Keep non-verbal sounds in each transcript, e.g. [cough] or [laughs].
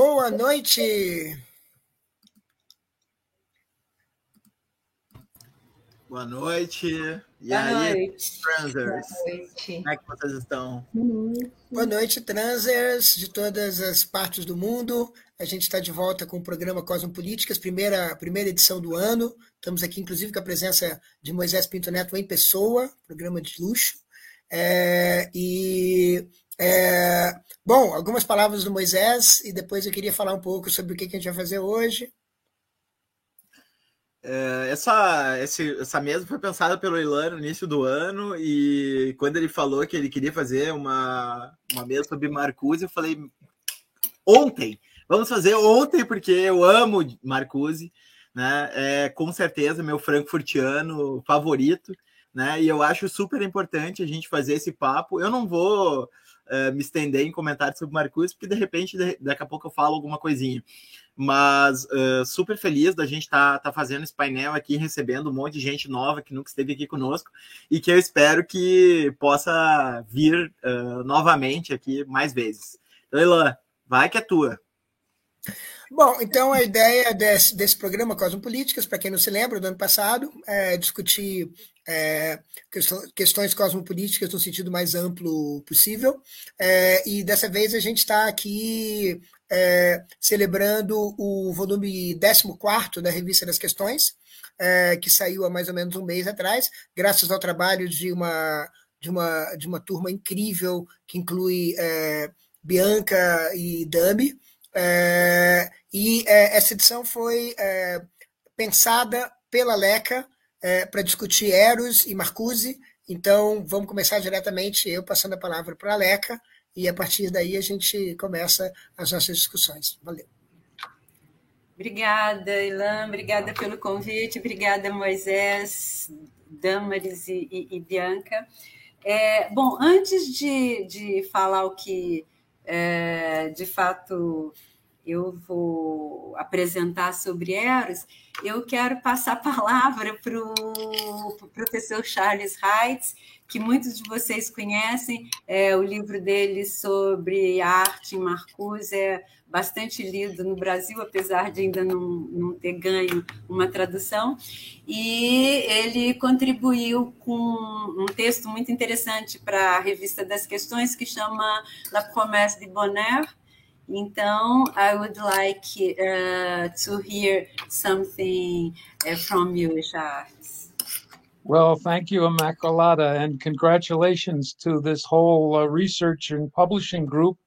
Boa noite. Boa noite. E Boa aí, noite. transers? Boa noite. Como é que vocês estão? Boa noite, transers de todas as partes do mundo. A gente está de volta com o programa Cosmopolíticas, primeira, primeira edição do ano. Estamos aqui, inclusive, com a presença de Moisés Pinto Neto em pessoa, programa de luxo. É, e é, bom, algumas palavras do Moisés e depois eu queria falar um pouco sobre o que a gente vai fazer hoje. É, essa, esse, essa mesa foi pensada pelo Ilan no início do ano e quando ele falou que ele queria fazer uma, uma mesa sobre Marcuse, eu falei ontem, vamos fazer ontem porque eu amo Marcuse, né? É com certeza meu frankfurtiano favorito, né? E eu acho super importante a gente fazer esse papo. Eu não vou uh, me estender em comentários sobre Marcus, porque de repente, de, daqui a pouco eu falo alguma coisinha. Mas uh, super feliz da gente estar tá, tá fazendo esse painel aqui, recebendo um monte de gente nova que nunca esteve aqui conosco e que eu espero que possa vir uh, novamente aqui mais vezes. Então, vai que é tua. Bom, então a ideia desse, desse programa Cosmopolíticas, para quem não se lembra, do ano passado, é discutir é, questões cosmopolíticas no sentido mais amplo possível. É, e dessa vez a gente está aqui é, celebrando o volume 14 da Revista das Questões, é, que saiu há mais ou menos um mês atrás, graças ao trabalho de uma, de uma, de uma turma incrível que inclui é, Bianca e Dami. É, e essa edição foi pensada pela Leca é, para discutir Eros e Marcuse. Então, vamos começar diretamente, eu passando a palavra para a Leca, e a partir daí a gente começa as nossas discussões. Valeu. Obrigada, Ilan, obrigada pelo convite, obrigada, Moisés, Damaris e, e, e Bianca. É, bom, antes de, de falar o que é, de fato eu vou apresentar sobre Eros, eu quero passar a palavra para o professor Charles Heitz, que muitos de vocês conhecem, é, o livro dele sobre arte em Marcuse é bastante lido no Brasil, apesar de ainda não, não ter ganho uma tradução, e ele contribuiu com um texto muito interessante para a Revista das Questões, que chama La Promesse de Bonheur, então, I would like uh, to hear something uh, from you, Charles. Well, thank you, Immaculata, and congratulations to this whole uh, research and publishing group.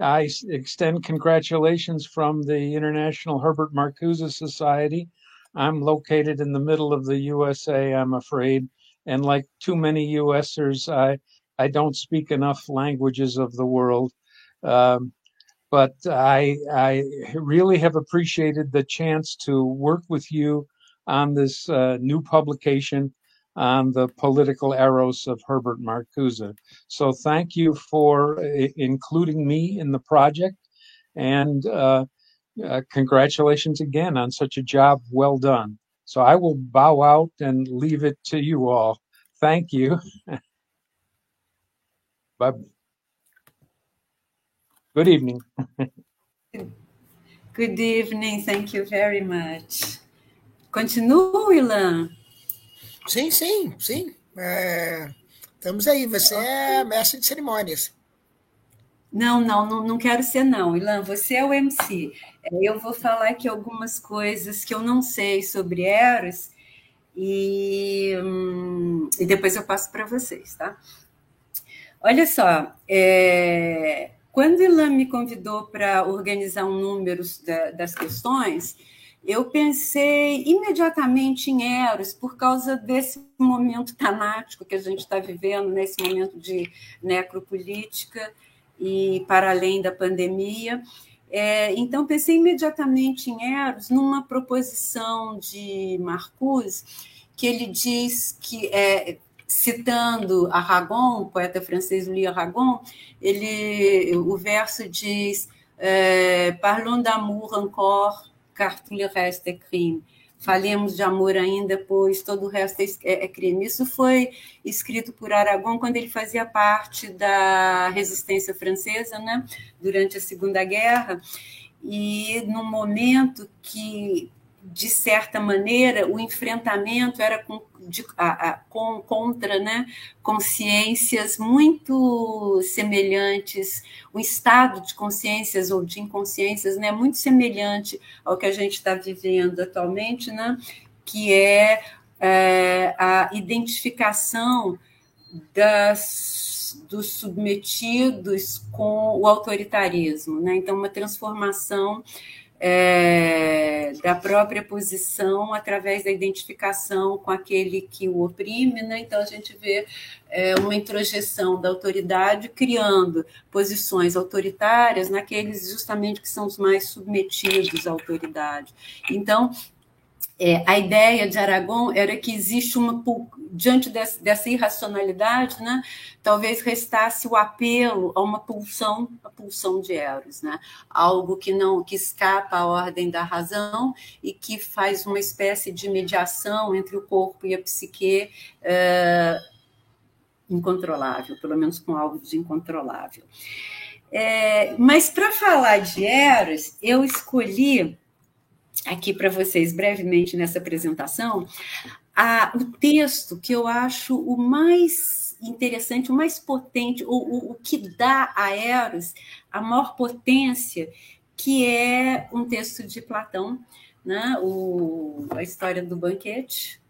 I extend congratulations from the International Herbert Marcuse Society. I'm located in the middle of the USA, I'm afraid, and like too many USers, I I don't speak enough languages of the world. Um, but I, I really have appreciated the chance to work with you on this uh, new publication on the political eros of Herbert Marcuse. So thank you for uh, including me in the project and uh, uh, congratulations again on such a job well done. So I will bow out and leave it to you all. Thank you. [laughs] Bye. Good evening. Good evening, thank you very much. Continua, Ilan? Sim, sim, sim. É, estamos aí, você é mestre de cerimônias. Não, não, não, não quero ser não, Ilan, você é o MC. É, eu vou falar aqui algumas coisas que eu não sei sobre Eros e, hum, e depois eu passo para vocês, tá? Olha só, é, quando Ilan me convidou para organizar um número da, das questões, eu pensei imediatamente em Eros, por causa desse momento tanático que a gente está vivendo, nesse momento de necropolítica e para além da pandemia. É, então, pensei imediatamente em Eros, numa proposição de Marcuse, que ele diz que é, citando Aragon, poeta francês Louis Aragon, ele, o verso diz é, Parlons d'amour encore, car tout le reste est crime. falemos de amor ainda, pois todo o resto é, é, é crime. Isso foi escrito por Aragon quando ele fazia parte da resistência francesa, né, durante a Segunda Guerra, e no momento que de certa maneira, o enfrentamento era com, de, a, a, com, contra né, consciências muito semelhantes, um estado de consciências ou de inconsciências né, muito semelhante ao que a gente está vivendo atualmente, né, que é, é a identificação das, dos submetidos com o autoritarismo. Né? Então, uma transformação é, da própria posição através da identificação com aquele que o oprime, né? Então a gente vê é, uma introjeção da autoridade criando posições autoritárias naqueles justamente que são os mais submetidos à autoridade. Então é, a ideia de Aragon era que existe uma diante dessa, dessa irracionalidade, né, talvez restasse o apelo a uma pulsão, a pulsão de Eros, né, algo que não que escapa à ordem da razão e que faz uma espécie de mediação entre o corpo e a psique é, incontrolável, pelo menos com algo de incontrolável. É, mas para falar de Eros, eu escolhi aqui para vocês brevemente nessa apresentação a, o texto que eu acho o mais interessante, o mais potente, o, o, o que dá a Eros a maior potência, que é um texto de Platão, né? o, a história do banquete,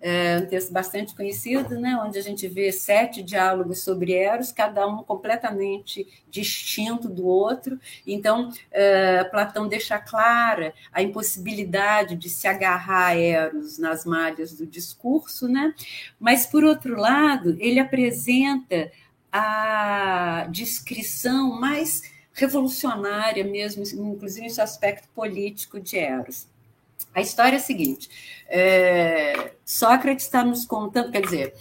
é um texto bastante conhecido, né, onde a gente vê sete diálogos sobre Eros, cada um completamente distinto do outro. Então, é, Platão deixa clara a impossibilidade de se agarrar a Eros nas malhas do discurso, né? mas, por outro lado, ele apresenta a descrição mais revolucionária mesmo, inclusive esse aspecto político de Eros. A história é a seguinte: é, Sócrates está nos contando, quer dizer,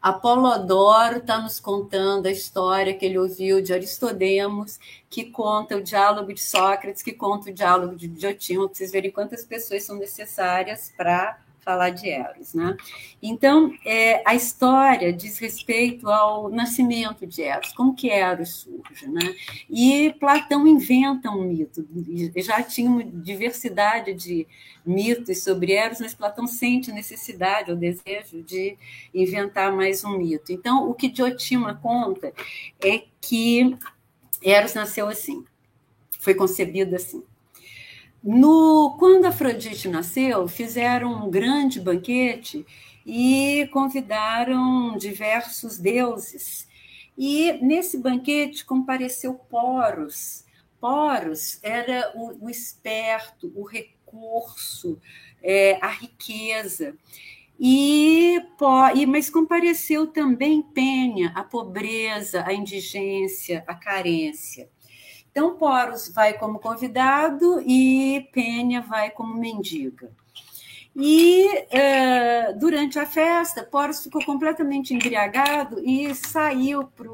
Apolodoro está nos contando a história que ele ouviu de Aristodemos, que conta o diálogo de Sócrates, que conta o diálogo de Diotimo, para vocês verem quantas pessoas são necessárias para falar de Eros. Né? Então, é, a história diz respeito ao nascimento de Eros, como que Eros surge. Né? E Platão inventa um mito, já tinha uma diversidade de mitos sobre Eros, mas Platão sente necessidade, o desejo de inventar mais um mito. Então, o que Diotima conta é que Eros nasceu assim, foi concebido assim. No, quando Afrodite nasceu, fizeram um grande banquete e convidaram diversos deuses. E nesse banquete compareceu Poros. Poros era o, o esperto, o recurso, é, a riqueza. E, mas compareceu também Penha, a pobreza, a indigência, a carência. Então, Poros vai como convidado e Penha vai como mendiga. E é, durante a festa, Poros ficou completamente embriagado e saiu para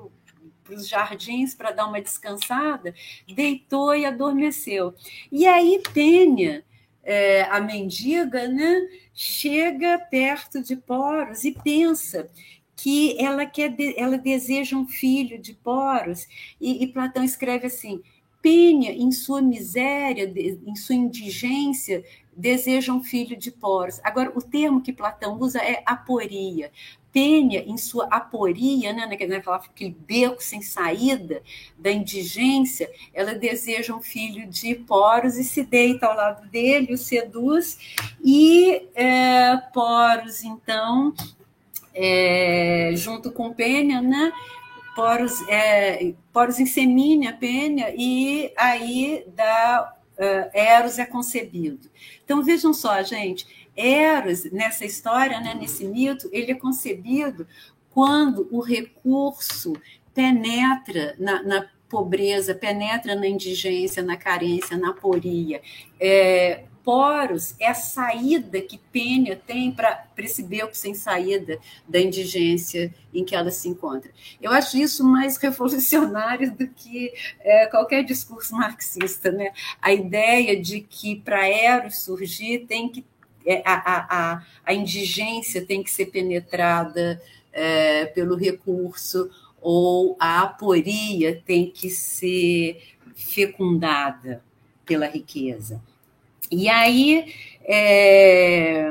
os jardins para dar uma descansada, deitou e adormeceu. E aí Penha, é, a mendiga, né, chega perto de Poros e pensa que ela quer, ela deseja um filho de Poros, e, e Platão escreve assim: Penha, em sua miséria, em sua indigência, deseja um filho de Poros. Agora, o termo que Platão usa é aporia. Penha, em sua aporia, né, naquela, aquele beco sem saída da indigência, ela deseja um filho de Poros e se deita ao lado dele, o seduz, e é, Poros, então, é, junto com Penha, né, poros, é, poros insemine a pênia e aí da uh, Eros é concebido. Então vejam só, gente, Eros nessa história, né, nesse mito, ele é concebido quando o recurso penetra na, na pobreza, penetra na indigência, na carência, na poria. É, poros é a saída que Pênia tem para esse beco sem saída da indigência em que ela se encontra. Eu acho isso mais [laughs] revolucionário do que é, qualquer discurso marxista. Né? A ideia de que para Eros surgir tem que é, a, a, a indigência tem que ser penetrada é, pelo recurso, ou a aporia tem que ser fecundada pela riqueza. E aí, é,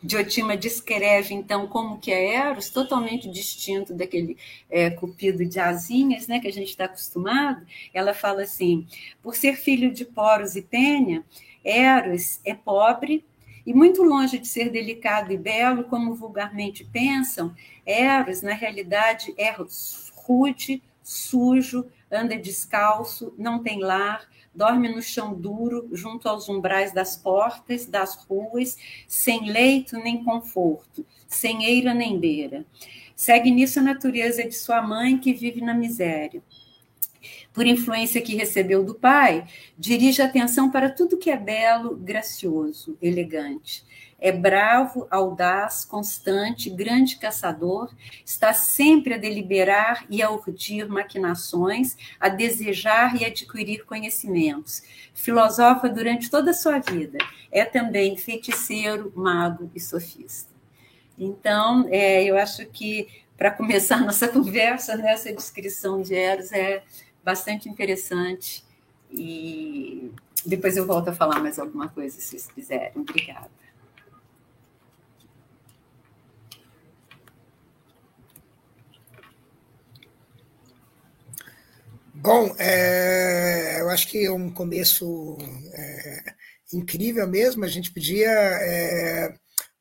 Diotima descreve, então, como que é Eros, totalmente distinto daquele é, cupido de asinhas, né, que a gente está acostumado. Ela fala assim, por ser filho de Poros e Pênia, Eros é pobre e muito longe de ser delicado e belo, como vulgarmente pensam, Eros, na realidade, é rude, sujo, anda descalço, não tem lar, dorme no chão duro, junto aos umbrais das portas, das ruas, sem leito nem conforto, sem eira nem beira. Segue nisso a natureza de sua mãe, que vive na miséria. Por influência que recebeu do pai, dirige atenção para tudo que é belo, gracioso, elegante é bravo, audaz, constante, grande caçador, está sempre a deliberar e a urdir maquinações, a desejar e adquirir conhecimentos. Filosofa durante toda a sua vida. É também feiticeiro, mago e sofista. Então, é, eu acho que para começar nossa [laughs] conversa, nessa descrição de Eros é bastante interessante. E depois eu volto a falar mais alguma coisa, se vocês quiserem. Obrigada. Bom, é, eu acho que é um começo é, incrível mesmo. A gente podia é,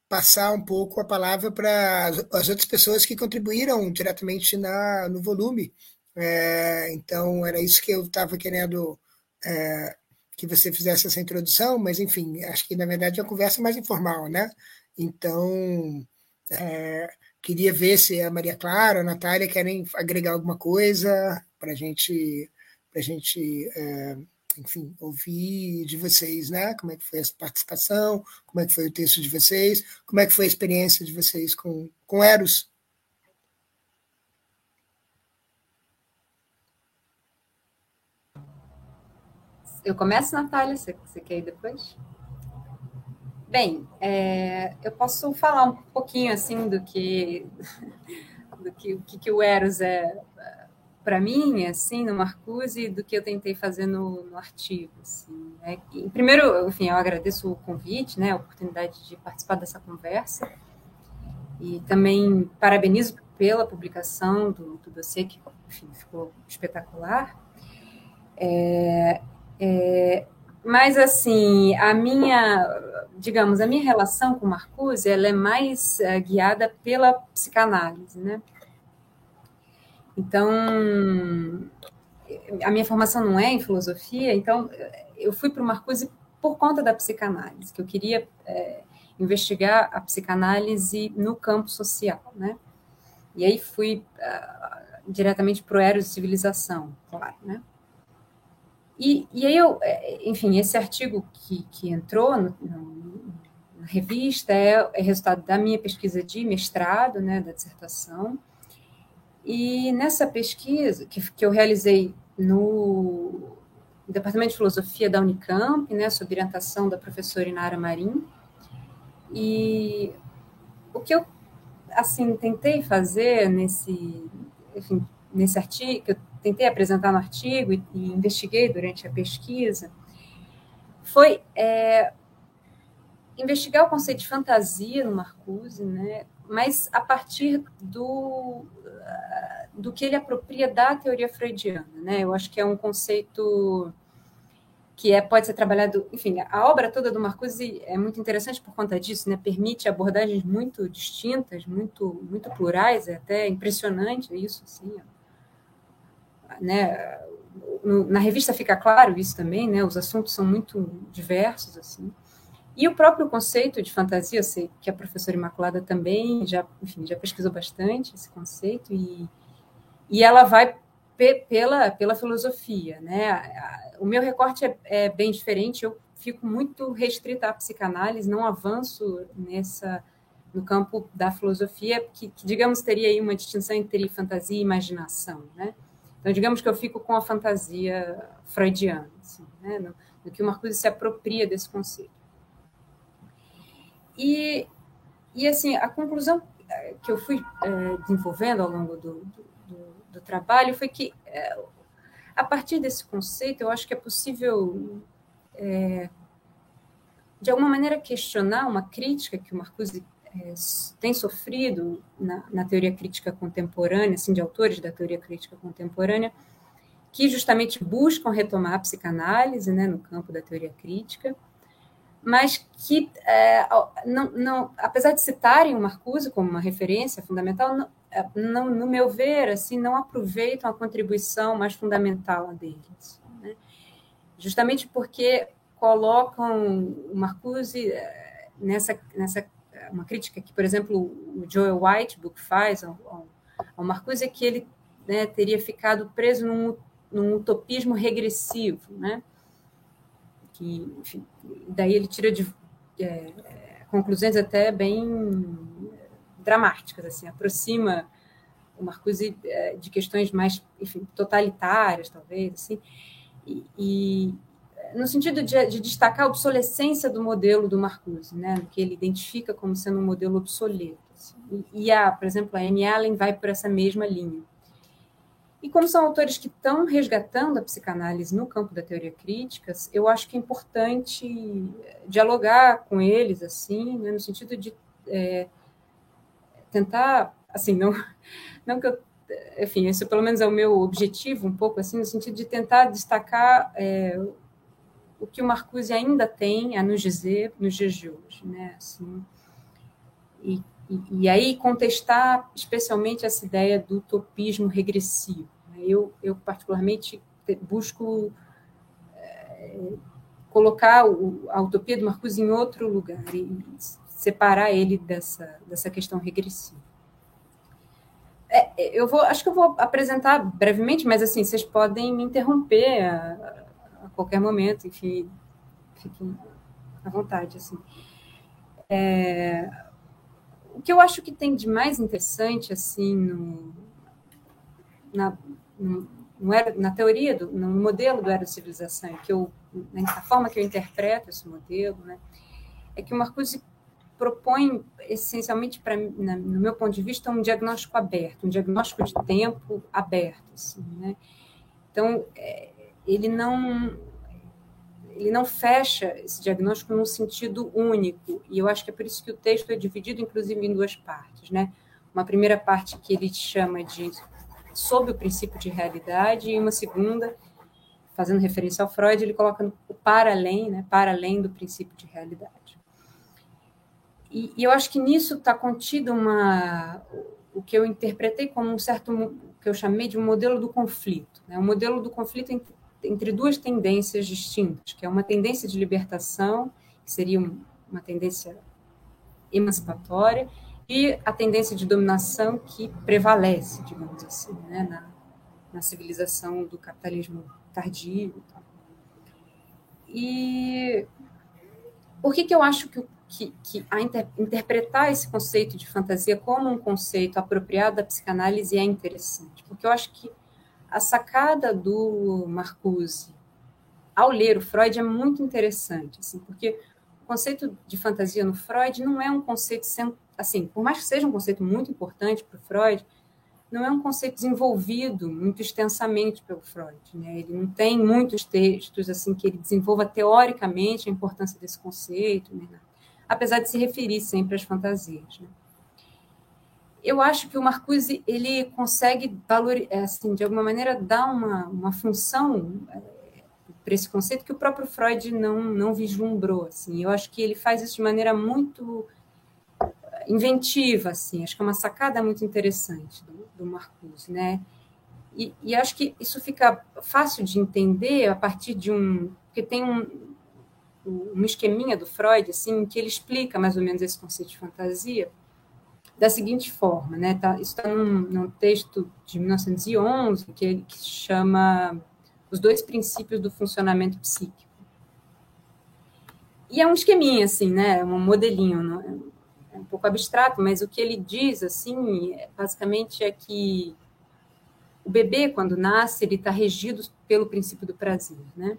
passar um pouco a palavra para as outras pessoas que contribuíram diretamente na, no volume. É, então, era isso que eu estava querendo é, que você fizesse essa introdução, mas, enfim, acho que, na verdade, é uma conversa mais informal, né? Então, é, queria ver se a Maria Clara, a Natália querem agregar alguma coisa para gente, a gente, é, enfim, ouvir de vocês, né? Como é que foi a participação, como é que foi o texto de vocês, como é que foi a experiência de vocês com, com Eros. Eu começo, Natália? Você, você quer ir depois? Bem, é, eu posso falar um pouquinho assim do que [laughs] do que, que, que o Eros é para mim, assim, no Marcuse, do que eu tentei fazer no, no artigo. Assim, né? e, primeiro, enfim, eu agradeço o convite, né, a oportunidade de participar dessa conversa, e também parabenizo pela publicação do, do dossiê, que enfim, ficou espetacular. É, é, mas, assim, a minha, digamos, a minha relação com Marcuse, ela é mais é, guiada pela psicanálise, né? Então, a minha formação não é em filosofia, então eu fui para o Marcuse por conta da psicanálise, que eu queria é, investigar a psicanálise no campo social, né? E aí fui uh, diretamente para o Eros de Civilização, claro, né? E, e aí eu, é, enfim, esse artigo que, que entrou no, no, na revista é, é resultado da minha pesquisa de mestrado, né, da dissertação, e nessa pesquisa que, que eu realizei no Departamento de Filosofia da Unicamp, né, sob orientação da professora Inara Marim, e o que eu assim tentei fazer nesse, enfim, nesse artigo, que eu tentei apresentar no artigo e, e investiguei durante a pesquisa, foi é, investigar o conceito de fantasia no Marcuse, né, mas a partir do, do que ele apropria da teoria freudiana. Né? Eu acho que é um conceito que é, pode ser trabalhado, enfim, a obra toda do Marcuse é muito interessante por conta disso, né? permite abordagens muito distintas, muito, muito plurais, é até impressionante isso, assim, né? na revista fica claro isso também, né? os assuntos são muito diversos, assim, e o próprio conceito de fantasia, eu sei que a professora Imaculada também já, enfim, já pesquisou bastante esse conceito e, e ela vai pe, pela, pela filosofia, né? O meu recorte é, é, bem diferente, eu fico muito restrita à psicanálise, não avanço nessa no campo da filosofia, que, que digamos teria aí uma distinção entre fantasia e imaginação, né? Então, digamos que eu fico com a fantasia freudiana, assim, né? do que o Marcuse se apropria desse conceito. E, e assim, a conclusão que eu fui é, desenvolvendo ao longo do, do, do trabalho foi que, é, a partir desse conceito, eu acho que é possível, é, de alguma maneira, questionar uma crítica que o Marcuse tem sofrido na, na, teoria crítica contemporânea, assim, de autores da teoria crítica contemporânea, que justamente buscam retomar a psicanálise né, no campo da teoria crítica, mas que, é, não, não, apesar de citarem o Marcuse como uma referência fundamental, não, é, não, no meu ver, assim, não aproveitam a contribuição mais fundamental deles. Né? Justamente porque colocam o Marcuse é, nessa, nessa uma crítica que, por exemplo, o Joel Whitebook faz ao, ao Marcuse é que ele né, teria ficado preso num, num utopismo regressivo, né? Que, enfim, daí ele tira de, é, conclusões até bem dramáticas, assim, aproxima o Marcuse é, de questões mais, enfim, totalitárias, talvez, assim, e, e no sentido de, de, destacar a obsolescência do modelo do Marcuse, né, que ele identifica como sendo um modelo obsoleto. Assim. E, e a, por exemplo, a Anne Allen vai por essa mesma linha. E como são autores que estão resgatando a psicanálise no campo da teoria crítica, eu acho que é importante dialogar com eles, assim, né, no sentido de é, tentar, assim, não, [laughs] não que eu, enfim, esse pelo menos é o meu objetivo um pouco, assim, no sentido de tentar destacar é, o que o Marcuse ainda tem a nos dizer nos dias de hoje, né, assim, e e, e aí contestar especialmente essa ideia do utopismo regressivo. Né? Eu, eu particularmente, busco é, colocar o, a utopia do Marcuse em outro lugar e separar ele dessa, dessa questão regressiva. É, eu vou, acho que eu vou apresentar brevemente, mas assim, vocês podem me interromper a, a qualquer momento, enfim, fiquem à vontade, assim. É, o que eu acho que tem de mais interessante assim no, na, no, na teoria, do, no modelo do Civilização, que eu, na né, forma que eu interpreto esse modelo, né, é que o Marcuse propõe essencialmente para no meu ponto de vista um diagnóstico aberto, um diagnóstico de tempo aberto, assim, né? Então é, ele não ele não fecha esse diagnóstico num sentido único, e eu acho que é por isso que o texto é dividido, inclusive, em duas partes. Né? Uma primeira parte que ele chama de sob o princípio de realidade, e uma segunda, fazendo referência ao Freud, ele coloca o para além, né? para além do princípio de realidade. E, e eu acho que nisso está contido uma, o que eu interpretei como um certo, o que eu chamei de um modelo do conflito. Né? Um modelo do conflito entre entre duas tendências distintas, que é uma tendência de libertação, que seria uma tendência emancipatória, e a tendência de dominação que prevalece, digamos assim, né, na, na civilização do capitalismo tardio. E por que, que eu acho que, que, que a inter, interpretar esse conceito de fantasia como um conceito apropriado da psicanálise é interessante? Porque eu acho que a sacada do Marcuse ao ler o Freud é muito interessante, assim, porque o conceito de fantasia no Freud não é um conceito assim, por mais que seja um conceito muito importante para o Freud, não é um conceito desenvolvido muito extensamente pelo Freud, né? Ele não tem muitos textos assim que ele desenvolva teoricamente a importância desse conceito, né? apesar de se referir sempre às fantasias, né? Eu acho que o Marcuse ele consegue valor, é, assim, de alguma maneira dar uma, uma função é, para esse conceito que o próprio Freud não, não vislumbrou. Assim. Eu acho que ele faz isso de maneira muito inventiva, assim. Acho que é uma sacada muito interessante do, do Marcuse, né? E, e, acho que isso fica fácil de entender a partir de um porque tem um, um esqueminha do Freud assim que ele explica mais ou menos esse conceito de fantasia da seguinte forma, né? Tá, isso está num, num, texto de 1911 que, que chama Os Dois Princípios do Funcionamento Psíquico. E é um esqueminha, assim, né? É um modelinho, não, é um pouco abstrato, mas o que ele diz, assim, é, basicamente é que o bebê, quando nasce, ele está regido pelo princípio do prazer, né?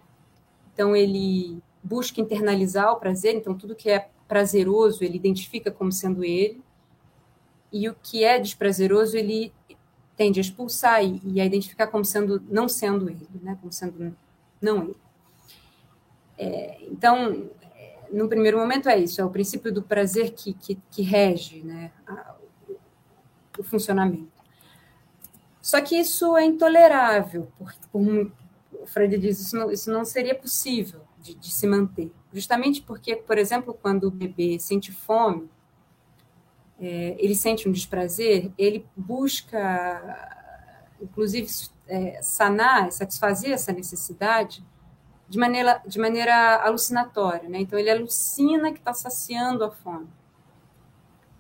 então ele busca internalizar o prazer, então tudo que é prazeroso ele identifica como sendo ele, e o que é desprazeroso ele tende a expulsar e, e a identificar como sendo não sendo ele, né? como sendo não ele. É, então, no primeiro momento é isso, é o princípio do prazer que, que, que rege né, a, o funcionamento. Só que isso é intolerável, por, por o Freud diz isso não, isso não seria possível de, de se manter, justamente porque, por exemplo, quando o bebê sente fome, é, ele sente um desprazer, ele busca, inclusive, é, sanar, satisfazer essa necessidade de maneira, de maneira alucinatória. Né? Então, ele alucina que está saciando a fome.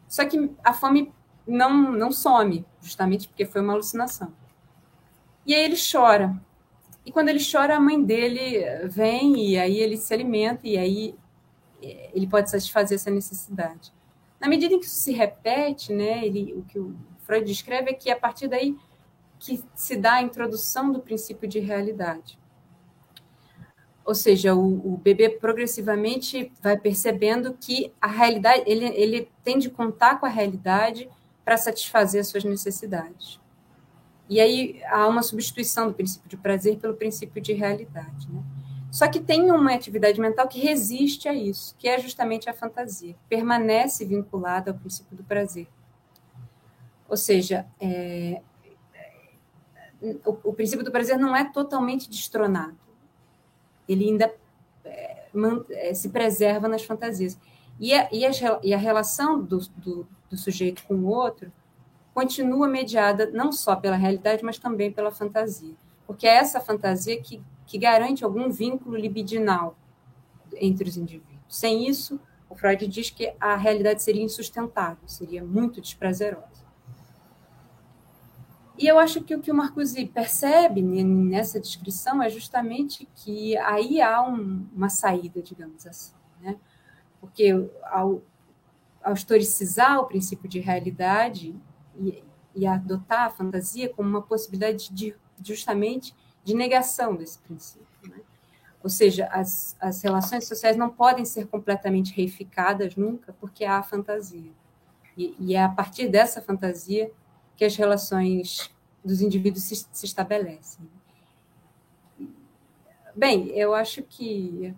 Só que a fome não, não some, justamente porque foi uma alucinação. E aí ele chora. E quando ele chora, a mãe dele vem e aí ele se alimenta e aí é, ele pode satisfazer essa necessidade. Na medida em que isso se repete, né, ele, o que o Freud descreve é que a partir daí que se dá a introdução do princípio de realidade. Ou seja, o, o bebê progressivamente vai percebendo que a realidade, ele, ele tem de contar com a realidade para satisfazer as suas necessidades. E aí há uma substituição do princípio de prazer pelo princípio de realidade. Né? Só que tem uma atividade mental que resiste a isso, que é justamente a fantasia, permanece vinculada ao princípio do prazer. Ou seja, é, o, o, princípio do prazer não é totalmente destronado. Ele ainda é, man, é, se preserva nas fantasias. E a, e a, e a relação do, do, do sujeito com o outro continua mediada não só pela realidade, mas também pela fantasia. Porque é essa fantasia que que garante algum vínculo libidinal entre os indivíduos. Sem isso, o Freud diz que a realidade seria insustentável, seria muito desprazerosa. E eu acho que o que o Marcuse percebe nessa descrição é justamente que aí há um, uma saída, digamos assim, né? Porque ao, ao historicizar o princípio de realidade e, e adotar a fantasia como uma possibilidade de justamente de negação desse princípio. Né? Ou seja, as, as relações sociais não podem ser completamente reificadas nunca, porque há a fantasia. E, e, é a partir dessa fantasia que as relações dos indivíduos se, se estabelecem. Bem, eu acho que,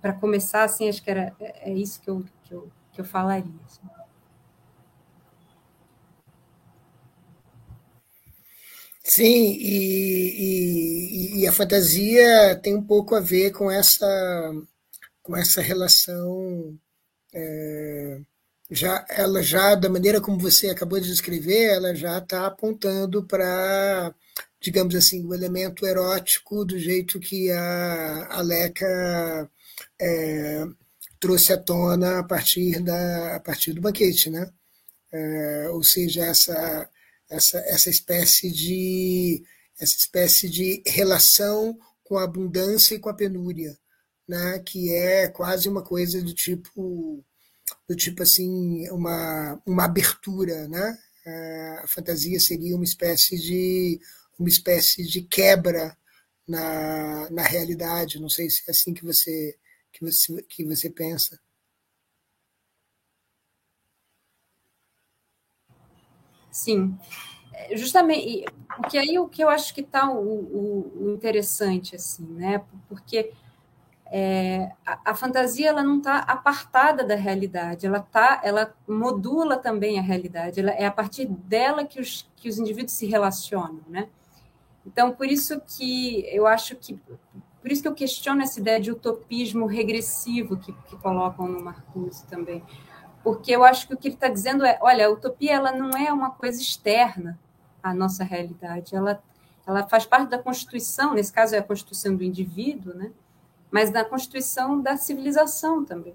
para começar, assim, acho que era, é, é isso que eu, que eu, que eu falaria. Assim. Sim, e, e, e, a fantasia tem um pouco a ver com essa, com essa relação. É, já, ela já, da maneira como você acabou de descrever, ela já está apontando para, digamos assim, o elemento erótico do jeito que a, a Leca é, trouxe à tona a partir, da, a partir do banquete, né? É, ou seja, essa essa, essa espécie de essa espécie de relação com a abundância e com a penúria, né? que é quase uma coisa do tipo do tipo assim uma, uma abertura, né? A fantasia seria uma espécie de uma espécie de quebra na, na realidade. Não sei se é assim que você que você que você pensa. Sim, é, justamente, porque aí o que eu acho que está o, o, o, interessante, assim, né? Porque é, a, a, fantasia ela não está apartada da realidade, ela tá, ela modula também a realidade, ela, é a partir dela que os, que os indivíduos se relacionam, né? Então, por isso que eu acho que por isso que eu questiono essa ideia de utopismo regressivo que, que colocam no Marcuse também, porque eu acho que o que ele está dizendo é, olha, a utopia ela não é uma coisa externa à nossa realidade, ela, ela faz parte da constituição, nesse caso é a constituição do indivíduo, né? mas da constituição da civilização também.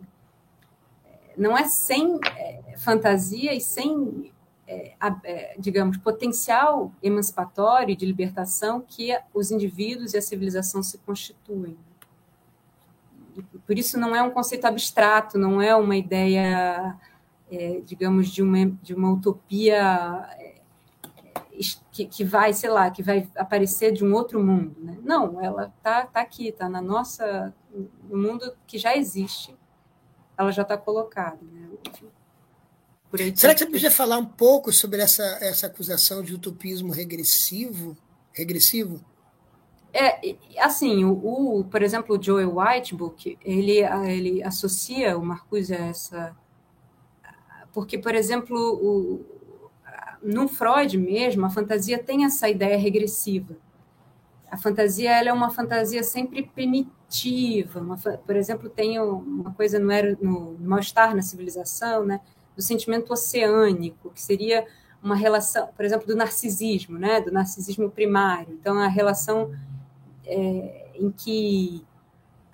Não é sem é, fantasia e sem, é, é, digamos, potencial emancipatório de libertação que os indivíduos e a civilização se constituem por isso não é um conceito abstrato, não é uma ideia, é, digamos, de uma, de uma utopia é, que, que, vai, sei lá, que vai aparecer de um outro mundo. Né? Não, ela está tá aqui, está na nossa, no mundo que já existe, ela já está colocada. Né? Será que você podia falar um pouco sobre essa, essa acusação de utopismo regressivo? regressivo? É, assim, o, o, por exemplo, o Joel Whitebook, ele, ele associa o Marcuse a essa... Porque, por exemplo, o, no Freud mesmo, a fantasia tem essa ideia regressiva. A fantasia ela é uma fantasia sempre primitiva. Uma, por exemplo, tem uma coisa no, no, no Mal-Estar na Civilização, né, do sentimento oceânico, que seria uma relação, por exemplo, do narcisismo, né, do narcisismo primário. Então, a relação é, em que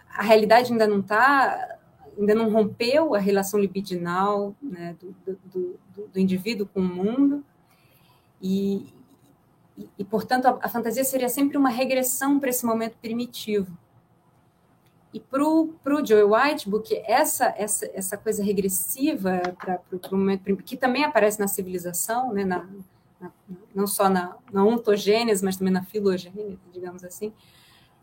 a realidade ainda não está, ainda não rompeu a relação libidinal né, do, do, do, do indivíduo com o mundo, e, e, e portanto, a, a, fantasia seria sempre uma regressão para esse momento primitivo. E para o Joe Whitebook, essa, essa, essa coisa regressiva para o momento que também aparece na civilização, né, na, na, não só na, na ontogênese, mas também na filogênese, digamos assim,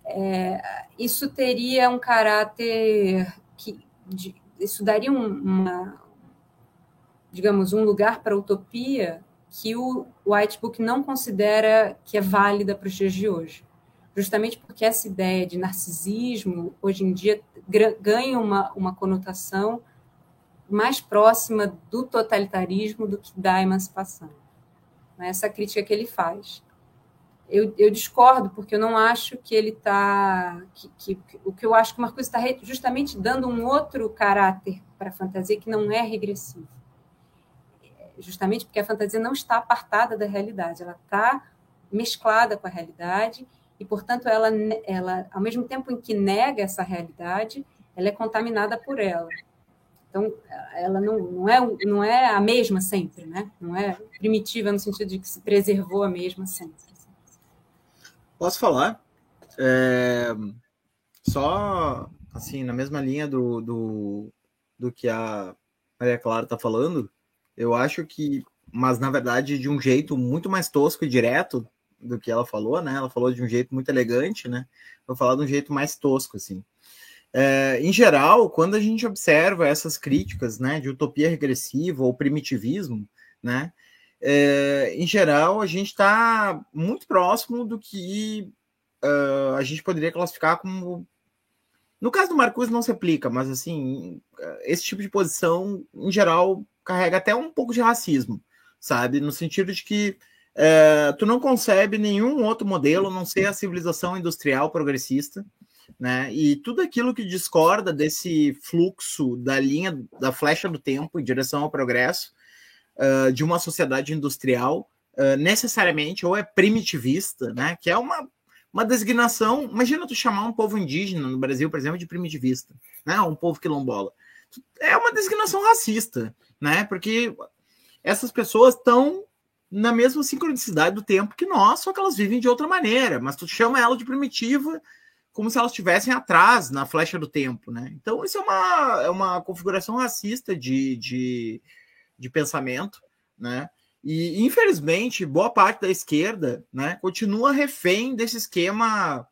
é, isso teria um caráter que de, isso daria um, uma digamos um lugar para a utopia que o White Book não considera que é válida para os dias de hoje. Justamente porque essa ideia de narcisismo, hoje em dia, ganha uma, uma conotação mais próxima do totalitarismo do que da emancipação. É essa crítica que ele faz. Eu, eu discordo, porque eu não acho que ele está. Que, que, o que eu acho que o Marcos está justamente dando um outro caráter para a fantasia que não é regressivo justamente porque a fantasia não está apartada da realidade, ela está mesclada com a realidade e, portanto, ela, ela, ao mesmo tempo em que nega essa realidade, ela é contaminada por ela. Então, ela não, não, é, não é a mesma sempre, né? Não é primitiva no sentido de que se preservou a mesma sempre. Posso falar? É, só, assim, na mesma linha do, do, do que a Maria Clara está falando, eu acho que, mas na verdade de um jeito muito mais tosco e direto do que ela falou, né? Ela falou de um jeito muito elegante, né? Vou falar de um jeito mais tosco, assim. É, em geral, quando a gente observa essas críticas, né, de utopia regressiva ou primitivismo, né, é, em geral a gente está muito próximo do que uh, a gente poderia classificar como no caso do Marcuse não se aplica, mas assim, esse tipo de posição, em geral, carrega até um pouco de racismo, sabe? No sentido de que é, tu não concebe nenhum outro modelo a não ser a civilização industrial progressista, né? E tudo aquilo que discorda desse fluxo da linha da flecha do tempo em direção ao progresso uh, de uma sociedade industrial, uh, necessariamente ou é primitivista, né? Que é uma uma designação. Imagina tu chamar um povo indígena no Brasil, por exemplo, de primitivista, né? Um povo quilombola. É uma designação racista, né? Porque essas pessoas estão na mesma sincronicidade do tempo que nós, só que elas vivem de outra maneira. Mas tu chama ela de primitiva como se elas estivessem atrás na flecha do tempo, né? Então, isso é uma, é uma configuração racista de, de, de pensamento, né? E, infelizmente, boa parte da esquerda né, continua refém desse esquema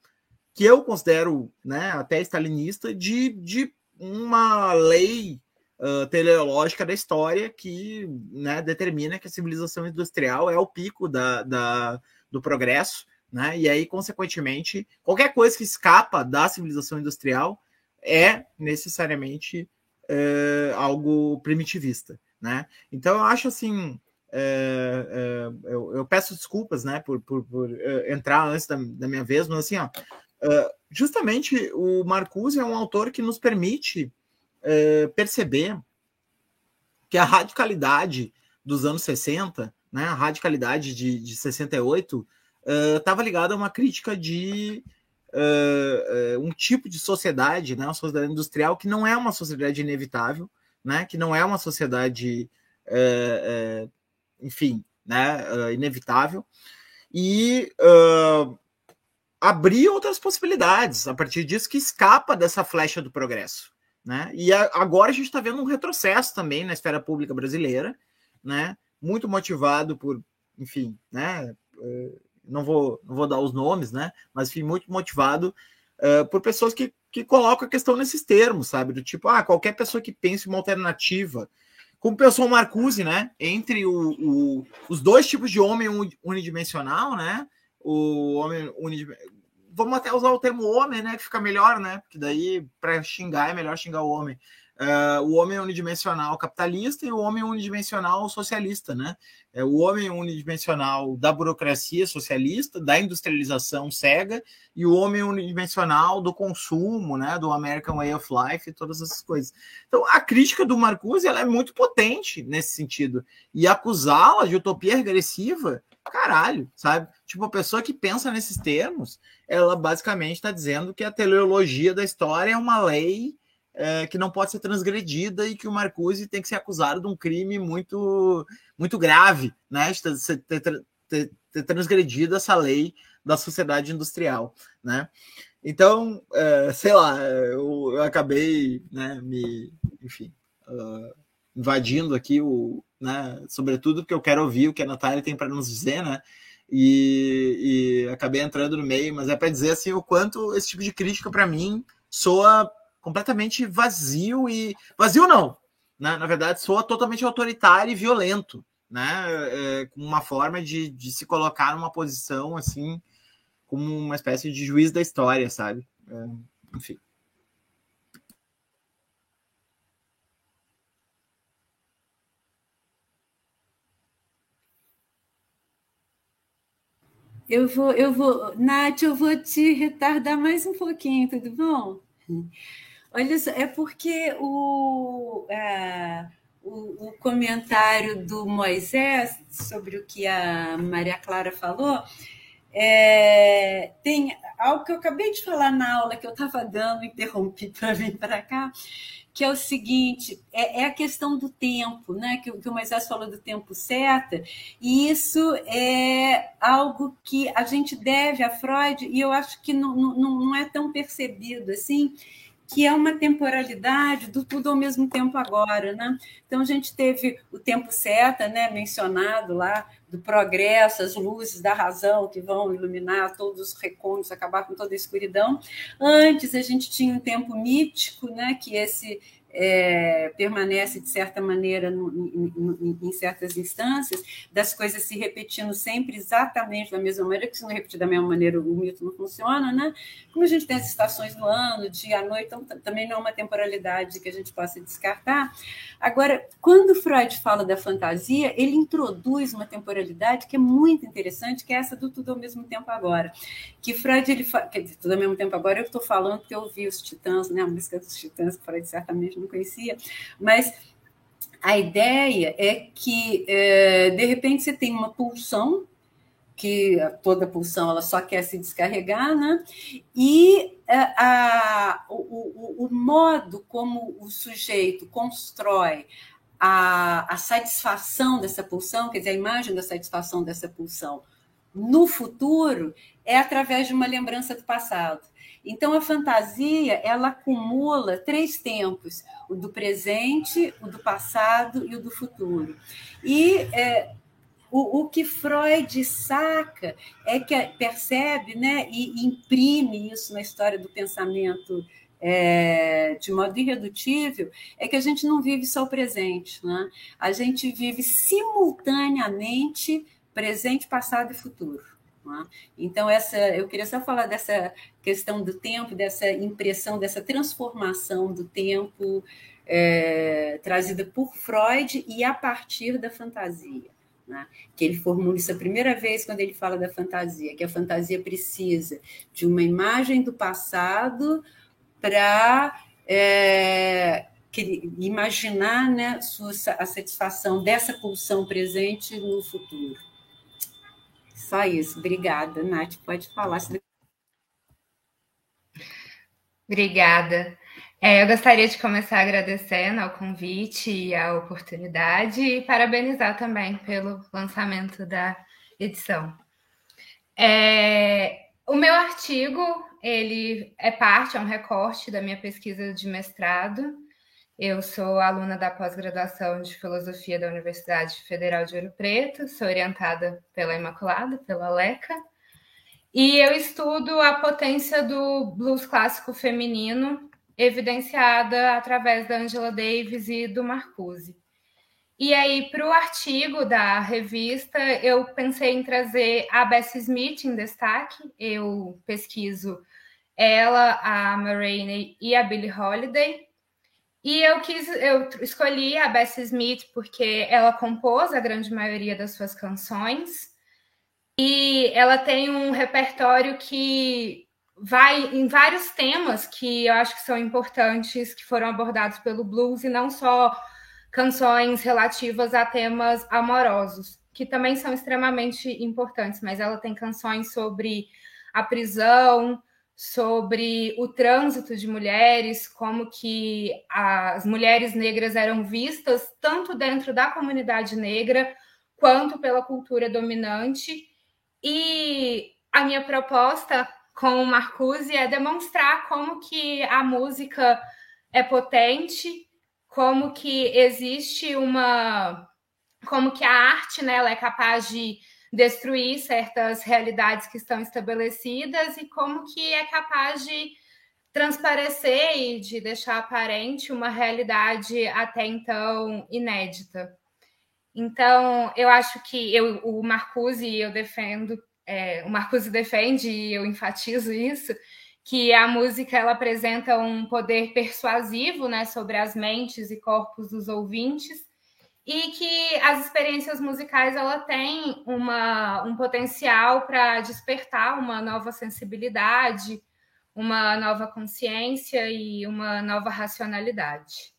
que eu considero né, até stalinista de, de uma lei uh, teleológica da história que né, determina que a civilização industrial é o pico da, da, do progresso, né? E aí, consequentemente, qualquer coisa que escapa da civilização industrial é necessariamente uh, algo primitivista, né? Então, eu acho assim é, é, eu, eu, peço desculpas, né, por, por, por uh, entrar antes da, da, minha vez, mas assim, ó, uh, justamente o Marcuse é um autor que nos permite uh, perceber que a radicalidade dos anos 60, né, a radicalidade de, de 68, estava ligada a uma crítica de um tipo de sociedade, né, uma sociedade industrial que não é uma sociedade inevitável, né, que não é uma sociedade enfim, né, uh, inevitável, e uh, abrir outras possibilidades a partir disso que escapa dessa flecha do progresso. Né? E a, agora a gente está vendo um retrocesso também na esfera pública brasileira, né? muito motivado por enfim, né? Não vou, não vou dar os nomes, né? Mas fui muito motivado uh, por pessoas que, que colocam a questão nesses termos, sabe? Do tipo, ah, qualquer pessoa que pense uma alternativa, como pensou o Marcuse, né? Entre o, o, os dois tipos de homem unidimensional, né? O homem unidimensional. Vamos até usar o termo homem, né? Que fica melhor, né? Porque daí, para xingar, é melhor xingar o homem uh, o homem unidimensional capitalista e o homem unidimensional socialista, né? É o homem unidimensional da burocracia socialista, da industrialização cega, e o homem unidimensional do consumo, né? Do American Way of Life e todas essas coisas. Então, a crítica do Marcuse ela é muito potente nesse sentido. E acusá-la de utopia regressiva caralho, sabe? Tipo, a pessoa que pensa nesses termos, ela basicamente está dizendo que a teleologia da história é uma lei é, que não pode ser transgredida e que o Marcuse tem que ser acusado de um crime muito, muito grave, né? De ter, ter, ter, ter transgredido essa lei da sociedade industrial, né? Então, é, sei lá, eu, eu, acabei, né, me, enfim, uh, invadindo aqui o, né, sobretudo porque eu quero ouvir o que a Natália tem para nos dizer, né? E, e acabei entrando no meio, mas é para dizer assim o quanto esse tipo de crítica para mim soa completamente vazio e. Vazio não! Né? Na verdade, soa totalmente autoritário e violento, né? É, com uma forma de, de se colocar numa posição assim, como uma espécie de juiz da história, sabe? É, enfim. Eu vou, eu vou, Nath, eu vou te retardar mais um pouquinho, tudo bom? Olha só, é porque o, é, o, o, comentário do Moisés sobre o que a Maria Clara falou é, tem algo que eu acabei de falar na aula que eu estava dando, interrompi [laughs] para vir para cá, que é o seguinte: é, é, a questão do tempo, né? Que, que o Moisés falou do tempo certo, e isso é algo que a gente deve a Freud, e eu acho que não, não, não é tão percebido assim que é uma temporalidade do tudo ao mesmo tempo agora, né? Então a gente teve o tempo certo, né, mencionado lá do progresso, as luzes da razão que vão iluminar todos os recônditos, acabar com toda a escuridão. Antes a gente tinha um tempo mítico, né, que esse é, permanece, de certa maneira, no, em, em, certas instâncias, das coisas se repetindo sempre exatamente da mesma maneira, que se não repetir da mesma maneira, o mito não funciona, né? Como a gente tem as estações no ano, dia à noite, então também não é uma temporalidade que a gente possa descartar. Agora, quando Freud fala da fantasia, ele introduz uma temporalidade que é muito interessante, que é essa do tudo ao mesmo tempo agora. Que Freud, ele fala, quer dizer, tudo ao mesmo tempo agora, eu estou falando porque eu ouvi os Titãs, né? A música dos Titãs, que Freud certamente não conhecia, mas a ideia é que, é, de repente, você tem uma pulsão, que toda pulsão ela só quer se descarregar, né? e a, é, a, o, o, o modo como o sujeito constrói a, a satisfação dessa pulsão, quer dizer, a imagem da satisfação dessa pulsão no futuro, é através de uma lembrança do passado. Então, a fantasia ela acumula três tempos: o do presente, o do passado e o do futuro. E é, o, o, que Freud saca é que percebe né, e imprime isso na história do pensamento é, de modo irredutível, é que a gente não vive só o presente, né? a gente vive simultaneamente presente, passado e futuro. Né? Então, essa, eu queria só falar dessa questão do tempo, dessa impressão, dessa transformação do tempo é, trazida por Freud e a partir da fantasia. Né? Que ele formula isso a primeira vez quando ele fala da fantasia, que a fantasia precisa de uma imagem do passado para é, imaginar né, a satisfação dessa pulsão presente no futuro. Só isso. Obrigada, Nath. Pode falar. Obrigada. É, eu gostaria de começar agradecendo ao convite e a oportunidade e parabenizar também pelo lançamento da edição. É, o meu artigo ele é parte, é um recorte da minha pesquisa de mestrado, Eu sou aluna da pós-graduação de Filosofia da Universidade Federal de Ouro Preto, sou orientada pela Imaculada, pela LECA, e eu estudo a potência do blues clássico feminino, evidenciada através da Angela Davis e do Marcuse. E aí, para o artigo da revista, eu pensei em trazer a Bessie Smith em destaque. Eu pesquiso ela, a Maureen e a Billie Holiday. E eu quis, eu escolhi a Bessie Smith porque ela compôs a grande maioria das suas canções. E ela tem um repertório que vai em vários temas que eu acho que são importantes, que foram abordados pelo blues e não só canções relativas a temas amorosos, que também são extremamente importantes, mas ela tem canções sobre a prisão, sobre o trânsito de mulheres, como que as mulheres negras eram vistas tanto dentro da comunidade negra quanto pela cultura dominante. E a minha proposta com o Marcuse é demonstrar como que a música é potente como que existe uma como que a arte né, ela é capaz de destruir certas realidades que estão estabelecidas e como que é capaz de transparecer e de deixar aparente uma realidade até então inédita. Então, eu acho que eu, o Marcuse, eu defendo, é, o Marcuse defende e eu enfatizo isso, que a música ela apresenta um poder persuasivo né, sobre as mentes e corpos dos ouvintes e que as experiências musicais ela tem uma, um potencial para despertar uma nova sensibilidade, uma nova consciência e uma nova racionalidade.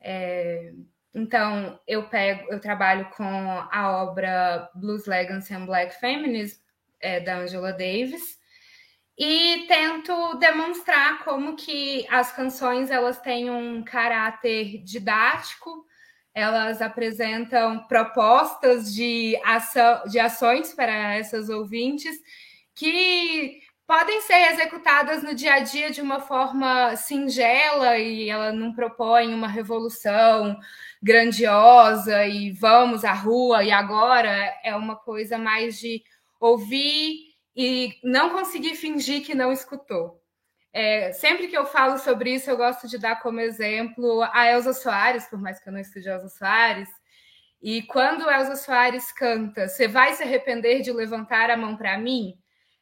É, então eu pego, eu trabalho com a obra Blues Legacy and Black Feminism é, da Angela Davis e tento demonstrar como que as canções elas têm um caráter didático, elas apresentam propostas de, ação, de ações para essas ouvintes que podem ser executadas no dia a dia de uma forma singela e ela não propõe uma revolução grandiosa e vamos à rua e agora é uma coisa mais de ouvir e não conseguir fingir que não escutou. É, sempre que eu falo sobre isso, eu gosto de dar como exemplo a Elza Soares, por mais que eu não estude Elza Soares. E quando Elza Soares canta, você vai se arrepender de levantar a mão para mim?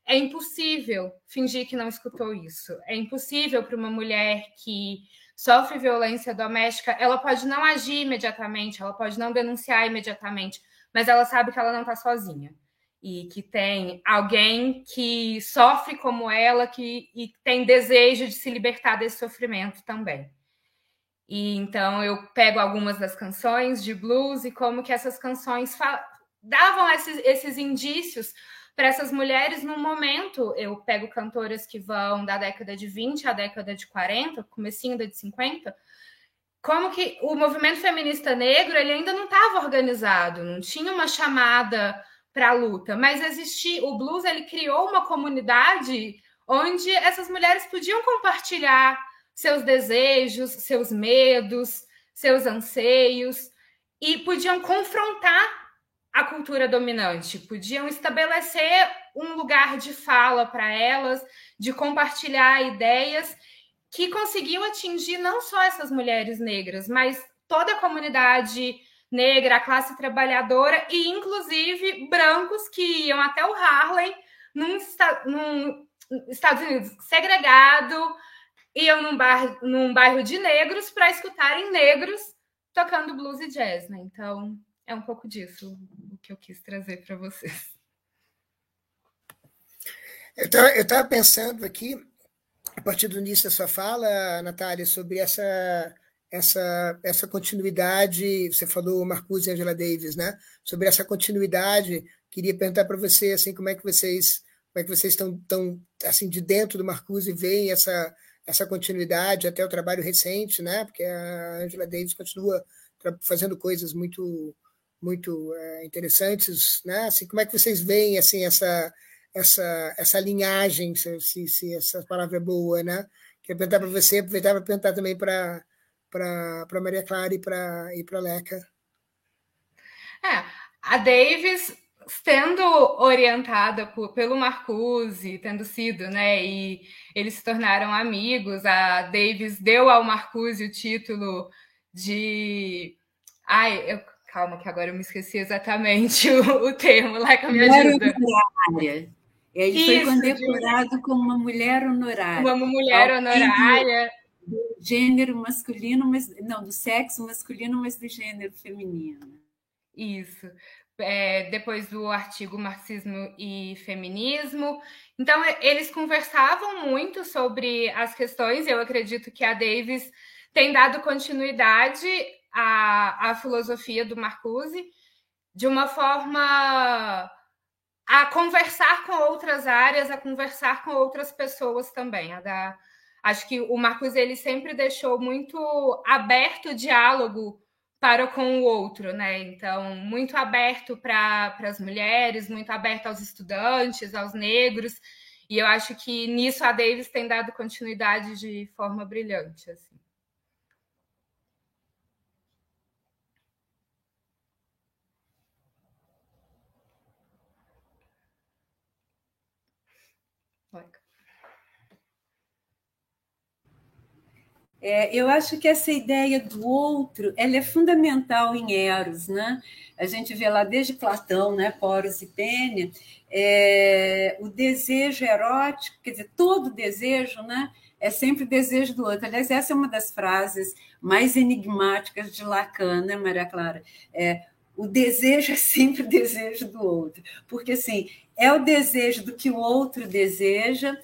É impossível fingir que não escutou isso. É impossível para uma mulher que sofre violência doméstica, ela pode não agir imediatamente, ela pode não denunciar imediatamente, mas ela sabe que ela não está sozinha e que tem alguém que sofre como ela que, e tem desejo de se libertar desse sofrimento também. E então eu pego algumas das canções de blues e como que essas canções davam esses, esses indícios para essas mulheres no momento. Eu pego cantoras que vão da década de 20 à década de 40, comecinho da de 50, como que o movimento feminista negro ele ainda não estava organizado, não tinha uma chamada para a luta, mas existia o blues ele criou uma comunidade onde essas mulheres podiam compartilhar seus desejos, seus medos, seus anseios e podiam confrontar a cultura dominante, podiam estabelecer um lugar de fala para elas, de compartilhar ideias que conseguiam atingir não só essas mulheres negras, mas toda a comunidade negra, a classe trabalhadora e, inclusive, brancos que iam até o Harlem, num, num Estados Unidos segregado, iam num, bar, num bairro de negros para escutarem negros tocando blues e jazz, né? Então, é um pouco disso o que eu quis trazer para vocês. Eu estava pensando aqui, a partir do início da sua fala, Natália, sobre essa essa, essa continuidade, você falou Marcuse e Angela Davis, né? Sobre essa continuidade, queria perguntar para você assim, como é que vocês como é que vocês estão tão assim de dentro do Marcuse veem essa essa continuidade até o trabalho recente, né? Porque a Angela Davis continua fazendo coisas muito muito é, interessantes, né? Assim, como é que vocês veem assim essa essa essa linhagem, se, se, essa palavra é boa, né? Queria perguntar para você, aproveitar para perguntar também para para Maria Clara e para e para Leca. É, a Davis sendo orientada por, pelo Marcuse, tendo sido, né? E eles se tornaram amigos. A Davis deu ao Marcuse o título de. Ai, eu... calma, que agora eu me esqueci exatamente [laughs] o, o termo. Lá que me ajuda. Honorária. Ele Isso, foi condecorado de... como uma mulher honorária. Uma mulher honorária. Gênero masculino, mas não, do sexo masculino, mas do gênero feminino. Isso é, depois do artigo Marxismo e Feminismo. Então, eles conversavam muito sobre as questões. Eu acredito que a Davis tem dado continuidade à, à filosofia do Marcuse de uma forma a conversar com outras áreas, a conversar com outras pessoas também. Da, acho que o Marcuse ele sempre deixou muito aberto o diálogo para com o outro, né? Então, muito aberto para as mulheres, muito aberto aos estudantes, aos negros, e eu acho que nisso a Davis tem dado continuidade de forma brilhante. Assim. É, eu acho que essa ideia do outro ela é fundamental em Eros. Né? A gente vê lá desde Platão, né, Poros e Pênia, é, o desejo erótico, quer dizer, todo desejo né, é sempre desejo do outro. Aliás, essa é uma das frases mais enigmáticas de Lacan, né, Maria Clara? É, o desejo é sempre desejo do outro, porque assim, é o desejo do que o outro deseja,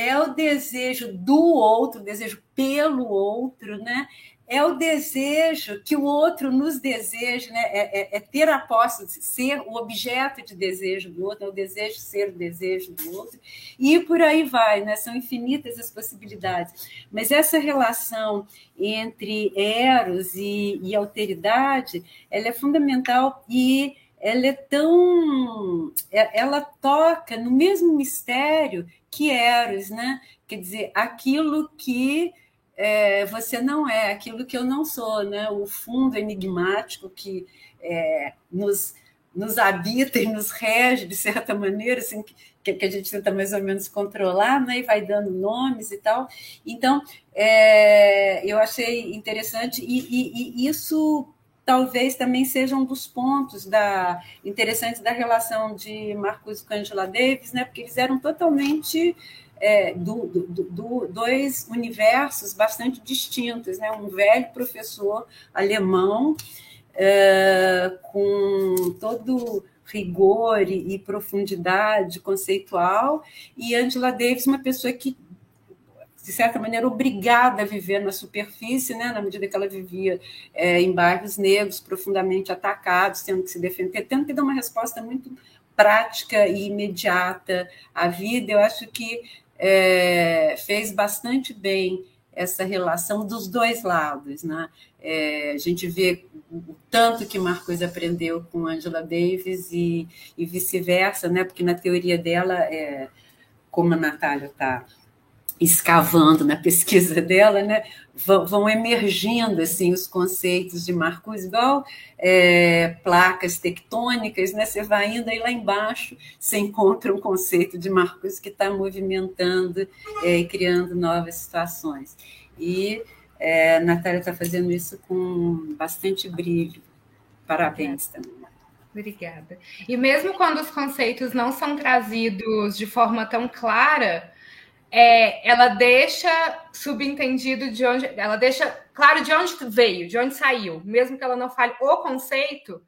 é o desejo do outro, o desejo pelo outro, né? É o desejo que o outro nos deseja, né? É, é, é ter a posse de ser o objeto de desejo do outro, é o desejo de ser o desejo do outro, e por aí vai, né? São infinitas as possibilidades. Mas essa relação entre eros e, e alteridade, ela é fundamental e ela é tão. É, ela toca no mesmo mistério que Eros, né? Quer dizer, aquilo que é, você não é, aquilo que eu não sou, né? O fundo enigmático que é, nos, nos habita e nos rege, de certa maneira, assim, que, que, a gente tenta mais ou menos controlar, né? E vai dando nomes e tal. Então, é, eu achei interessante, e, e, e isso talvez também seja um dos pontos da interessantes da relação de Marcos com Angela Davis, né? Porque eles eram totalmente é, do, do, do, dois universos bastante distintos, né? Um velho professor alemão é, com todo rigor e, e profundidade conceitual e Angela Davis uma pessoa que de certa maneira, obrigada a viver na superfície, né, na medida que ela vivia é, em bairros negros profundamente atacados, tendo que se defender, tendo que dar uma resposta muito prática e imediata à vida. Eu acho que é, fez bastante bem essa relação dos dois lados. Né? É, a gente vê o tanto que Marcos aprendeu com Angela Davis e, e vice-versa, né? porque na teoria dela, é, como a Natália está escavando na pesquisa [laughs] dela, né, vão, vão emergindo assim os conceitos de Marcos, igual é, placas tectônicas, né, você vai indo aí lá embaixo, você encontra um conceito de Marcos que está movimentando é, e criando novas situações. E é, a Natália está fazendo isso com bastante brilho. Parabéns também. Obrigada. E mesmo quando os conceitos não são trazidos de forma tão clara, é, ela deixa subentendido de onde, ela deixa claro de onde veio, de onde saiu, mesmo que ela não fale o conceito,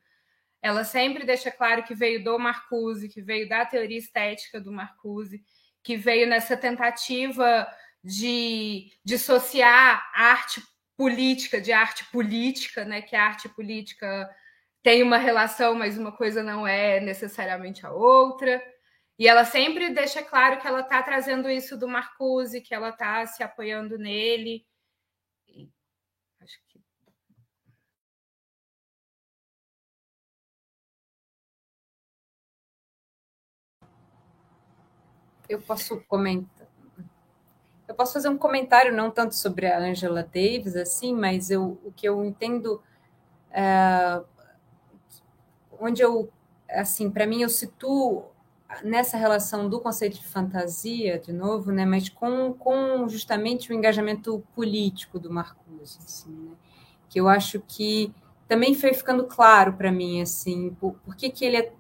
ela sempre deixa claro que veio do Marcuse, que veio da teoria estética do Marcuse, que veio nessa tentativa de dissociar arte política de arte política, né? Que a arte política tem uma relação, mas uma coisa não é necessariamente a outra. E ela sempre deixa claro que ela está trazendo isso do Marcuse, que ela está se apoiando nele. Eu posso comentar. eu posso fazer um comentário não tanto sobre a Angela Davis assim, mas eu, o que eu entendo é, onde eu assim para mim eu situo nessa relação do conceito de fantasia de novo, né, mas com, com justamente o engajamento político do Marcuse, assim, né, que eu acho que também foi ficando claro para mim assim por, por que, que ele é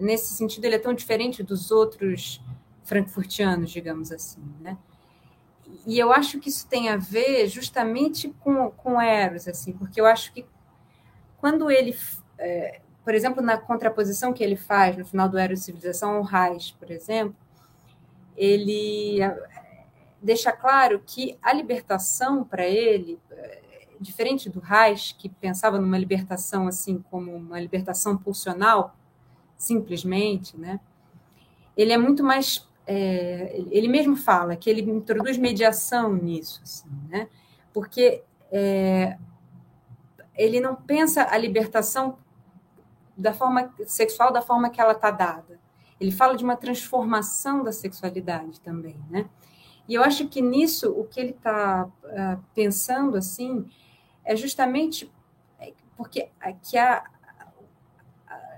nesse sentido ele é tão diferente dos outros frankfurtianos, digamos assim, né? E eu acho que isso tem a ver justamente com, com Eros, assim, porque eu acho que quando ele, é, por exemplo, na contraposição que ele faz no final do Eros Civilização ao Reich, por exemplo, ele é, deixa claro que a libertação para ele, é, diferente do Reich, que pensava numa libertação assim como uma libertação pulsional, simplesmente, né? Ele é muito mais é, ele mesmo fala que ele introduz mediação nisso, assim, né? porque é, ele não pensa a libertação da forma sexual da forma que ela está dada. Ele fala de uma transformação da sexualidade também, né? E eu acho que nisso o que ele está uh, ah, pensando assim é justamente porque que a,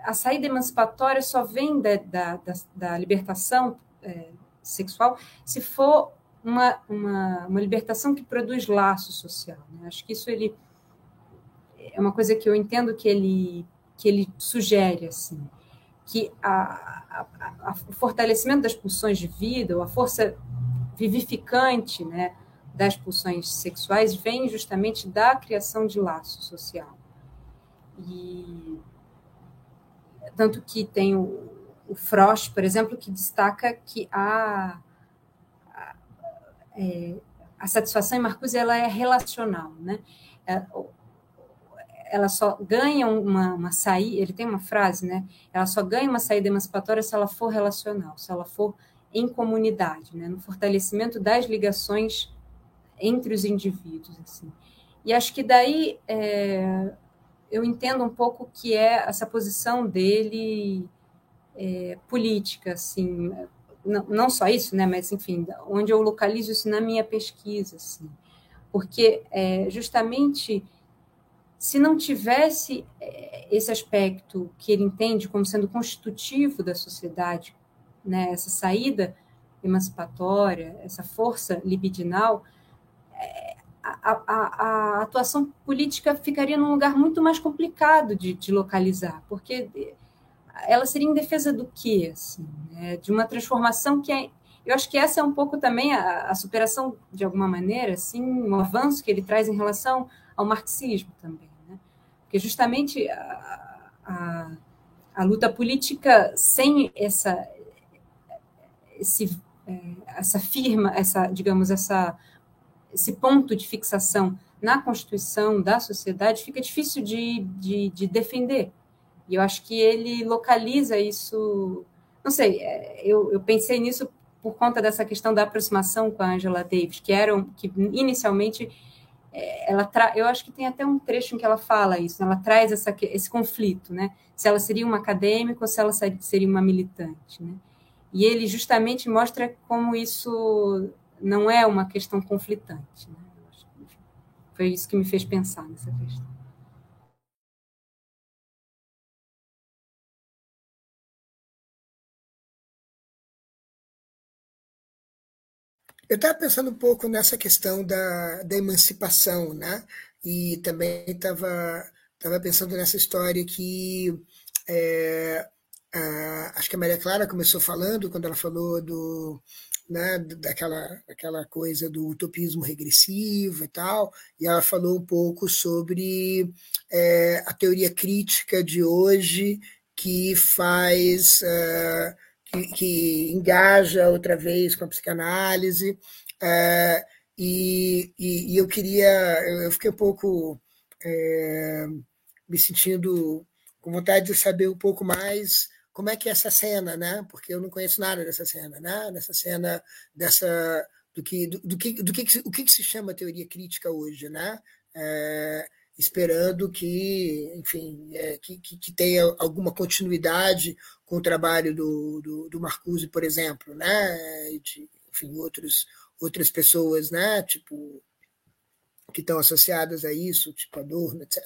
a saída emancipatória só vem da, da, da, da libertação é, sexual se for uma, uma, uma, libertação que produz laço social. Né? Acho que isso ele é uma coisa que eu entendo que ele que ele sugere assim que a, a, a, o fortalecimento das pulsões de vida ou a força vivificante né, das pulsões sexuais vem justamente da criação de laço social. E tanto que tem o, o Frost, por exemplo, que destaca que a, a, é, a satisfação em Marcuse ela é relacional, né? É, ela só ganha uma, uma saída, ele tem uma frase, né? Ela só ganha uma saída emancipatória se ela for relacional, se ela for em comunidade, né? No fortalecimento das ligações entre os indivíduos, assim. E acho que daí é, eu entendo um pouco que é essa posição dele é, política, assim, não, não, só isso, né, mas enfim, onde eu localizo isso na minha pesquisa, assim, porque é, justamente se não tivesse é, esse aspecto que ele entende como sendo constitutivo da sociedade, né, essa saída emancipatória, essa força libidinal, é, a, a, a, atuação política ficaria num lugar muito mais complicado de, de localizar, porque ela seria em defesa do quê? Assim, né? De uma transformação que é. Eu acho que essa é um pouco também a, a superação, de alguma maneira, assim, um avanço que ele traz em relação ao marxismo também. Porque justamente a, a, a luta política sem essa, esse, é, essa firma, essa, digamos, essa, esse ponto de fixação na constituição da sociedade fica difícil de, de, de defender. E eu acho que ele localiza isso. Não sei, é, eu, eu pensei nisso por conta dessa questão da aproximação com a Angela Davis, que eram que inicialmente ela tra... eu acho que tem até um trecho em que ela fala isso, ela traz essa, esse conflito, né? Se ela seria uma acadêmica ou se ela seria uma militante, né? E ele justamente mostra como isso não é uma questão conflitante. Né? Foi isso que me fez pensar nessa questão. Eu estava pensando um pouco nessa questão da, da emancipação, né? E também estava tava pensando nessa história que é, a, acho que a Maria Clara começou falando quando ela falou do né, daquela, coisa do utopismo regressivo e tal, e ela falou um pouco sobre é, a teoria crítica de hoje que faz é, que, que engaja outra vez com a psicanálise. É, e, e, e, eu queria, eu fiquei um pouco é, me sentindo com vontade de saber um pouco mais como é que é essa cena, né? Porque eu não conheço nada dessa cena, né? Dessa cena, dessa do que do, do que do que, o que, que se chama teoria crítica hoje, né? É, esperando que, enfim, é, que, que, tenha alguma continuidade com o trabalho do, do, do Marcuse, por exemplo, né? de, enfim, outros, outras pessoas, né? Tipo, que estão associadas a isso, tipo Adorno, etc.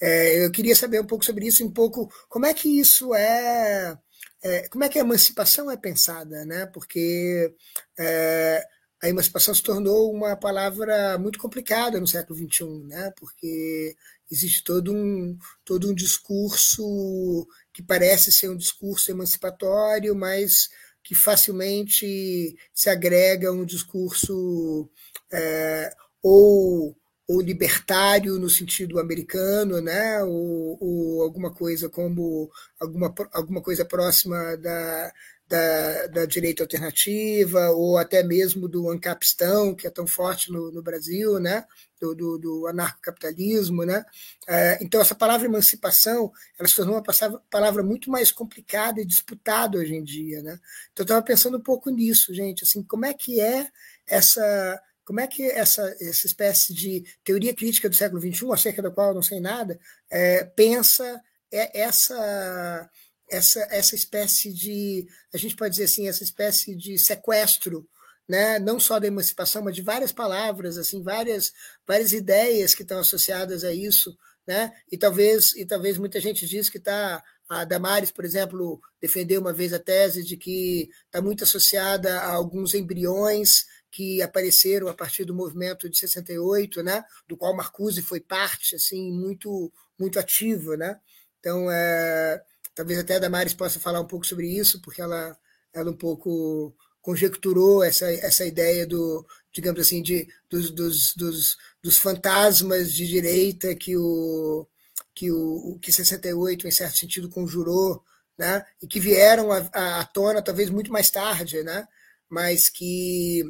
É, eu queria saber um pouco sobre isso, um pouco como é que isso é, é como é que a emancipação é pensada, né? Porque é, a emancipação se tornou uma palavra muito complicada no século XXI, né? Porque existe todo um todo um discurso que parece ser um discurso emancipatório, mas que facilmente se agrega a um discurso é, ou, ou libertário no sentido americano, né? ou, ou alguma coisa como alguma, alguma coisa próxima da, da, da, direita alternativa, ou até mesmo do ancapistão, que é tão forte no, no Brasil, né? do, do, do anarcocapitalismo. Né? É, então, essa palavra emancipação ela se tornou uma palavra muito mais complicada e disputada hoje em dia. Né? Então, eu estava pensando um pouco nisso, gente, assim, como é que é essa como é que essa, essa espécie de teoria crítica do século XXI, acerca da qual eu não sei nada, é, pensa essa, essa, essa espécie de, a gente pode dizer assim, essa espécie de sequestro, né? não só da emancipação, mas de várias palavras, assim, várias, várias ideias que estão associadas a isso, né? E talvez e talvez muita gente diz que está a Damares, por exemplo, defendeu uma vez a tese de que está muito associada a alguns embriões que apareceram a partir do movimento de 68, né, do qual Marcuse foi parte assim muito muito ativa, né? Então, é, talvez até a Damares possa falar um pouco sobre isso, porque ela ela um pouco conjecturou essa, essa ideia do, digamos assim, de, dos, dos, dos, dos fantasmas de direita que o que o que 68 em certo sentido conjurou, né? E que vieram à, tona talvez muito mais tarde, né? Mas que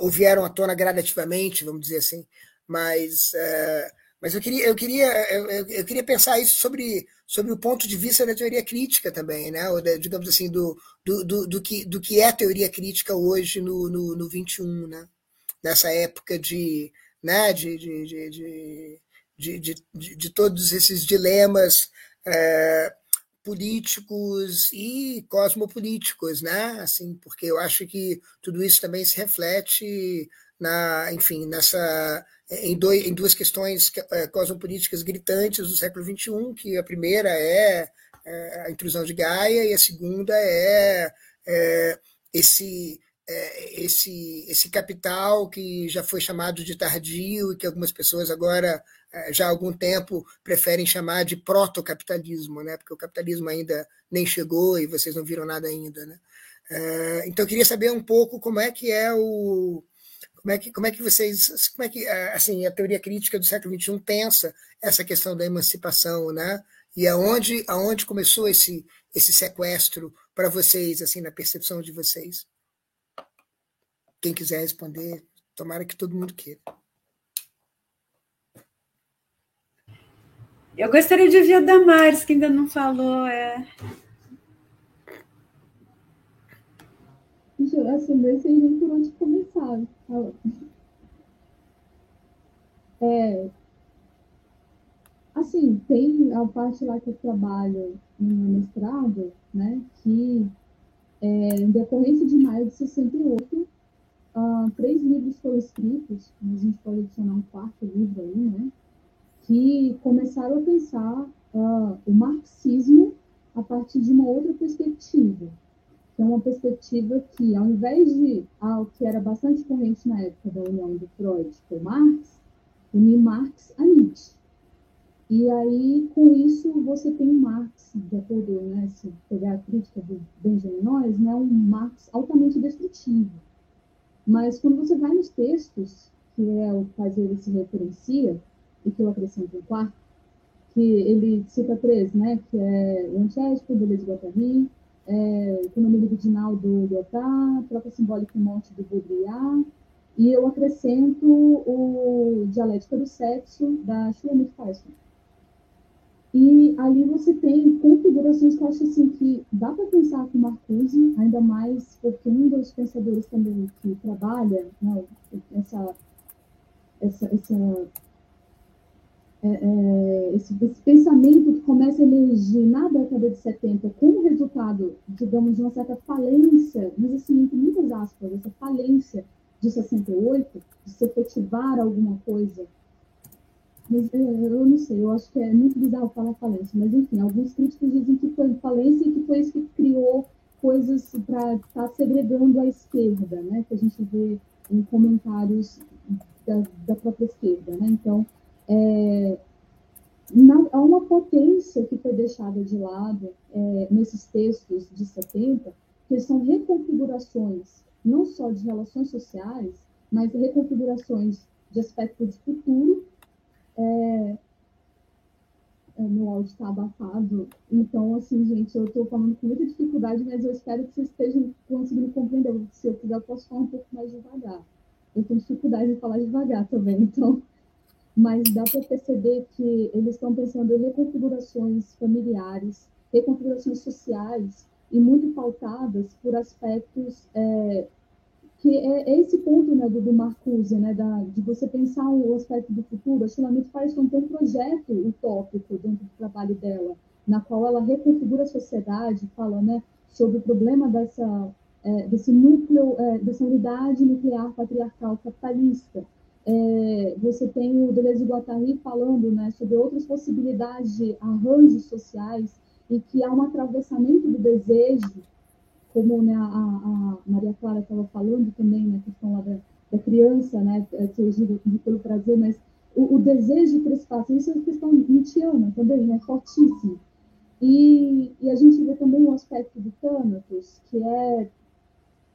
ou vieram à tona gradativamente, vamos dizer assim, mas, é, mas eu queria, eu, queria, eu, eu, queria pensar isso sobre, sobre o ponto de vista da teoria crítica também, né? ou digamos assim, do, do, do, do, que, do que é teoria crítica hoje no, no, no 21, né? nessa época de, né? de, de, de, de, de, de, de todos esses dilemas. É, políticos e cosmopolíticos, né? Assim, porque eu acho que tudo isso também se reflete na, enfim, nessa em, dois, em duas questões é, cosmopolíticas gritantes do século XXI, que a primeira é, é a intrusão de Gaia e a segunda é, é esse esse, esse capital que já foi chamado de tardio e que algumas pessoas agora, já há algum tempo, preferem chamar de protocapitalismo, né? porque o capitalismo ainda nem chegou e vocês não viram nada ainda. Né? Então, eu queria saber um pouco como é que é o. Como é que, como é que vocês. Como é que assim, a teoria crítica do século XXI pensa essa questão da emancipação, né? E aonde, aonde começou esse, esse sequestro para vocês, assim, na percepção de vocês? Quem quiser responder, tomara que todo mundo queira. Eu gostaria de ouvir a Damares, que ainda não falou. É... Assim, não sei nem por onde começar. É, assim, tem a parte lá que eu trabalho no meu mestrado, né, que é, em decorrência de maio de 68, uh, três livros foram escritos, mas a gente pode adicionar um quarto livro aí, né? Que começaram a pensar uh, o marxismo a partir de uma outra perspectiva, que é uma perspectiva que, ao invés de algo que era bastante corrente na época da união do Freud com Marx, unir Marx a Nietzsche. E aí, com isso, você tem um Marx, de acordo, né, se pegar a crítica do Benjamin Noyes, né, um Marx altamente destrutivo mas quando você vai nos textos, que é o quais ele se referencia, e que eu acrescento um quarto, que ele cita três, né? Que é o Antiético, Deleuze Guattari, é, Economia Libidinal, do Lyotard, Troca Simbólica e Morte, do Baudrillard, e eu acrescento o Dialética do Sexo, da Schulamit Carson. E ali você tem configurações que eu acho assim, que dá para pensar com Marcuse, ainda mais porque um dos pensadores também que trabalha né, essa, essa, essa é, é, esse, esse, pensamento que começa a emergir na década de 70 como resultado, digamos, de uma certa falência, mas assim, entre muitas aspas, essa falência de 68, de se efetivar alguma coisa. Mas é, eu não sei, eu acho que é muito bizarro falar falência, mas enfim, alguns críticos dizem que foi falência e que foi isso que criou coisas para estar tá segregando a esquerda, né? Que a gente vê em comentários da, da própria esquerda, né? Então, é, há uma potência que foi deixada de lado é, nesses textos de 70, que são reconfigurações não só de relações sociais, mas reconfigurações de aspecto de futuro. É, é, meu áudio está abafado, então, assim, gente, eu estou falando com muita dificuldade, mas eu espero que vocês estejam conseguindo compreender. Se eu quiser, eu posso falar um pouco mais devagar. Eu tenho dificuldade de falar devagar também, então mas dá para perceber que eles estão pensando em reconfigurações familiares, reconfigurações sociais, e muito pautadas por aspectos é, que é, é, esse ponto né, do, do Marcuse, né, da, de você pensar o aspecto do futuro. A Shulamit Firestone tem um projeto utópico dentro do trabalho dela, na qual ela reconfigura a sociedade, fala né, sobre o problema dessa, é, desse núcleo, é, dessa unidade nuclear patriarcal capitalista, é, você tem o Deleuze Guattari falando né, sobre outras possibilidades de arranjos sociais e que há um atravessamento do desejo, como né, a, a, Maria Clara estava falando também na questão lá da, da criança, né, surgido pelo prazer, mas o, o desejo por espaço, isso é uma questão nietzschiana também, né, fortíssimo. E, e a gente vê também o aspecto do Thanatos, que é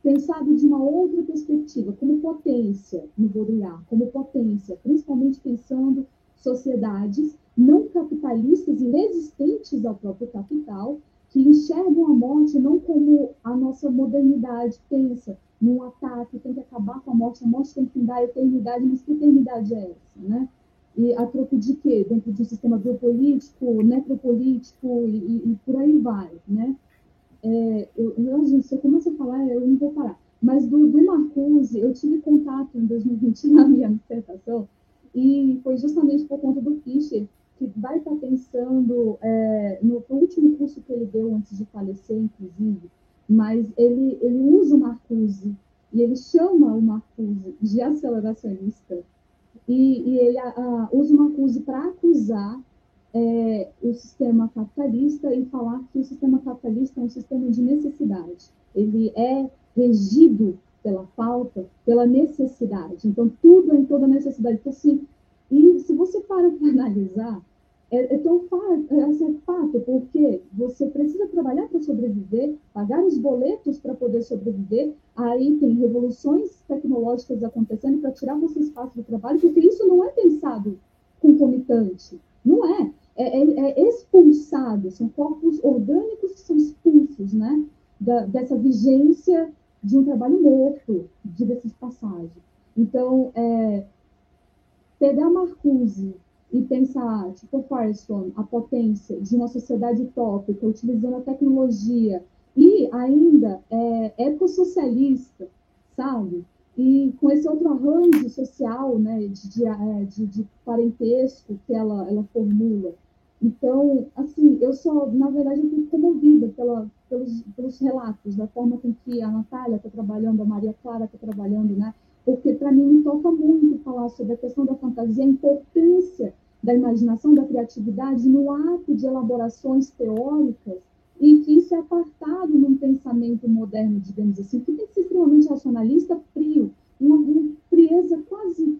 pensado de uma outra perspectiva, como potência no Baudrillard, como potência, principalmente pensando sociedades não capitalistas e resistentes ao próprio capital, que enxergam a morte não como a nossa modernidade pensa, num ataque, tem que acabar com a morte, a morte tem que dar a eternidade, mas que eternidade é essa, né? E a troco de quê? Dentro de um sistema biopolítico, necropolítico e, e, e por aí vai, né? É, eu, eu, gente, se eu começo a falar, eu não vou parar. Mas do, do Marcuse, eu tive contato em 2020 [laughs] na minha dissertação, e foi justamente por conta do Fischer, que vai estar pensando é, no, no, último curso que ele deu antes de falecer, inclusive, mas ele, ele usa o Marcuse, e ele chama o Marcuse de aceleracionista, e, e ele a, a, usa o Marcuse para acusar é, o sistema capitalista e falar que o sistema capitalista é um sistema de necessidade. Ele é regido pela falta, pela necessidade. Então, tudo é em toda necessidade. Então, assim, e se você para para analisar, é, é, tão fato, é, é fato, porque você precisa trabalhar para sobreviver, pagar os boletos para poder sobreviver, aí tem revoluções tecnológicas acontecendo para tirar você espaço do trabalho, porque isso não é pensado concomitante. Não é é, é, é expulsado, são corpos orgânicos que são expulsos né, da, dessa vigência de um trabalho morto, de desses passagens. Então, é, pegar Marcuse e pensar, tipo Firestone, a potência de uma sociedade utópica, utilizando a tecnologia, e ainda é, ecossocialista, sabe? E com esse outro arranjo social, né, de, de, é, de, de parentesco que ela, ela formula, então, assim, eu sou, na verdade, eu fico comovida pela, pelos, pelos relatos, da forma com que a Natália está trabalhando, a Maria Clara está trabalhando, né? Porque, para mim, me toca muito falar sobre a questão da fantasia, a importância da imaginação, da criatividade no ato de elaborações teóricas e que isso é apartado num pensamento moderno, digamos assim, que tem que ser extremamente racionalista, frio, uma, frieza quase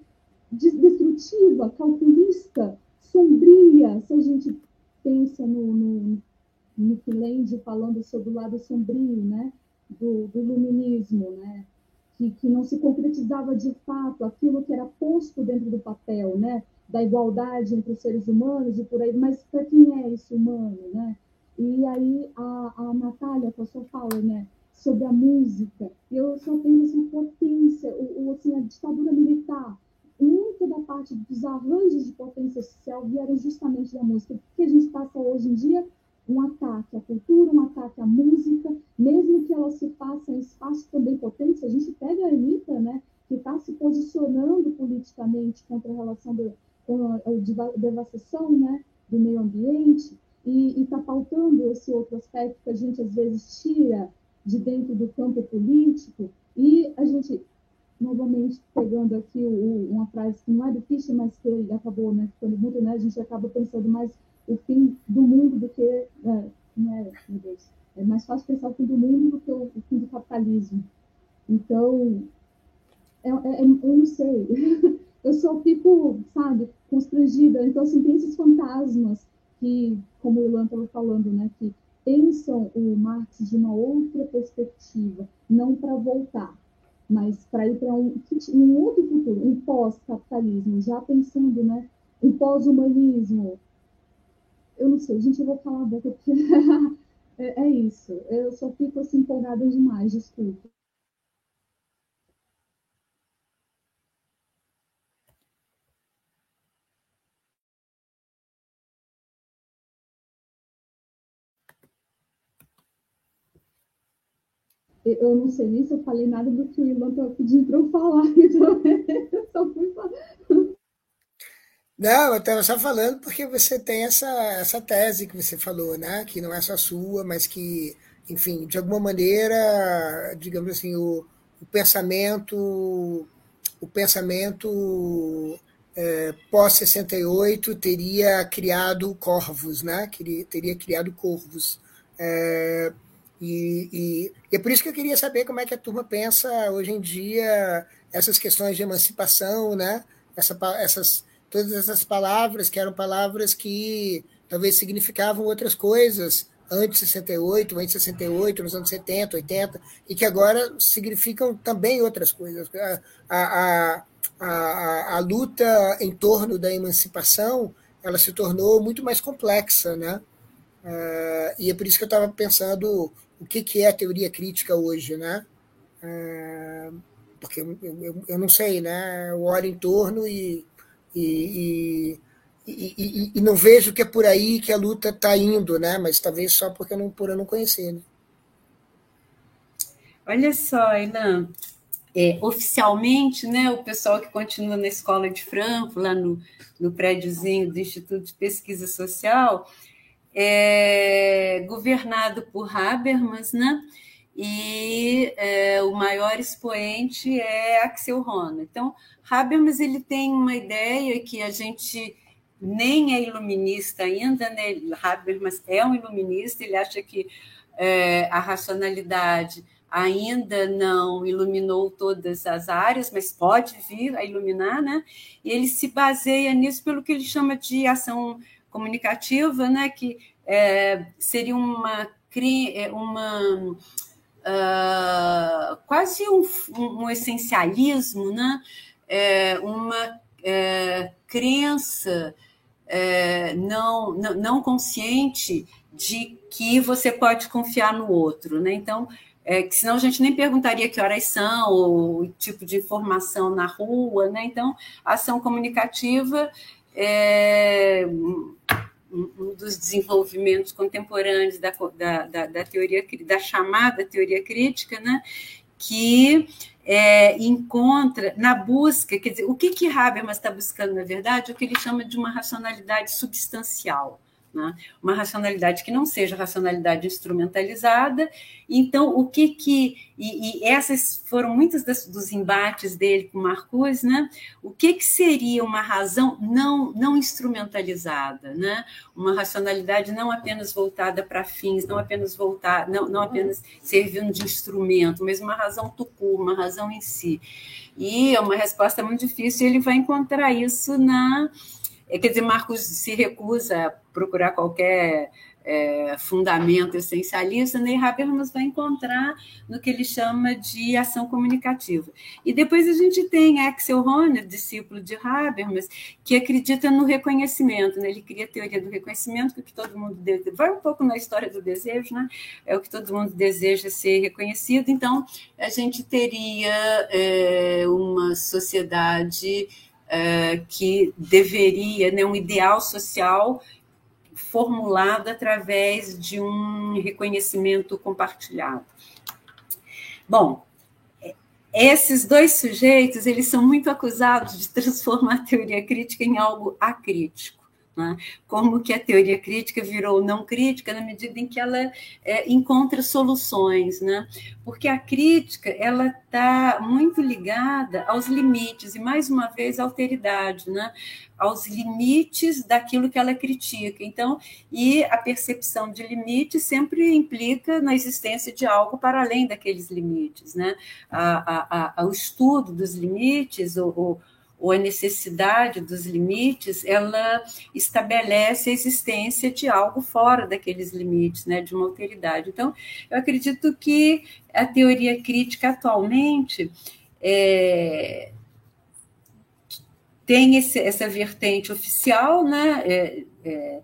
destrutiva, calculista, sombria, se a gente pensa no, no, no Filendi falando sobre o lado sombrio, né, do, do luminismo, né, que, que não se concretizava de fato aquilo que era posto dentro do papel, né, da igualdade entre os seres humanos e por aí, mas para quem é esse humano, né? E aí a, a Natália, com a sua fala, né, sobre a música, eu só tenho essa potência, o, o, assim, a ditadura militar, muita da parte dos arranjos de potência social vieram justamente da música. Porque a gente passa hoje em dia um ataque à cultura, um ataque à música, mesmo que ela se faça em espaços também potentes. A gente pega a Anitta, né, que está se posicionando politicamente contra a relação do, com a, a devastação né, do meio ambiente e está pautando esse outro aspecto que a gente às vezes tira de dentro do campo político e a gente novamente pegando aqui o, uma frase que não é do Fischer, mas que ele acabou né, ficando muito, né, a gente acaba pensando mais o fim do mundo do que. É, não é, meu Deus. É mais fácil pensar o fim do mundo do que o, o fim do capitalismo. Então, é, é, eu não sei. [laughs] eu só fico, sabe, constrangida. Então, assim, tem esses fantasmas que, como o Ilan estava falando, né, que pensam o Marx de uma outra perspectiva, não para voltar, mas para ir para um, um, outro futuro, um pós-capitalismo, já pensando, né, um pós-humanismo. Eu não sei, gente, eu vou falar a boca porque [laughs] é, é, isso. Eu só fico assim empolgada demais, desculpa. Eu não sei nem se eu falei nada do que o Ilan estava pedindo para eu falar, [laughs] então eu só fui falar. Não, eu estava só falando porque você tem essa, essa tese que você falou, né? Que não é só sua, mas que, enfim, de alguma maneira, digamos assim, o, o pensamento, o pensamento é, pós 68 teria criado corvos, né? Teria criado corvos. É, e, e, é por isso que eu queria saber como é que a turma pensa hoje em dia essas questões de emancipação, né? Essa, essas, todas essas palavras que eram palavras que talvez significavam outras coisas antes de 68, antes de 68, nos anos 70, 80, e que agora significam também outras coisas. A, a, a, a luta em torno da emancipação ela se tornou muito mais complexa, né? Uh, e é por isso que eu estava pensando o que, que é teoria crítica hoje, né? É, porque eu, eu, eu, não sei, né? Eu olho em torno e, e, e, e, não vejo que é por aí que a luta está indo, né? Mas talvez só porque eu não, por eu não conhecer, né? Olha só, Ilan, é, oficialmente, né, o pessoal que continua na Escola de Frankfurt, lá no, no prédiozinho do Instituto de Pesquisa Social, é governado por Habermas, né? E é, o maior expoente é Axel Rona. Então, Habermas ele tem uma ideia que a gente nem é iluminista ainda, né? Habermas é um iluminista, ele acha que é, a racionalidade ainda não iluminou todas as áreas, mas pode vir a iluminar, né? E ele se baseia nisso pelo que ele chama de ação comunicativa, né, que é, seria uma, é, uma uh, quase um, um, essencialismo, né, é, uma é, crença é, não, não, não consciente de que você pode confiar no outro, né? Então, é, que senão a gente nem perguntaria que horas são, ou o tipo de informação na rua, né? Então, ação comunicativa é, um dos desenvolvimentos contemporâneos da, da, da, da, teoria da chamada teoria crítica, né, que é, encontra na busca, quer dizer, o que que Habermas está buscando na verdade, o que ele chama de uma racionalidade substancial né? uma racionalidade que não seja racionalidade instrumentalizada. Então, o que que. E, e essas foram muitos das, dos embates dele com Marcuse, né? O que, que seria uma razão não, não instrumentalizada, né? Uma racionalidade não apenas voltada para fins, não apenas voltar, não, não apenas servindo de instrumento, mas uma razão tucur, uma razão em si. E é uma resposta muito difícil, e ele vai encontrar isso na quer dizer, Marcos se recusa a procurar qualquer é, fundamento essencialista, e Habermas vai encontrar no que ele chama de ação comunicativa. E depois a gente tem Axel Horner, discípulo de Habermas, que acredita no reconhecimento, né? ele cria a teoria do reconhecimento, que, que todo mundo deseja. vai um pouco na história do desejo, né? é o que todo mundo deseja ser reconhecido, então a gente teria é, uma sociedade uh, que deveria, né, um ideal social formulado através de um reconhecimento compartilhado. Bom, esses dois sujeitos eles são muito acusados de transformar a teoria crítica em algo acrítico. Né? Como que a teoria crítica virou não crítica na medida em que ela é, encontra soluções, né? Porque a crítica ela está muito ligada aos limites e mais uma vez à alteridade, né? Aos limites daquilo que ela critica. Então, e a percepção de limites sempre implica na existência de algo para além daqueles limites, né? A, a, a, o estudo dos limites, ou a necessidade dos limites, ela estabelece a existência de algo fora daqueles limites, né, de uma alteridade. Então, eu acredito que a teoria crítica atualmente é, tem esse, essa vertente oficial, né, é, é,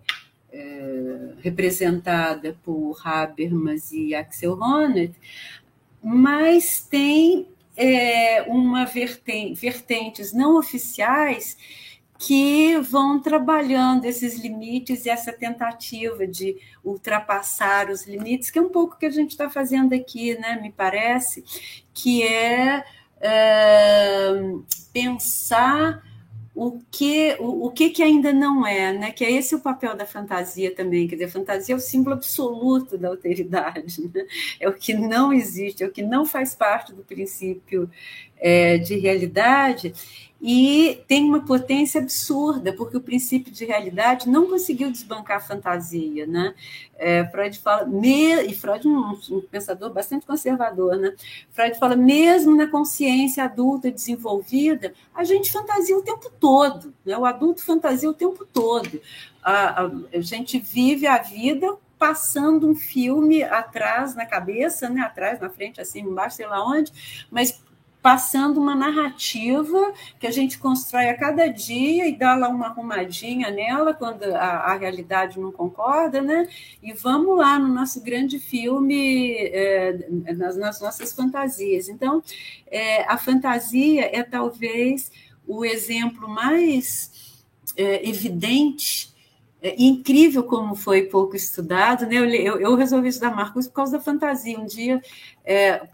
é representada por Habermas e Axel Honneth, mas tem é, uma vertente, vertentes não oficiais que vão trabalhando esses limites e essa tentativa de ultrapassar os limites, que é um pouco que a gente está fazendo aqui, né? Me parece, que é, é pensar o que, o, o que, que ainda não é, né? que é esse o papel da fantasia também, quer dizer, a fantasia é o símbolo absoluto da alteridade, né? é o que não existe, é o que não faz parte do princípio é, de realidade, e tem uma potência absurda, porque o princípio de realidade não conseguiu desbancar a fantasia. Né? É, Freud fala, me, e Freud é um, um, pensador bastante conservador, né? Freud fala, mesmo na consciência adulta desenvolvida, a gente fantasia o tempo todo, né? o adulto fantasia o tempo todo. A, a, a gente vive a vida passando um filme atrás na cabeça, né? atrás, na frente, assim, embaixo, sei lá onde, mas passando uma narrativa que a gente constrói a cada dia e dá lá uma arrumadinha nela quando a, a realidade não concorda, né? E vamos lá no nosso grande filme, é, nas, nas, nossas fantasias. Então, é, a fantasia é talvez o exemplo mais é, evidente é incrível como foi pouco estudado, né? Eu, eu, eu, resolvi estudar Marcos por causa da fantasia. Um dia, é,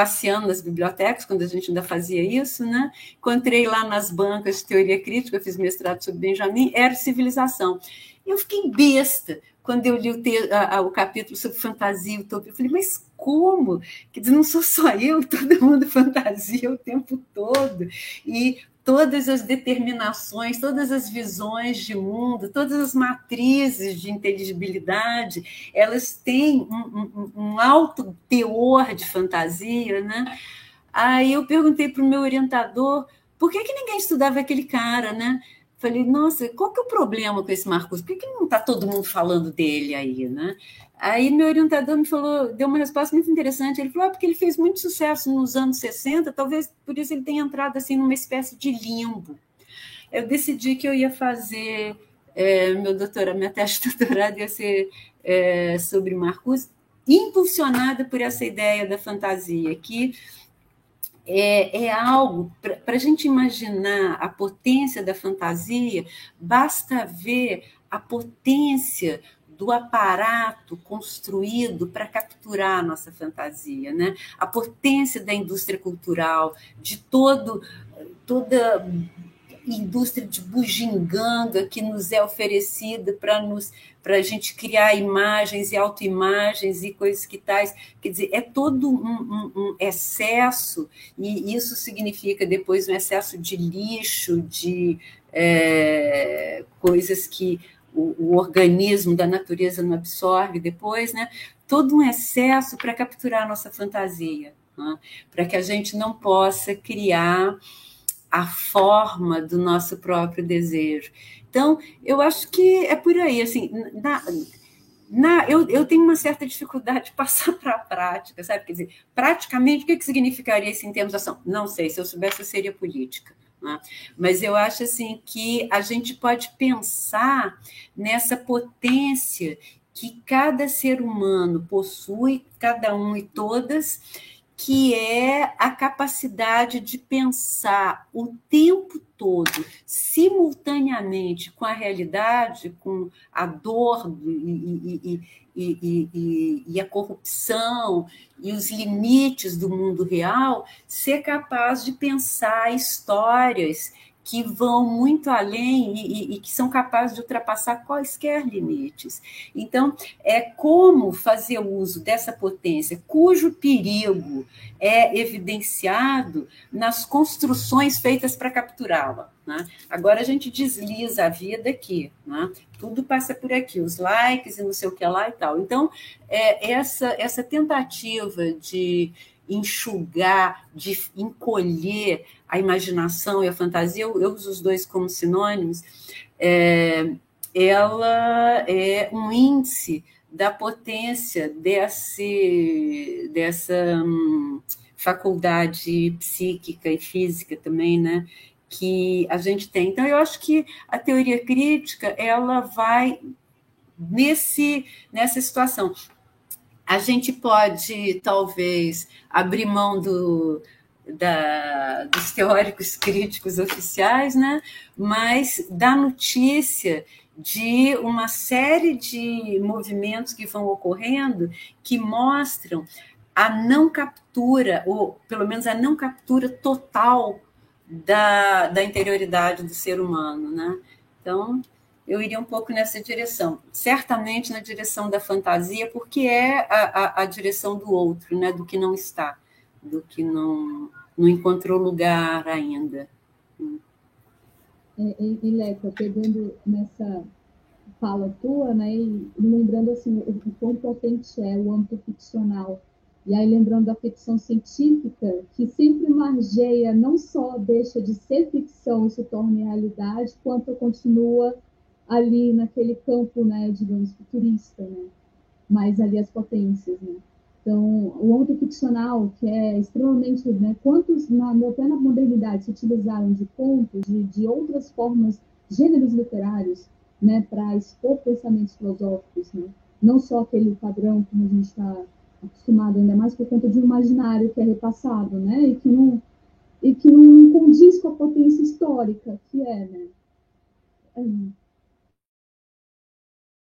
passeando nas bibliotecas, quando a gente ainda fazia isso, né? Encontrei lá nas bancas de teoria crítica, fiz mestrado sobre Benjamin, era civilização. Eu fiquei besta quando eu li o, te, a, a, o capítulo sobre fantasia e utopia. Eu falei, mas como? Quer dizer, não sou só eu, [laughs] todo mundo fantasia o tempo todo. E todas as determinações, todas as visões de mundo, todas as matrizes de inteligibilidade, elas têm um, um, um alto teor de fantasia, né? Aí eu perguntei para o meu orientador por que, que ninguém estudava aquele cara, né? Falei, nossa, qual que é o problema com esse Marcos? Por que, não está todo mundo falando dele aí, né? Aí meu orientador me falou, deu uma resposta muito interessante. Ele falou, ah, porque ele fez muito sucesso nos anos 60, talvez por isso ele tenha entrado assim numa espécie de limbo. Eu decidi que eu ia fazer é, meu doutorado, minha tese de doutorado ia ser é, sobre Marcos, impulsionada por essa ideia da fantasia, que é, é algo, para a gente imaginar a potência da fantasia, basta ver a potência do aparato construído para capturar a nossa fantasia, né? A potência da indústria cultural, de todo toda indústria de bugiganga que nos é oferecida para nos para a gente criar imagens e autoimagens e coisas que tais. Quer dizer, é todo um, um, um, excesso, e isso significa depois um excesso de lixo, de é, coisas que o, o, organismo da natureza não absorve depois, né? todo um excesso para capturar a nossa fantasia, né? para que a gente não possa criar a forma do nosso próprio desejo. Então, eu acho que é por aí, assim, na, na, eu, eu tenho uma certa dificuldade de [laughs] passar para a prática, sabe? Quer dizer, praticamente, o que, que significaria isso em termos de ação? Não sei, se eu soubesse, eu seria política. Né? Mas eu acho assim que a gente pode pensar nessa potência que cada ser humano possui, cada um e todas, que é a capacidade de pensar o tempo todo, simultaneamente com a realidade, com a dor e, e, e, e, a corrupção e os limites do mundo real, ser capaz de pensar histórias que vão muito além e, e, e, que são capazes de ultrapassar quaisquer limites. Então, é como fazer uso dessa potência, cujo perigo é evidenciado nas construções feitas para capturá-la. Né? Agora a gente desliza a vida aqui, né? tudo passa por aqui, os likes e não sei o que lá e tal. Então, é, essa, essa tentativa de enxugar, de encolher a imaginação e a fantasia, eu, eu uso os dois como sinônimos, é, ela é um índice da potência desse, dessa hum, faculdade psíquica e física também, né? que a gente tem. Então, eu acho que a teoria crítica ela vai nesse, nessa situação a gente pode, talvez, abrir mão do, da, dos teóricos críticos oficiais, né? mas da notícia de uma série de movimentos que vão ocorrendo que mostram a não captura, ou pelo menos a não captura total da, da interioridade do ser humano. Né? Então, eu iria um pouco nessa direção. Certamente na direção da fantasia, porque é a, a, a direção do outro, né? do que não está, do que não, não encontrou lugar ainda. É, e, Leca, pegando nessa fala tua, né, e lembrando assim, o, o quão potente é o âmbito ficcional, e aí lembrando da ficção científica, que sempre margeia, não só deixa de ser ficção e se torna realidade, quanto continua ali naquele campo, né, digamos, futurista, né? mais ali as potências, né? Então, o âmbito ficcional, que é extremamente, né, quantos na, na modernidade se utilizaram de contos, de, de outras formas, gêneros literários, né, para expor pensamentos filosóficos, né? Não só aquele padrão como a gente está acostumado, ainda mais por conta de um imaginário que é repassado, né, e que não e que não condiz com a potência histórica que é, né? É.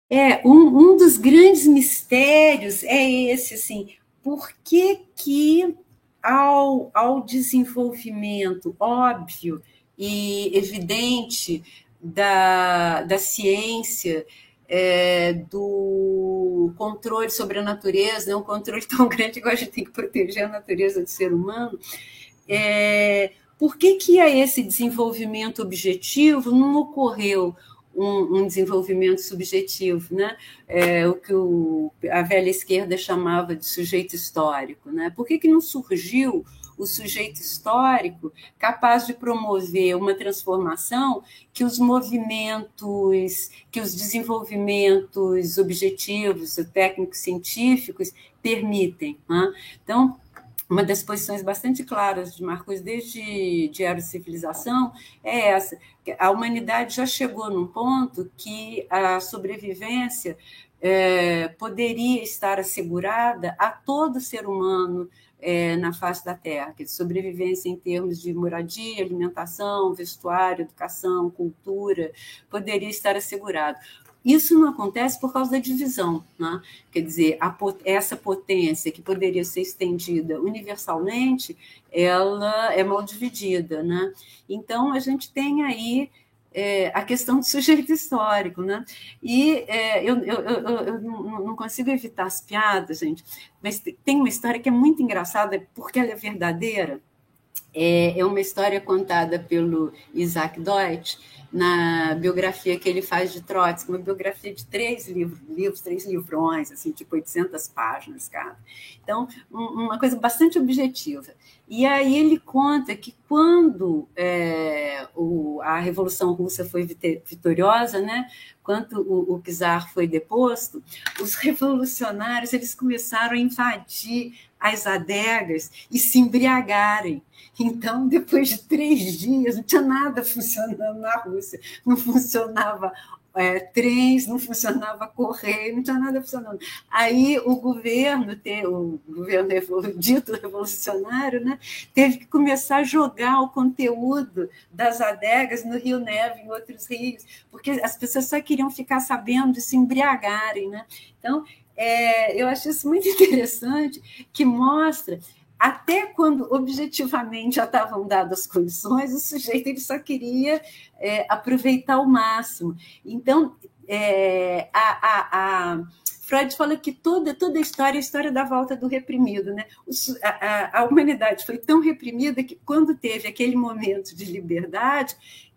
É, um, um dos grandes mistérios é esse, assim, por que que ao, ao desenvolvimento óbvio e evidente da, da ciência, é, do controle sobre a natureza, né, um controle [laughs] tão grande que a gente tem que proteger a natureza do ser humano, é, por que, que a esse desenvolvimento objetivo não ocorreu um, um desenvolvimento subjetivo, né? É, o que o, a velha esquerda chamava de sujeito histórico. Né? Por que, que não surgiu o sujeito histórico capaz de promover uma transformação que os movimentos, que os desenvolvimentos objetivos, técnicos científicos permitem. Né? Então, uma das posições bastante claras de Marcos desde de Civilização é essa: a humanidade já chegou num ponto que a sobrevivência é, poderia estar assegurada a todo ser humano é, na face da Terra, que sobrevivência em termos de moradia, alimentação, vestuário, educação, cultura, poderia estar assegurado. Isso não acontece por causa da divisão, né? quer dizer, a, essa potência que poderia ser estendida universalmente, ela é mal dividida. Né? Então, a gente tem aí é, a questão do [laughs] sujeito histórico. Né? E é, eu, eu, eu, eu, não consigo evitar as piadas, gente, mas tem uma história que é muito engraçada, porque ela é verdadeira. É, é uma história contada pelo Isaac Deutsch, na biografia que ele faz de Trotsky, uma biografia de três livros, livros três livrões, assim, tipo 800 páginas cada. Então, um, uma coisa bastante objetiva. E aí ele conta que quando é, a Revolução Russa foi vitoriosa, né, quando o, o czar foi deposto, os revolucionários eles começaram a invadir as adegas e se embriagarem. Então, depois de três dias, não tinha nada funcionando na Rússia. Não funcionava é, trens, não funcionava correio, não tinha nada funcionando. Aí o governo, o governo dito revolucionário, né, teve que começar a jogar o conteúdo das adegas no Rio Neve, em outros rios, porque as pessoas só queriam ficar sabendo de se embriagarem. Né? Então, é, eu acho isso muito [laughs] interessante, que mostra até quando objetivamente já estavam dadas as condições, o sujeito ele só queria é, aproveitar ao máximo. Então, é, a, a, a, Freud fala que toda, toda a história é a história da volta do reprimido. Né? O, a, a humanidade foi tão reprimida que, quando teve aquele momento de liberdade,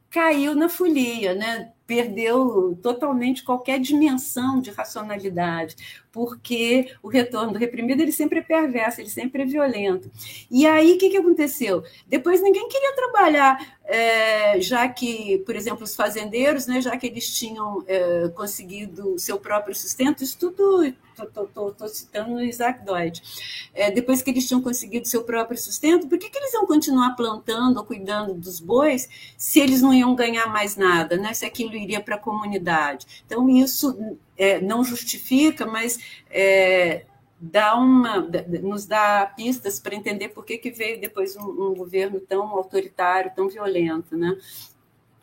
caiu na folia, né? Perdeu totalmente qualquer dimensão de racionalidade, porque o retorno do reprimido ele sempre é perverso, ele sempre é violento. E aí o que, que aconteceu? Depois ninguém queria trabalhar, é, já que, por exemplo, os fazendeiros, né, já que eles tinham é, conseguido seu próprio sustento, isso tudo estou citando Isaac Deutsch, é, depois que eles tinham conseguido seu próprio sustento, por que, que eles iam continuar plantando ou cuidando dos bois se eles não iam ganhar mais nada, né? se aquilo iria para a comunidade? Então, isso é, não justifica, mas é, dá uma, nos dá pistas para entender por que, que veio depois um, um governo tão autoritário, tão violento. Né?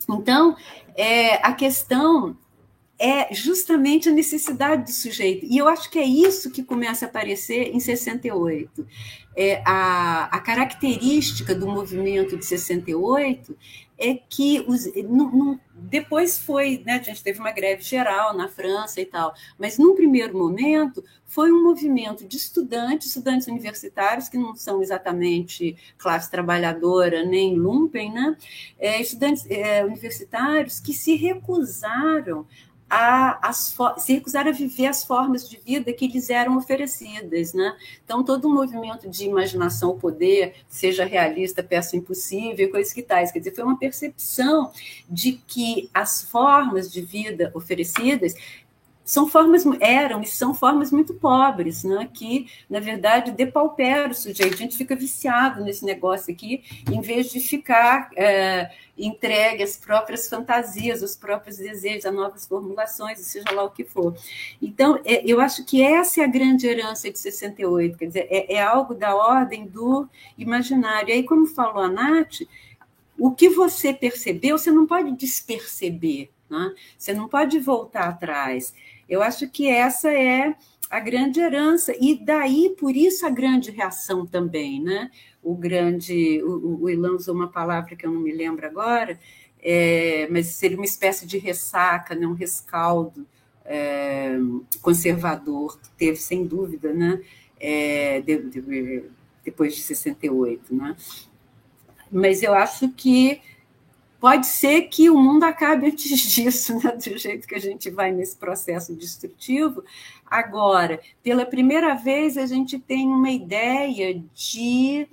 Então, é, a questão é justamente a necessidade do sujeito. E eu acho que é isso que começa a aparecer em 68. É, a, a característica do movimento de 68 é que os, não, não, depois foi, né, a gente teve uma greve geral na França e tal, mas num primeiro momento foi um movimento de estudantes, estudantes universitários, que não são exatamente classe trabalhadora nem lumpen, né, é, estudantes é, universitários que se recusaram a, as, se recusaram a viver as formas de vida que lhes eram oferecidas. Né? Então, todo um movimento de imaginação poder, seja realista, peça impossível, coisas que tais. Quer dizer, foi uma percepção de que as formas de vida oferecidas são formas eram e são formas muito pobres, né? que na verdade depauperam o sujeito. A gente fica viciado nesse negócio aqui, em vez de ficar é, entregue às próprias fantasias, aos próprios desejos, a novas formulações, seja lá o que for. Então, é, eu acho que essa é a grande herança de 68, quer dizer, é, é algo da ordem do imaginário. E aí, como falou a Nath, o que você percebeu, você não pode desperceber. Né? Você não pode voltar atrás. Eu acho que essa é a grande herança, e daí, por isso, a grande reação também, né? O grande, o, o Ilan usou uma palavra que eu não me lembro agora, é, mas seria uma espécie de ressaca, né? um rescaldo é, conservador, que teve, sem dúvida, né? É, de, de, depois de 68, né? Mas eu acho que pode ser que o mundo acabe antes [laughs] disso, né, do jeito que a gente vai nesse processo destrutivo. Agora, pela primeira vez, a gente tem uma ideia de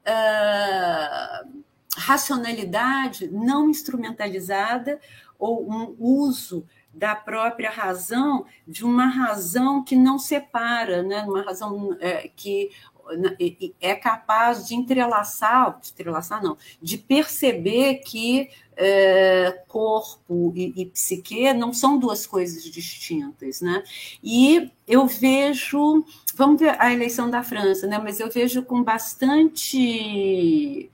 uh, racionalidade não instrumentalizada ou um uso da própria razão, de uma razão que não separa, né? uma razão é, que é capaz de entrelaçar, de entrelaçar não, de perceber que é, corpo e, e, psique não são duas coisas distintas, né? E eu vejo, vamos ver a eleição da França, né? Mas eu vejo com bastante,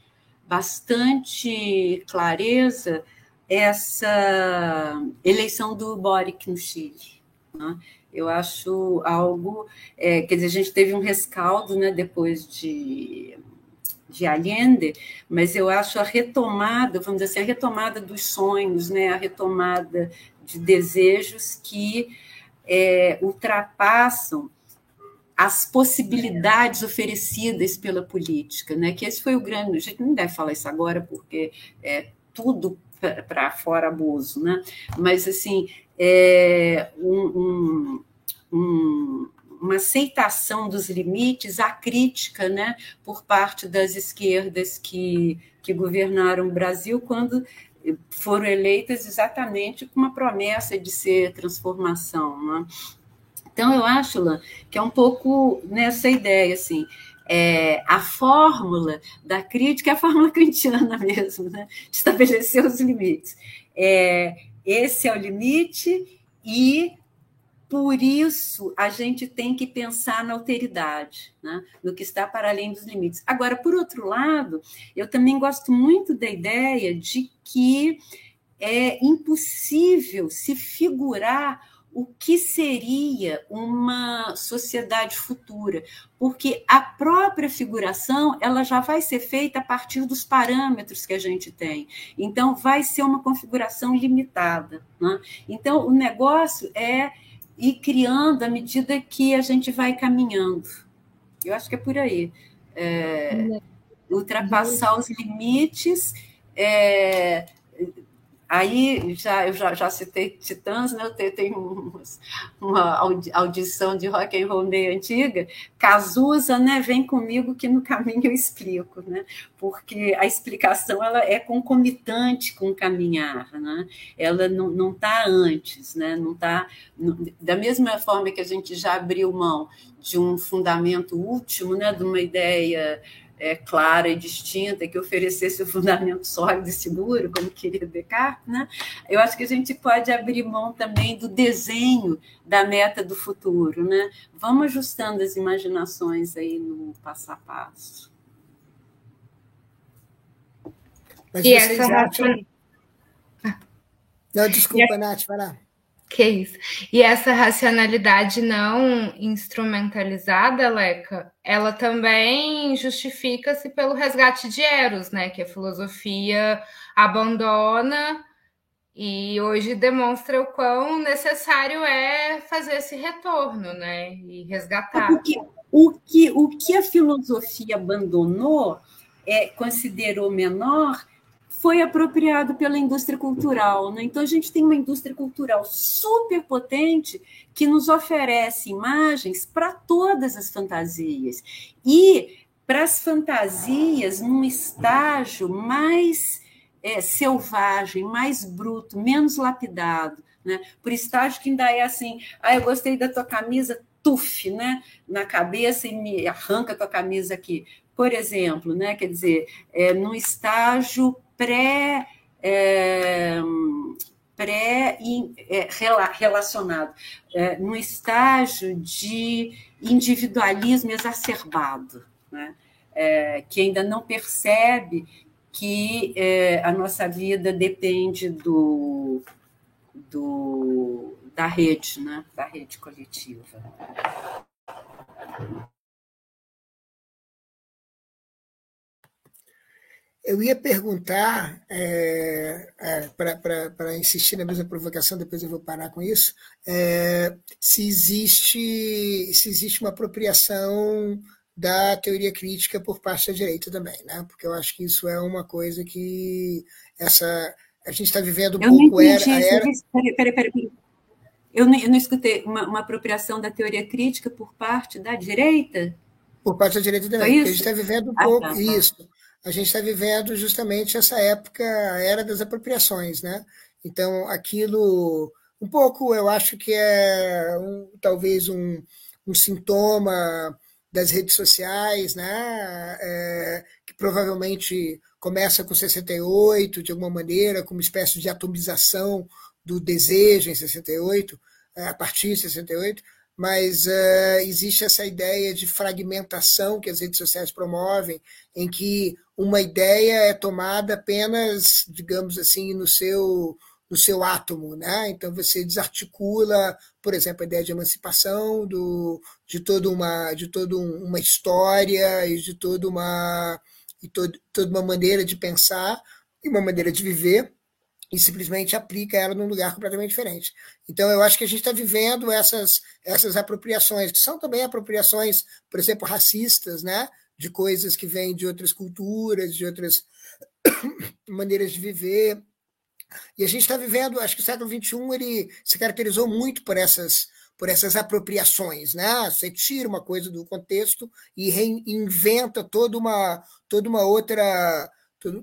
bastante clareza essa eleição do Boric no Chile. Né? Eu acho algo. É, quer dizer, a gente teve um rescaldo né, depois de, de Allende, mas eu acho a retomada, vamos dizer assim, a retomada dos sonhos, né, a retomada de desejos que é, ultrapassam as possibilidades oferecidas pela política, né? Que esse foi o grande. A gente não deve falar isso agora porque é tudo para fora abuso, né? Mas assim é, um, um, uma aceitação dos limites, a crítica né, por parte das esquerdas que, que governaram o Brasil quando foram eleitas exatamente com uma promessa de ser transformação. Né? Então, eu acho, Lan, que é um pouco nessa ideia, assim, é, a fórmula da crítica é a fórmula [laughs] kantiana mesmo, né? de estabelecer os limites. É, esse é o limite e por isso a gente tem que pensar na alteridade, né? no que está para além dos limites. Agora, por outro lado, eu também gosto muito da ideia de que é impossível se figurar o que seria uma sociedade futura, porque a própria figuração ela já vai ser feita a partir dos parâmetros que a gente tem. Então, vai ser uma configuração limitada. Né? Então, o negócio é ir criando à medida que a gente vai caminhando. Eu acho que é por aí. É, ultrapassar os limites. É, Aí já eu já, já citei Titãs, né? Eu tenho, uma audição de rock and roll meio antiga. Cazuza, né? Vem comigo que no caminho eu explico, né? Porque a explicação ela é concomitante com o caminhar, né? Ela não está antes, né? Não está da mesma forma que a gente já abriu mão de um fundamento último, né? De uma ideia é, clara e distinta, que oferecesse o fundamento sólido e seguro, como queria Descartes, né? eu acho que a gente pode abrir mão também do desenho da meta do futuro. Né? Vamos ajustando as imaginações aí no passo a passo. Mas e vocês essa acham... Não, desculpa, Nath, vai lá. Isso. E essa racionalidade não instrumentalizada, Leca, ela também justifica-se pelo resgate de Eros, né? Que a filosofia abandona e hoje demonstra o quão necessário é fazer esse retorno, né? E resgatar. Porque o que, o que a filosofia abandonou, é, considerou menor, foi apropriado pela indústria cultural. Né? Então, a gente tem uma indústria cultural super potente que nos oferece imagens para todas as fantasias. E para as fantasias num estágio mais é, selvagem, mais bruto, menos lapidado. Né? Por estágio que ainda é assim, ah, eu gostei da tua camisa, tuf, né? na cabeça e me arranca a tua camisa aqui. Por exemplo, né? quer dizer, é, num estágio pré. É, pré é, relacionado é, num estágio de individualismo exacerbado, né? É, que ainda não percebe que é, a nossa vida depende do, do, da rede, né? da rede coletiva. Eu ia perguntar, é, é, para insistir na mesma provocação, depois eu vou parar com isso, é, se, existe, se existe uma apropriação da teoria crítica por parte da direita também, né? porque eu acho que isso é uma coisa que essa, a gente está vivendo um eu pouco era, a era... Peraí, peraí, peraí. Eu não, eu não escutei uma, uma, apropriação da teoria crítica por parte da direita? Por parte da direita também, porque a gente está vivendo um ah, pouco tá, tá. isso a gente está vivendo justamente essa época, a era das apropriações, né? Então, aquilo, um pouco, eu acho que é um, talvez um, um sintoma das redes sociais, né? É, que provavelmente começa com 68, de alguma maneira, com uma espécie de atomização do desejo em 68, a partir de 68, mas uh, existe essa ideia de fragmentação que as redes sociais promovem, em que uma ideia é tomada apenas, digamos assim, no seu no seu átomo, né? Então você desarticula, por exemplo, a ideia de emancipação do, de toda uma de toda uma história e de toda uma e todo, toda uma maneira de pensar e uma maneira de viver e simplesmente aplica ela num lugar completamente diferente. Então, eu acho que a gente está vivendo essas, essas apropriações, que são também apropriações, por exemplo, racistas, né? De coisas que vêm de outras culturas, de outras [coughs] maneiras de viver. E a gente está vivendo, acho que o século XXI ele se caracterizou muito por essas, por essas apropriações, né? Você tira uma coisa do contexto e reinventa toda uma, toda uma outra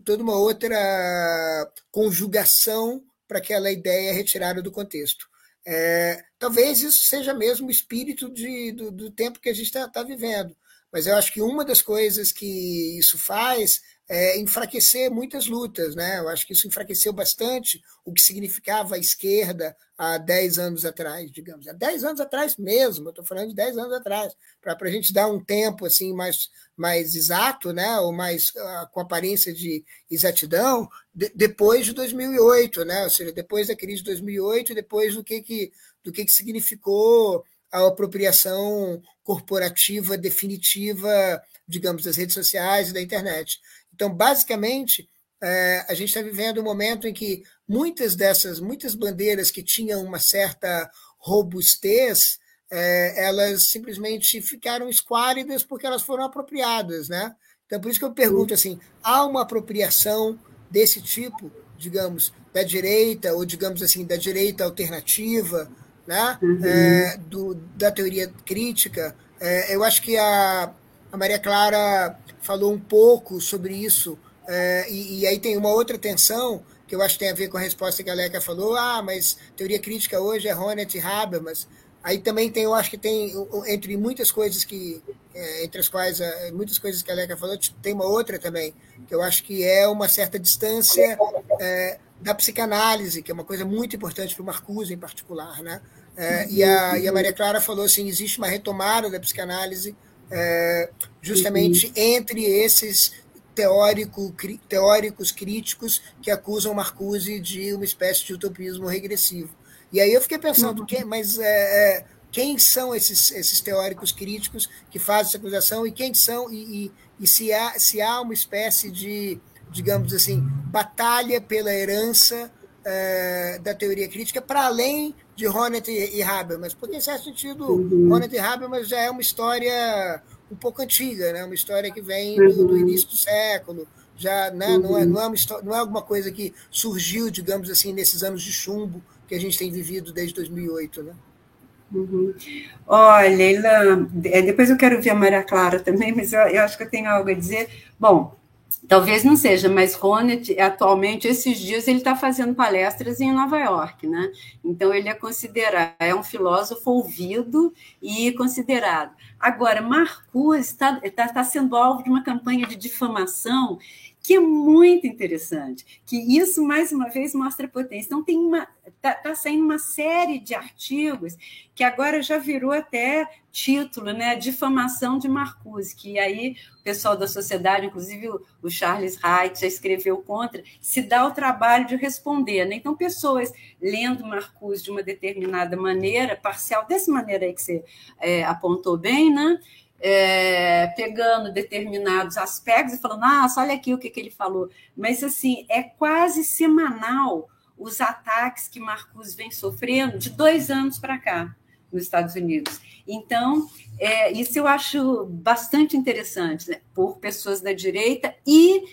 toda uma outra conjugação para aquela ideia retirada do contexto. É, talvez isso seja mesmo o espírito de, do, do tempo que a gente está tá vivendo. Mas eu acho que uma das coisas que isso faz é, enfraquecer muitas lutas. Né? Eu acho que isso enfraqueceu bastante o que significava a esquerda há 10 anos atrás, digamos. Há 10 anos atrás mesmo, eu estou falando de 10 anos atrás, para a gente dar um tempo assim mais, mais exato, né? ou mais uh, com aparência de exatidão, de, depois de 2008, né? ou seja, depois da crise de 2008, depois do que, que, do que, que significou a apropriação corporativa definitiva, digamos, das redes sociais e da internet. Então, basicamente, é, a gente está vivendo um momento em que muitas dessas, muitas bandeiras que tinham uma certa robustez, é, elas simplesmente ficaram esquálidas porque elas foram apropriadas, né? Então, por isso que eu pergunto assim, há uma apropriação desse tipo, digamos, da direita, ou digamos assim, da direita alternativa, né? Uhum. É, do, da teoria crítica. É, eu acho que a, a Maria Clara falou um pouco sobre isso, é, e, e, aí tem uma outra tensão que eu acho que tem a ver com a resposta que a Leca falou, ah, mas teoria crítica hoje é Honneth e Habermas. Aí também tem, eu acho que tem, entre muitas coisas que, é, entre as quais, é, muitas coisas que a Leca falou, tem uma outra também, que eu acho que é uma certa distância é, da psicanálise, que é uma coisa muito importante para o Marcuse em particular, né? É, e, a, e a Maria Clara falou assim, existe uma retomada da psicanálise é, justamente uhum. entre esses teórico, cri, teóricos críticos que acusam Marcuse de uma espécie de utopismo regressivo. E aí eu fiquei pensando, uhum. quem, mas é, é, quem são esses, esses teóricos críticos que fazem essa acusação e quem são, e, e, e se, há, se há uma espécie de, digamos assim, batalha pela herança é, da teoria crítica para além de Honneth e, Habermas, porque em certo sentido, uhum. Honneth e Habermas já é uma história um pouco antiga, né? uma história que vem do, do uhum. início do século, já né? Uhum. não, é, não, é uma história, não é alguma coisa que surgiu, digamos assim, nesses anos de chumbo que a gente tem vivido desde 2008. Né? Uhum. Olha, Leila, é, depois eu quero ver a Maria Clara também, mas eu, eu acho que eu tenho algo a dizer. Bom, Talvez não seja, mas Ronet, atualmente, esses dias, ele está fazendo palestras em Nova York, né? Então, ele é considerado, é um filósofo ouvido e considerado. Agora, Marcuse está tá, tá sendo alvo de uma campanha de difamação que é muito interessante, que isso, mais uma vez, mostra potência. Então, tem uma. Está tá saindo uma série de artigos que agora já virou até título, né? Difamação de Marcuse, que aí o pessoal da sociedade, inclusive o Charles Wright, já escreveu contra, se dá o trabalho de responder. Né? Então, pessoas lendo Marcuse de uma determinada maneira, parcial, dessa maneira aí que você é, apontou bem, né? É, pegando determinados aspectos e falando, nossa, olha aqui o que, que ele falou. Mas, assim, é quase semanal os ataques que Marcos vem sofrendo de dois anos para cá, nos Estados Unidos. Então, é, isso eu acho bastante interessante, né? por pessoas da direita e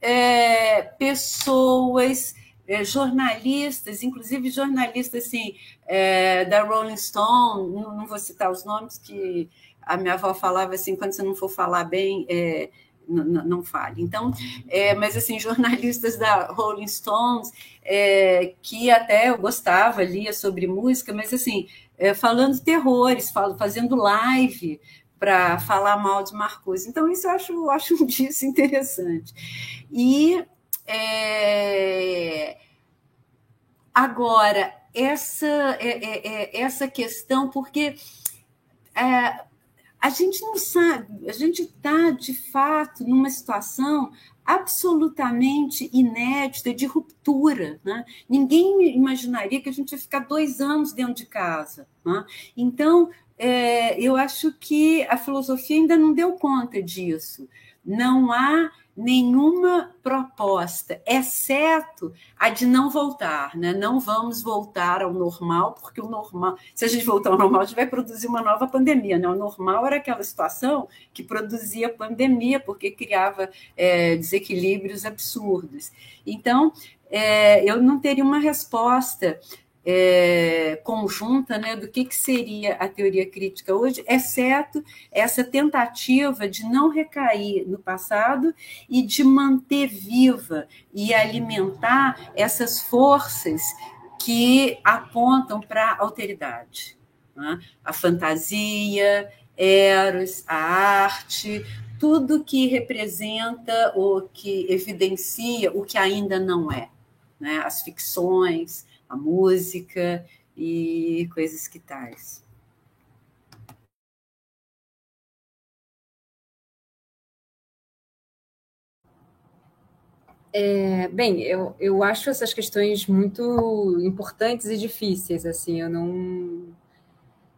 é, pessoas é, jornalistas, inclusive jornalistas assim, é, da Rolling Stone, não, não, vou citar os nomes que a minha avó falava assim, quando você não for falar bem, é, não, fale. Então, é, mas assim, [laughs] jornalistas da Rolling Stones, é, que até eu gostava, lia sobre música, mas assim, é, falando terrores, falo, fazendo live para falar mal de Marcos. Então, isso eu acho, acho um disso interessante. E é, agora, essa, é, é essa questão, porque a gente não sabe, a gente está, de fato, numa situação absolutamente inédita de ruptura. Né? Ninguém imaginaria que a gente ia ficar dois anos dentro de casa. Né? Então, é, eu acho que a filosofia ainda não deu conta disso. Não há nenhuma proposta, exceto a de não voltar, né? Não vamos voltar ao normal, porque o normal, se a gente voltar ao normal, a gente vai produzir uma nova pandemia, né? O normal era aquela situação que produzia pandemia, porque criava é, desequilíbrios absurdos. Então, é, eu não teria uma resposta é, conjunta né, do que, que seria a teoria crítica hoje, exceto essa tentativa de não recair no passado e de manter viva e alimentar essas forças que apontam para a alteridade. Né? A fantasia, Eros, a arte, tudo que representa ou que evidencia o que ainda não é, né? As ficções, a música e coisas que tais. É, bem, eu, eu acho essas questões muito importantes e difíceis, assim, eu não...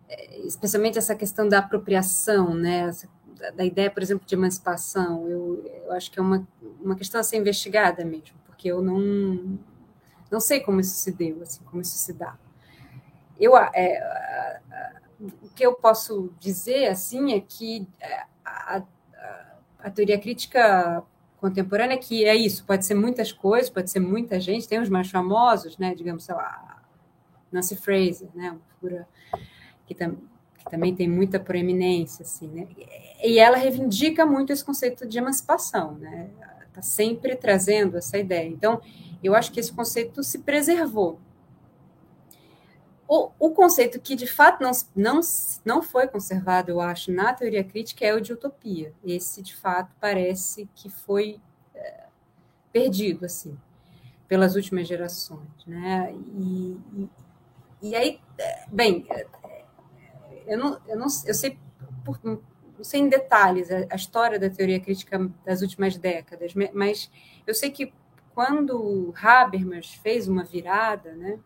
É, especialmente essa questão da apropriação, né, da, da ideia, por exemplo, de emancipação, eu, eu acho que é uma, uma questão a ser investigada mesmo, porque eu não, não sei como isso se deu, assim, como isso se dá. Eu, é, a, a, o que eu posso dizer, assim, é que é, a, a teoria crítica contemporânea, que é isso, pode ser muitas coisas, pode ser muita gente, tem os mais famosos, né, digamos, sei lá, Nancy Fraser, né, uma figura que, tam, que também tem muita proeminência, assim, né, e ela reivindica muito esse conceito de emancipação, né, está sempre trazendo essa ideia. Então, eu acho que esse conceito se preservou. O, o conceito que, de fato, não, não, não foi conservado, eu acho, na teoria crítica é o de utopia. Esse, de fato, parece que foi é, perdido, assim, pelas últimas gerações. Né? E, e, e aí, bem, eu não, eu não eu sei, por, não sei em detalhes a, a história da teoria crítica das últimas décadas, mas eu sei que quando Habermas fez uma virada, né,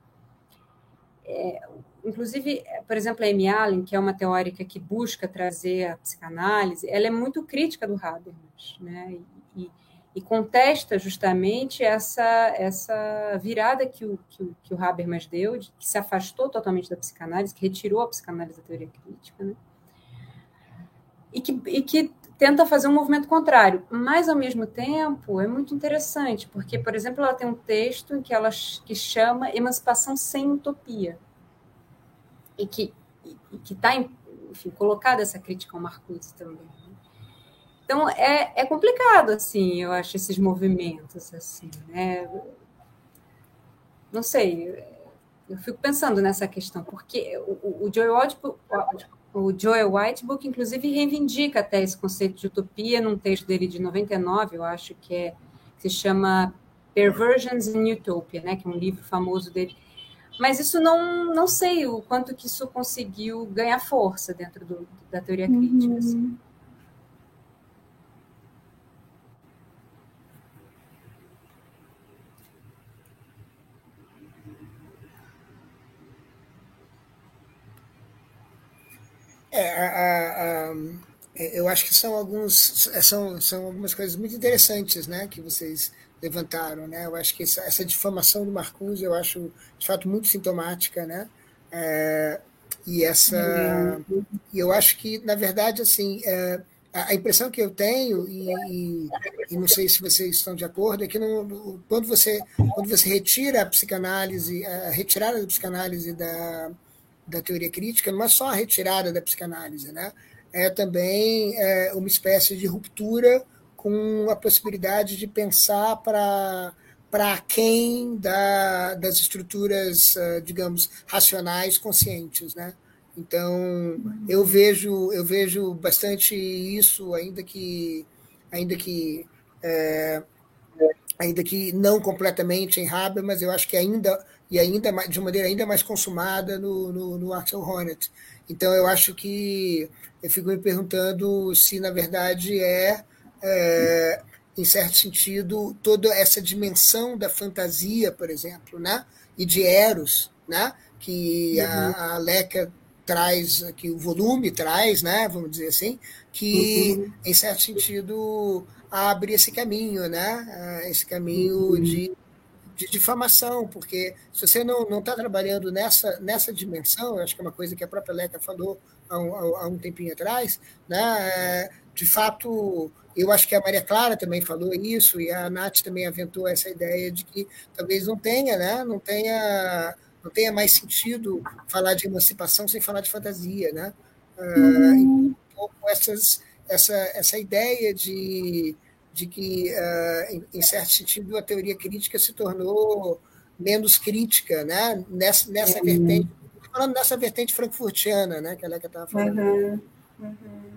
é, inclusive, por exemplo, a Amy Allen, que é uma teórica que busca trazer a psicanálise, ela é muito crítica do Habermas, né? E, e contesta justamente essa, essa virada que o, que, o, que o Habermas deu, de, que se afastou totalmente da psicanálise, que retirou a psicanálise da teoria crítica, né? E que, e que tenta fazer um movimento contrário, mas ao mesmo tempo é muito interessante, porque, por exemplo, ela tem um texto em que ela que chama Emancipação sem Utopia, e que está, enfim, colocada essa crítica ao Marcuse também. Né? Então é, é complicado assim, eu acho esses movimentos assim, né? Não sei, eu fico pensando nessa questão, porque o, o Joy o Joel Whitebook, inclusive, reivindica até esse conceito de utopia num texto dele de 99, eu acho que é que se chama Perversions in Utopia, né, que é um livro famoso dele. Mas isso não, não sei o quanto que isso conseguiu ganhar força dentro do, da teoria crítica. Assim. Uhum. Assim. É, a, a, eu acho que são alguns são, são algumas coisas muito interessantes né que vocês levantaram né. Eu acho que essa, essa difamação do Marcuse eu acho de fato muito sintomática né. É, e essa e eu acho que na verdade assim é, a impressão que eu tenho e, e, e, não sei se vocês estão de acordo é que quando você quando você retira a psicanálise a retirada da psicanálise da da teoria crítica não é só a retirada da psicanálise, né? é também é, uma espécie de ruptura com a possibilidade de pensar para para quem da, das estruturas, ah, digamos, racionais conscientes, né? Então eu vejo eu vejo bastante isso, ainda que ainda que é, ainda que não completamente em Haber, mas eu acho que ainda e ainda mais, de maneira ainda mais consumada no, no, no Axel Hornet. Então, eu acho que eu fico me perguntando se, na verdade, é, é em certo sentido, toda essa dimensão da fantasia, por exemplo, né? e de Eros, né? que uhum. a, a Leca traz, que o volume traz, né? vamos dizer assim, que, uhum. em certo sentido, abre esse caminho, né? esse caminho uhum. de de difamação, porque se você não está trabalhando nessa, nessa dimensão, acho que é uma coisa que a própria Leca falou há um, há um tempinho atrás, né, é, de fato, eu acho que a Maria Clara também falou isso, e a Nath também aventou essa ideia de que talvez não tenha, né, não tenha, não tenha mais sentido falar de emancipação sem falar de fantasia, né? Uhum. Uh, um pouco essas, essa, essa ideia de de que, uh, em, certo sentido, a teoria crítica se tornou menos crítica, né? Nessa, nessa uhum. vertente, falando nessa vertente frankfurtiana, né? Que a Leca estava falando. Uhum. Uhum.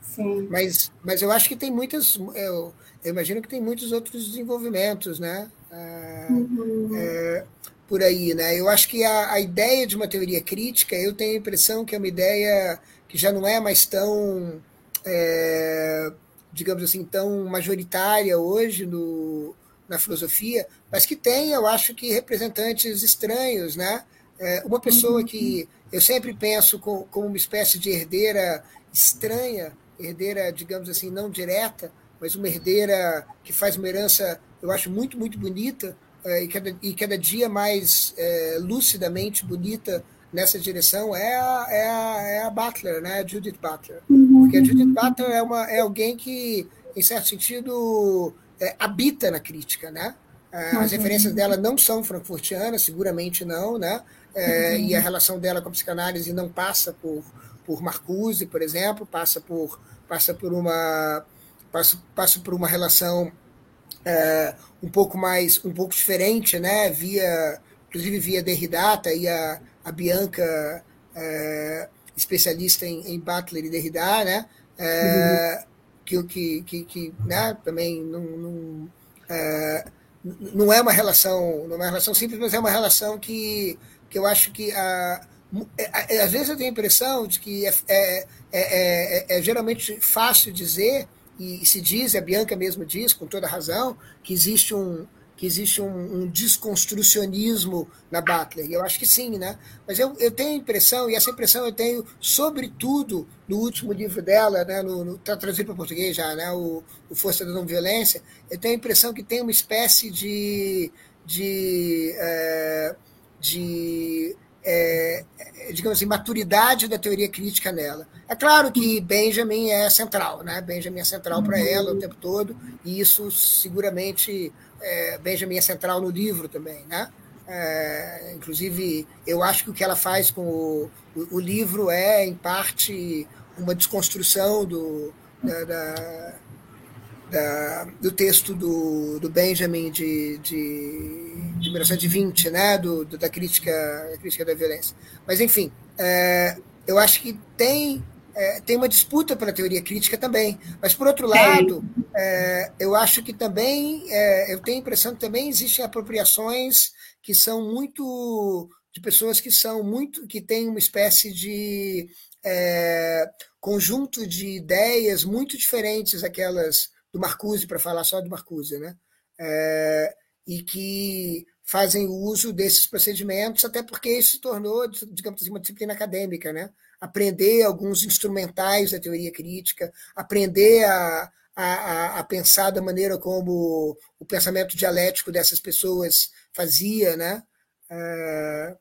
Sim. Mas, mas eu acho que tem muitas. Eu, eu imagino que tem muitos outros desenvolvimentos, né? É, por aí, né? Eu acho que a, a ideia de uma teoria crítica, eu tenho a impressão que é uma ideia que já não é mais tão, é, digamos assim, tão majoritária hoje no, na filosofia, mas que tem, eu acho que representantes estranhos, né? É, uma pessoa uhum. que eu sempre penso como, uma espécie de herdeira estranha, herdeira, digamos assim, não direta, mas uma herdeira que faz uma herança, eu acho muito, muito bonita, é, e, cada, e cada dia mais é, lucidamente bonita nessa direção é a, é a, é a Butler, né? a Judith Butler. Uhum. Porque a Judith Butler é, uma, é alguém que, em certo sentido, é, habita na crítica, né? É, as uhum. referências dela não são frankfurtianas, seguramente não, né? É, uhum. E a relação dela com a psicanálise não passa por, por Marcuse, por exemplo, passa por, passa por uma passa, passa por uma relação é, um pouco mais um pouco diferente, né? Via inclusive via Derrida, e a, a Bianca, é, especialista em, em Butler e Derrida, né? É, uhum. que, que, que, né? também não, não, é, não é uma relação não é uma relação simples, mas é uma relação que, que eu acho que a, às vezes eu tenho a impressão de que é, é, é, é geralmente fácil dizer e, e se diz, a Bianca mesmo diz, com toda razão, que existe um, que existe um, um, desconstrucionismo na Butler. Eu acho que sim, né? Mas eu, eu tenho a impressão, e essa impressão eu tenho, sobretudo, no último livro dela, né, no, tá traduzido para português já, né, o, o Força da Não Violência, eu tenho a impressão que tem uma espécie de. de, é, de é, digamos assim, maturidade da teoria crítica nela. É claro que Benjamin é central, né? Benjamin é central para ela o tempo todo, e isso seguramente é, Benjamin é central no livro também, né? É, inclusive, eu acho que o que ela faz com o, o, o livro é, em parte, uma desconstrução do, da, da, da, do texto do, do Benjamin de, de, de 1920, né? Do, do, da, crítica, da crítica da violência. Mas, enfim, é, eu acho que tem é, tem uma disputa pela teoria crítica também. Mas, por outro lado, é, eu acho que também, é, eu tenho a impressão que também existem apropriações que são muito de pessoas que são muito, que têm uma espécie de é, conjunto de ideias muito diferentes aquelas do Marcuse, para falar só do Marcuse, né? É, e que fazem uso desses procedimentos, até porque isso se tornou, digamos assim, uma disciplina acadêmica, né? Aprender alguns instrumentais da teoria crítica, aprender a, a, a, pensar da maneira como o pensamento dialético dessas pessoas fazia, né? Uh,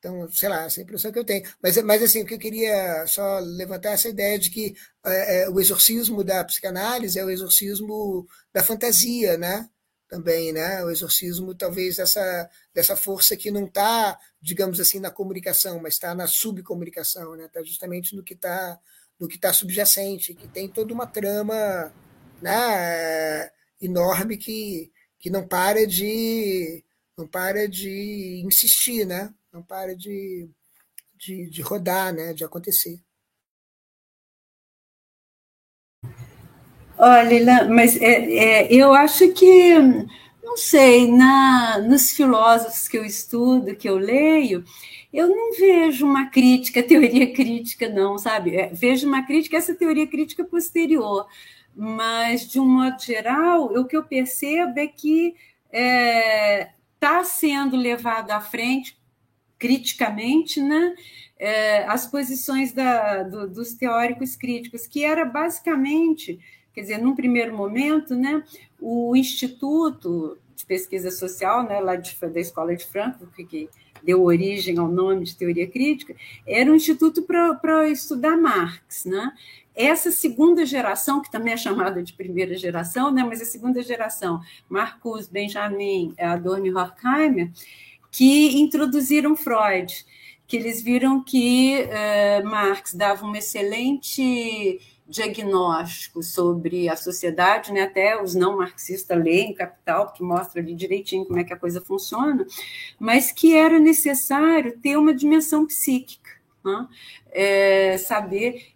então, sei lá, essa é a impressão que eu tenho. Mas, mas assim, o que eu queria só levantar essa ideia de que é, é, o exorcismo da psicanálise é o exorcismo da fantasia, né? Também, né? O exorcismo talvez dessa, dessa força que não está, digamos assim, na comunicação, mas está na subcomunicação, né? Está justamente no que está no que está subjacente, que tem toda uma trama né, enorme que, que não para de não para de insistir, né? Não para de, de, de rodar, né? De acontecer. Olha, mas é, é, eu acho que, não sei, na, nos filósofos que eu estudo, que eu leio, eu não vejo uma crítica, [laughs] teoria crítica, não, sabe? É, vejo uma crítica, essa teoria crítica posterior, mas, de um modo geral, o que eu percebo é que está é, sendo levado à frente criticamente, né? É, as posições da, do, dos teóricos críticos, que era basicamente Quer dizer, num primeiro momento, né, o Instituto de Pesquisa Social, né, lá de, da Escola de Frankfurt, que deu origem ao nome de teoria crítica, era um instituto para estudar Marx. Né? Essa segunda geração, que também é chamada de primeira geração, né, mas a segunda geração, Marcus, Benjamin, Adorno e Horkheimer, que introduziram Freud, que eles viram que uh, Marx dava uma excelente diagnóstico sobre a sociedade, né? até os não marxistas leem Capital, que mostra ali direitinho como é que a coisa funciona, mas que era necessário ter uma dimensão psíquica, né? é, saber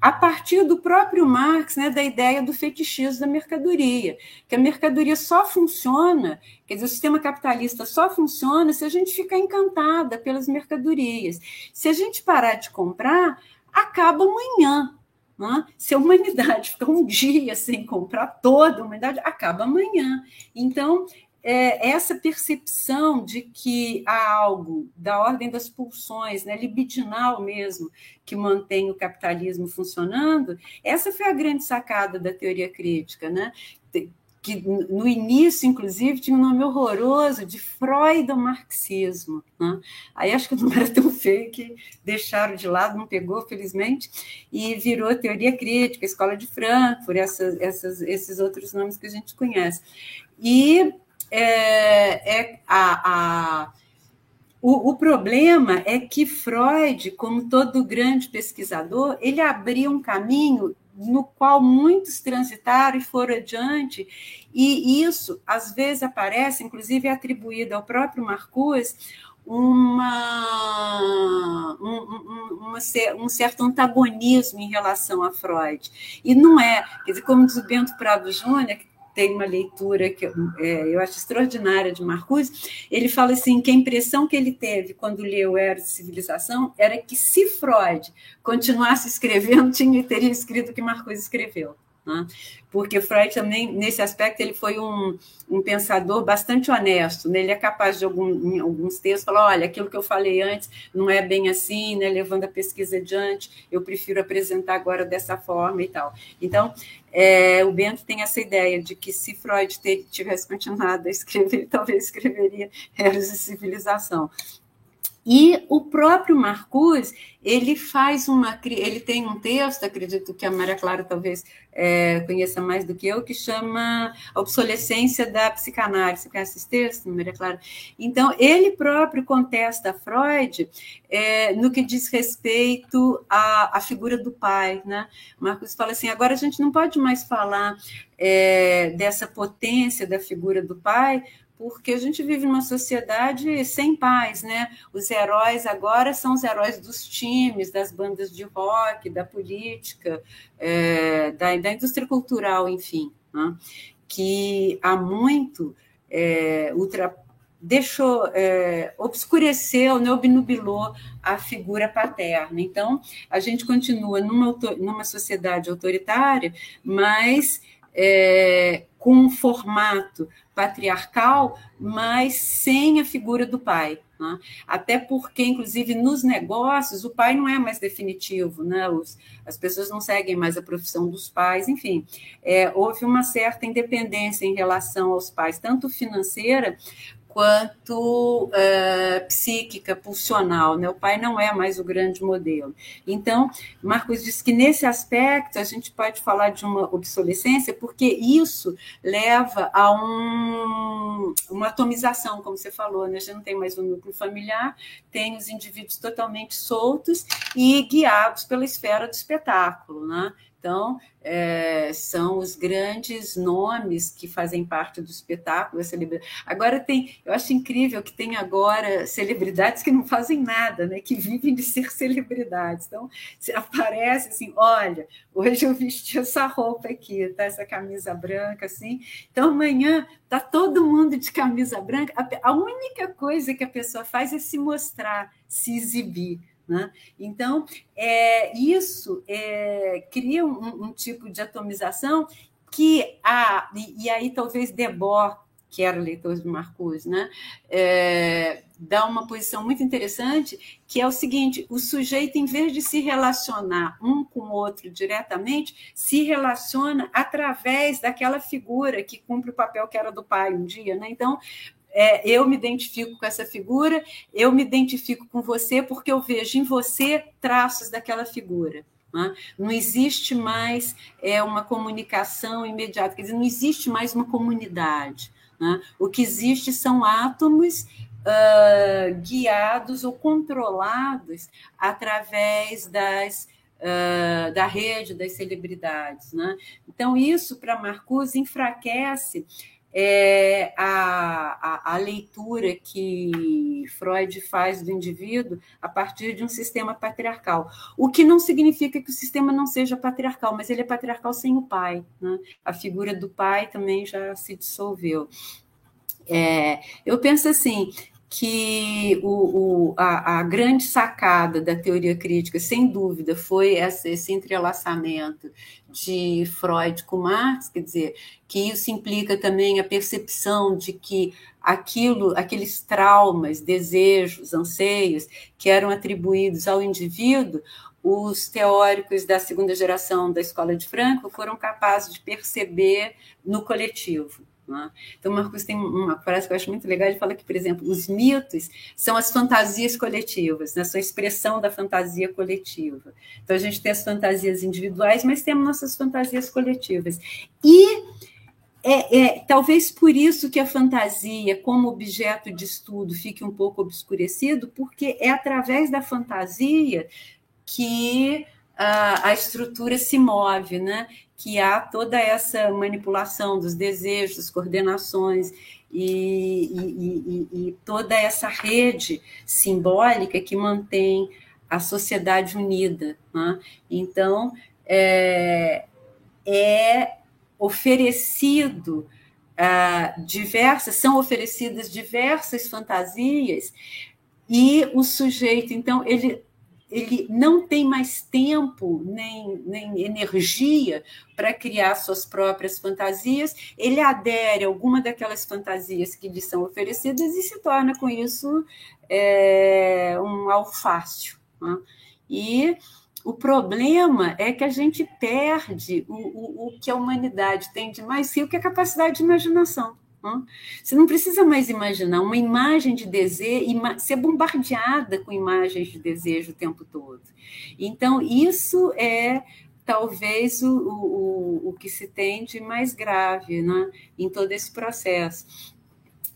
a partir do próprio Marx, né, da ideia do fetichismo da mercadoria, que a mercadoria só funciona, quer dizer, o sistema capitalista só funciona se a gente ficar encantada pelas mercadorias. Se a gente parar de comprar, acaba amanhã. Né? Se a humanidade [laughs] ficar um dia sem comprar toda a humanidade, acaba amanhã. Então, é, essa percepção de que há algo da ordem das pulsões, né, libidinal mesmo, que mantém o capitalismo funcionando, essa foi a grande sacada da teoria crítica, né? Que no início, inclusive, tinha um nome horroroso de Freud-marxismo. Né? Aí acho que não era tão feio que deixaram de lado, não pegou, felizmente, e virou teoria crítica, escola de Frankfurt, essas, essas, esses outros nomes que a gente conhece. E é, é a, a o, o, problema é que Freud, como todo grande pesquisador, ele abriu um caminho no qual muitos transitaram e foram adiante, e isso às vezes aparece, inclusive é atribuído ao próprio Marcuse, uma, um, um, um, certo antagonismo em relação a Freud. E não é, quer dizer, como diz o Bento Prado Júnior, tem uma leitura que é, eu acho extraordinária de Marcuse, ele fala assim que a impressão que ele teve quando leu Eros e Civilização era que se Freud continuasse escrevendo, [laughs] tinha, teria escrito o que Marcuse escreveu. Né? Porque Freud também, nesse aspecto, ele foi um, um pensador bastante honesto. Né? Ele é capaz de, algum, em alguns textos, falar: olha, aquilo que eu falei antes não é bem assim, né? levando a pesquisa adiante, eu prefiro apresentar agora dessa forma e tal. Então, é, o Bento tem essa ideia de que se Freud tivesse continuado a escrever, [laughs] talvez escreveria Eros e Civilização. E o próprio Marcuse, ele faz uma. Ele tem um texto, acredito que a Maria Clara talvez é, conheça mais do que eu, que chama A Obsolescência da Psicanálise. Você conhece esse texto, Maria Clara? Então, ele próprio contesta Freud é, no que diz respeito à, à figura do pai. Né? Marcos fala assim: agora a gente não pode mais falar é, dessa potência da figura do pai, porque a gente vive numa sociedade sem paz, né? Os heróis agora são os heróis dos times, das bandas de rock, da política, é, da, da, indústria cultural, enfim, né? que há muito é, ultra, deixou, é, obscureceu, né, obnubilou a figura paterna. Então, a gente continua numa, numa sociedade autoritária, mas é, com um formato patriarcal, mas sem a figura do pai. Né? Até porque, inclusive, nos negócios, o pai não é mais definitivo, né? Os, as pessoas não seguem mais a profissão dos pais, enfim, é, houve uma certa independência em relação aos pais, tanto financeira quanto é, psíquica, pulsional. Né? O pai não é mais o grande modelo. Então, Marcos diz que nesse aspecto a gente pode falar de uma obsolescência, porque isso leva a um, uma atomização, como você falou, né? gente não tem mais um núcleo familiar, tem os indivíduos totalmente soltos e guiados pela esfera do espetáculo. Né? Então, é, são os grandes nomes que fazem parte do espetáculo. Agora tem, eu acho incrível que tem agora celebridades que não fazem nada, né? que vivem de ser celebridades. Então, aparece assim, olha, hoje eu vesti essa roupa aqui, tá? essa camisa branca, assim. Então, amanhã tá todo mundo de camisa branca. A única coisa que a pessoa faz é se mostrar, se exibir. Né? Então, é, isso é, cria um, um, tipo de atomização que a, e, e, aí talvez Debord, que era leitor de Marcuse, né, é, dá uma posição muito interessante, que é o seguinte: o sujeito, em vez de se relacionar um com o outro diretamente, se relaciona através daquela figura que cumpre o papel que era do pai um dia. Né? Então, é, eu me identifico com essa figura, eu me identifico com você porque eu vejo em você traços daquela figura. Né? Não existe mais é, uma comunicação imediata, quer dizer, não existe mais uma comunidade. Né? O que existe são átomos uh, guiados ou controlados através das Uh, da rede das celebridades. Né? Então, isso para Marcuse enfraquece é a, a, a, leitura que Freud faz do indivíduo a partir de um sistema patriarcal. O que não significa que o sistema não seja patriarcal, mas ele é patriarcal sem o pai. Né? A figura do pai também já se dissolveu. É, eu penso assim que o, o, a, a, grande sacada da teoria crítica, sem dúvida, foi essa, esse entrelaçamento de Freud com Marx, quer dizer, que isso implica também a percepção de que aquilo, aqueles traumas, desejos, anseios que eram atribuídos ao indivíduo, os teóricos da segunda geração da escola de Franco foram capazes de perceber no coletivo. Né? Então, Marcos tem uma frase que eu acho muito legal, ele fala que, por exemplo, os mitos são as fantasias coletivas, né? são a expressão da fantasia coletiva. Então, a gente tem as fantasias individuais, mas temos nossas fantasias coletivas. E é, é, talvez por isso que a fantasia, como objeto de estudo, fique um pouco obscurecido, porque é através da fantasia que a, a estrutura se move, né? que há toda essa manipulação dos desejos, das coordenações e, e, e, e toda essa rede simbólica que mantém a sociedade unida. Né? Então, é, é oferecido uh, diversas, são oferecidas diversas fantasias e o sujeito, então, ele ele não tem mais tempo nem, nem energia para criar suas próprias fantasias, ele adere a alguma daquelas fantasias que lhe são oferecidas e se torna com isso é, um alfácio. Né? E o problema é que a gente perde o, o, o que a humanidade tem de mais rico, que é a capacidade de imaginação. Você não precisa mais imaginar uma imagem de desejo, ser bombardeada com imagens de desejo o tempo todo. Então, isso é talvez o, o, o que se tem de mais grave né, em todo esse processo.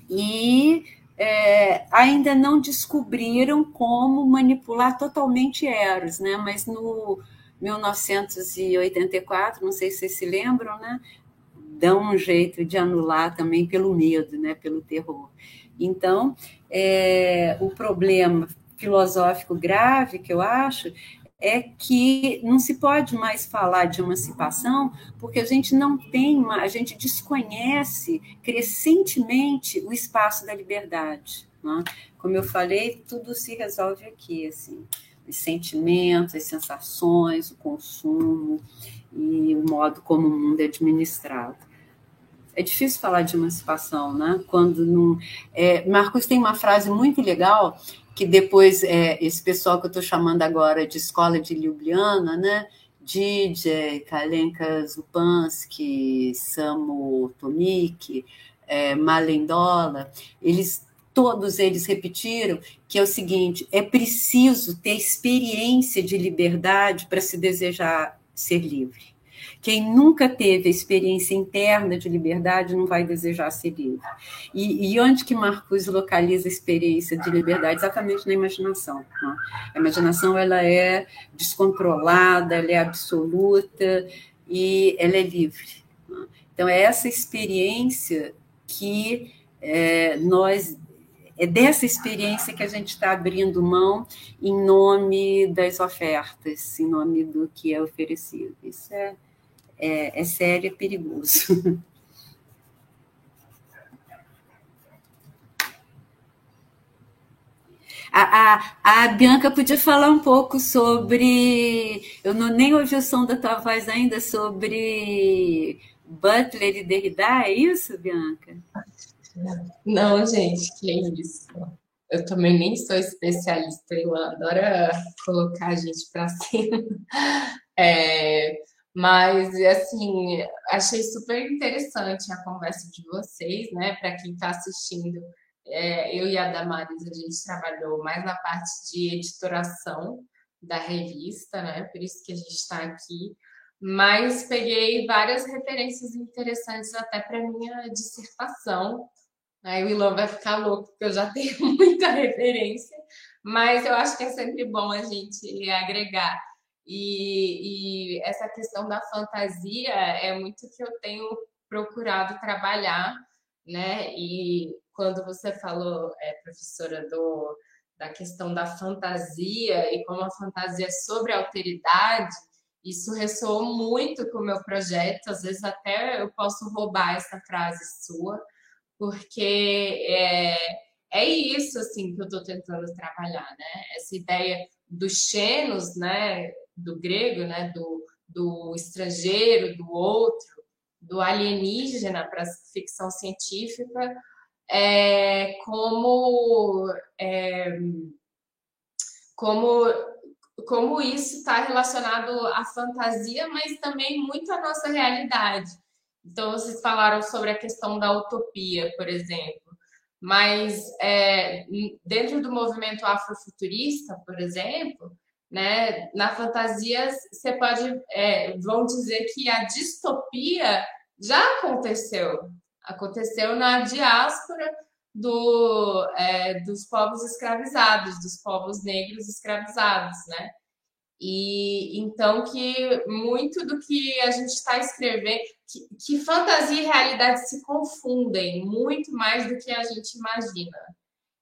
E é, ainda não descobriram como manipular totalmente Eros, né? mas no 1984, não sei se vocês se lembram, né? Dão um jeito de anular também pelo medo, né, pelo terror. Então, é, o problema filosófico grave que eu acho é que não se pode mais falar de emancipação porque a gente não tem, a gente desconhece crescentemente o espaço da liberdade. Né? Como eu falei, tudo se resolve aqui, assim, os sentimentos, as sensações, o consumo e o modo como o mundo é administrado é difícil falar de emancipação, né? Quando não. É, Marcos tem uma frase muito legal que depois é, esse pessoal que eu estou chamando agora de escola de Ljubljana, né? DJ, Kalenka Zupansky, Samu Tomik, é, Malendola, eles todos eles repetiram que é o seguinte: é preciso ter experiência de liberdade para se desejar ser livre. Quem nunca teve a experiência interna de liberdade não vai desejar ser livre. E, e onde que Marcuse localiza a experiência de liberdade? Exatamente na imaginação. Né? A imaginação ela é descontrolada, ela é absoluta e ela é livre. Né? Então, é essa experiência que é, nós é dessa experiência que a gente está abrindo mão em nome das ofertas, em nome do que é oferecido. Isso é, é, é sério, é perigoso. [laughs] A, a, a, Bianca podia falar um pouco sobre. Eu não nem ouvi o som da tua voz ainda, sobre Butler e Derrida, é isso, Bianca? Não, gente, que isso. Eu também nem sou especialista, eu adoro colocar a gente para cima. É, mas, assim, achei super interessante a conversa de vocês, né? Para quem está assistindo, é, eu e a Damaris, a gente trabalhou mais na parte de editoração da revista, né? Por isso que a gente está aqui. Mas peguei várias referências interessantes até para minha dissertação. Aí o Ilan vai ficar louco, porque eu já [laughs] tenho muita referência, mas eu acho que é sempre bom a gente agregar. E, e, essa questão da fantasia é muito que eu tenho procurado trabalhar né? E quando você falou, é, professora, do, da questão da fantasia e como a fantasia é sobre a alteridade, isso ressoou muito com o meu projeto. Às vezes até eu posso roubar essa frase sua, porque é, é isso assim que eu estou tentando trabalhar, né? Essa ideia dos xenos, né? Do grego, né? Do, do estrangeiro, do outro, do alienígena para ficção científica, é, como é, como como isso está relacionado à fantasia, mas também muito à nossa realidade. Então, vocês falaram sobre a questão da utopia, por exemplo, mas é, dentro do movimento afrofuturista, por exemplo, né, na fantasia você pode, é, vão dizer que a distopia já aconteceu, aconteceu na diáspora do, é, dos povos escravizados, dos povos negros escravizados, né? E então que muito do que a gente está escrevendo, que, que, fantasia e realidade se confundem muito mais do que a gente imagina.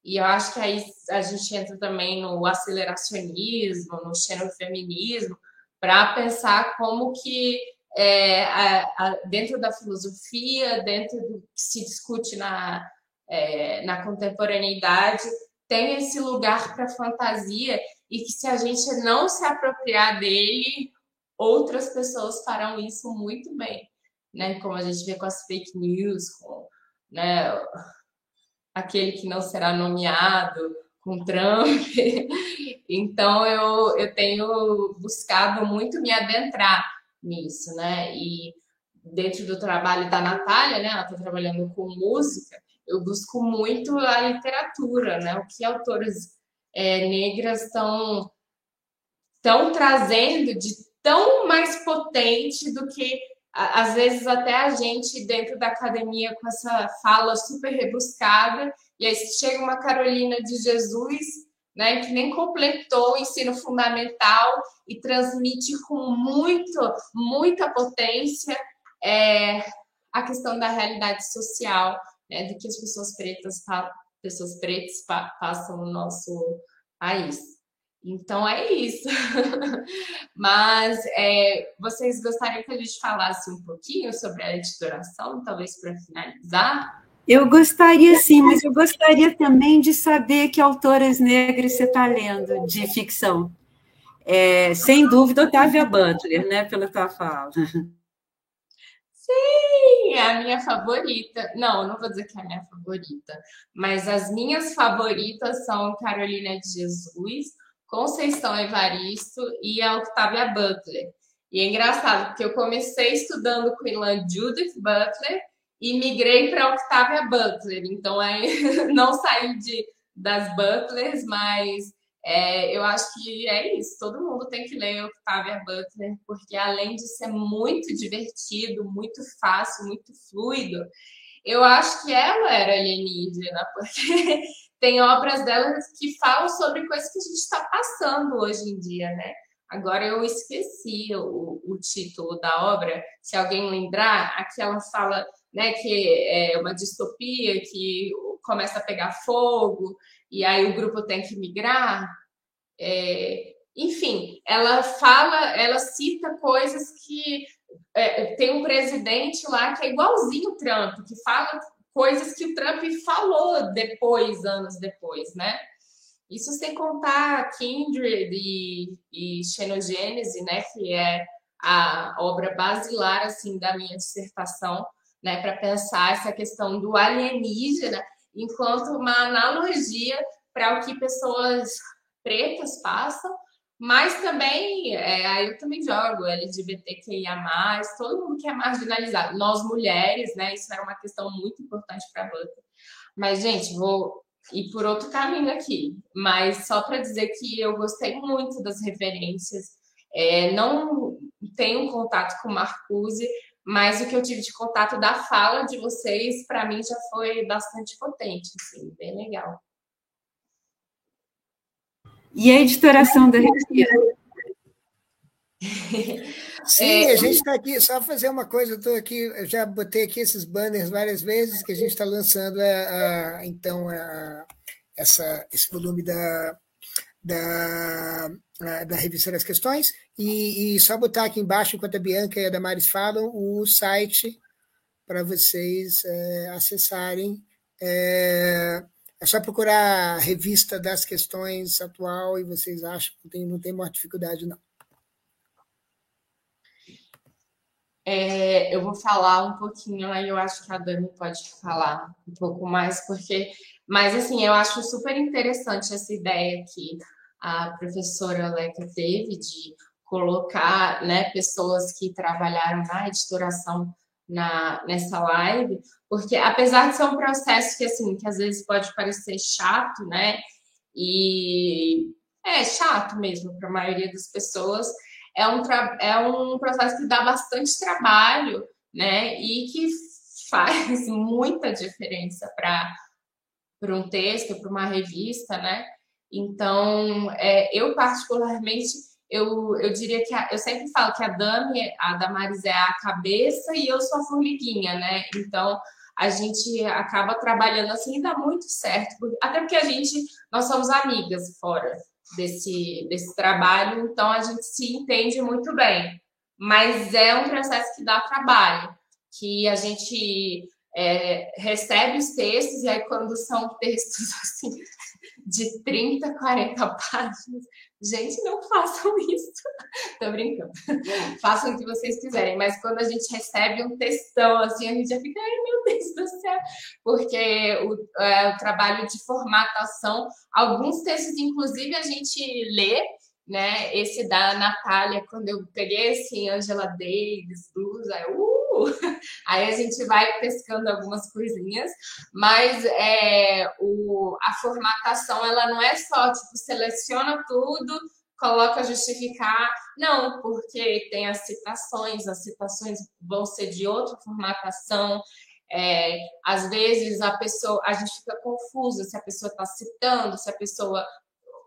E eu acho que aí a gente entra também no aceleracionismo, no xenofeminismo, para pensar como que é, a, a, dentro da filosofia, dentro do que se discute na, é, na contemporaneidade, tem esse lugar para fantasia e que se a gente não se apropriar dele, outras pessoas farão isso muito bem, né? Como a gente vê com as fake news, com né, aquele que não será nomeado, com Trump. [laughs] então eu, eu tenho buscado muito me adentrar nisso, né? E dentro do trabalho da Natália, né? Ela está trabalhando com música eu busco muito a literatura, né? O que autores é, negras estão estão trazendo de tão mais potente do que às vezes até a gente dentro da academia com essa fala super rebuscada e aí chega uma Carolina de Jesus, né, que nem completou o ensino fundamental e transmite com muito muita potência é, a questão da realidade social né, que as pessoas pretas, pessoas pretas passam no nosso país. Então é isso. [laughs] Mas é, vocês gostariam que a gente falasse um pouquinho sobre a editoração, talvez para finalizar? Eu gostaria sim, mas eu gostaria também de saber que autoras negras você está lendo de ficção. É, sem dúvida, Otávia Butler, né, pela tua fala. Sim, é a minha favorita. Não, não vou dizer que é a minha favorita, mas as minhas favoritas são Carolina de Jesus, Conceição Evaristo e a Octavia Butler. E é engraçado, porque eu comecei estudando com Ilan Judith Butler e migrei para Octavia Butler. Então, é, [laughs] não saí de, das Butlers, mas é, eu acho que é isso, todo mundo tem que ler Octavia Butler, porque além de ser muito divertido, muito fácil, muito fluido, eu acho que ela era alienígena, [laughs] porque tem obras dela que falam sobre coisas que a gente está passando hoje em dia, né? Agora eu esqueci o, o, título da obra, se alguém lembrar, aqui ela fala né, que é uma distopia que começa a pegar fogo e aí o grupo tem que migrar. É, enfim, ela fala, ela cita coisas que é, tem um presidente lá que é igualzinho o Trump, que fala coisas que o Trump falou depois, anos depois, né? Isso sem contar Kindred e, e Xenogênese, né, que é a obra basilar assim da minha dissertação, né, para pensar essa questão do alienígena enquanto uma analogia para o que pessoas pretas passam, mas também, é, eu também jogo LGBTQIA+, todo mundo que é marginalizado. Nós mulheres, né, isso era uma questão muito importante para a. Mas, gente, vou ir por outro caminho aqui. Mas só para dizer que eu gostei muito das referências. É, não tenho contato com Marcuse, mas o que eu tive de contato da fala de vocês, para mim, já foi bastante potente, assim, bem legal. E a editoração da revista? [laughs] Sim, é, a gente está aqui, só fazer uma coisa, eu estou aqui, eu já botei aqui esses banners várias vezes, que a gente está lançando a, a, então a, essa, esse volume da, da, da revista das questões, e, e, só botar aqui embaixo, enquanto a Bianca e a Damares falam, o site para vocês é, acessarem. É, é, só procurar a revista das questões atual e vocês acham que tem, não tem maior dificuldade, não. É, eu vou falar um pouquinho, aí eu acho que a Dani pode falar um pouco mais, porque. Mas, assim, eu acho super interessante essa ideia que a professora Leca teve de colocar né, pessoas que trabalharam na editoração na, nessa live, porque apesar de ser um processo que assim, que às vezes pode parecer chato, né? E é chato mesmo para a maioria das pessoas, é um, é um processo que dá bastante trabalho, né? E que faz [laughs] muita diferença para um texto, para uma revista, né? Então, é, eu particularmente eu, eu diria que a, eu sempre falo que a Dami, a Damares é a cabeça e eu sou a formiguinha, né? Então a gente acaba trabalhando assim e dá muito certo, até porque a gente, nós somos amigas fora desse, desse trabalho, então a gente se entende muito bem. Mas é um processo que dá trabalho, que a gente é, recebe os textos, e aí quando são textos [laughs] assim de 30, 40 páginas, Gente, não [laughs] façam isso. Tô brincando. Façam o que vocês quiserem, mas quando a gente recebe um textão assim, a gente já fica, ai meu Deus do céu, porque o, é, o trabalho de formatação, alguns textos, inclusive, a gente lê né? Esse da Natália, quando eu peguei esse Angela Davis, blues, aí, uh! [laughs] aí a gente vai pescando algumas coisinhas, mas é, o, a formatação ela não é só tipo seleciona tudo, coloca justificar, não, porque tem as citações, as citações vão ser de outra formatação. É, às vezes a pessoa, a gente fica confusa se a pessoa está citando, se a pessoa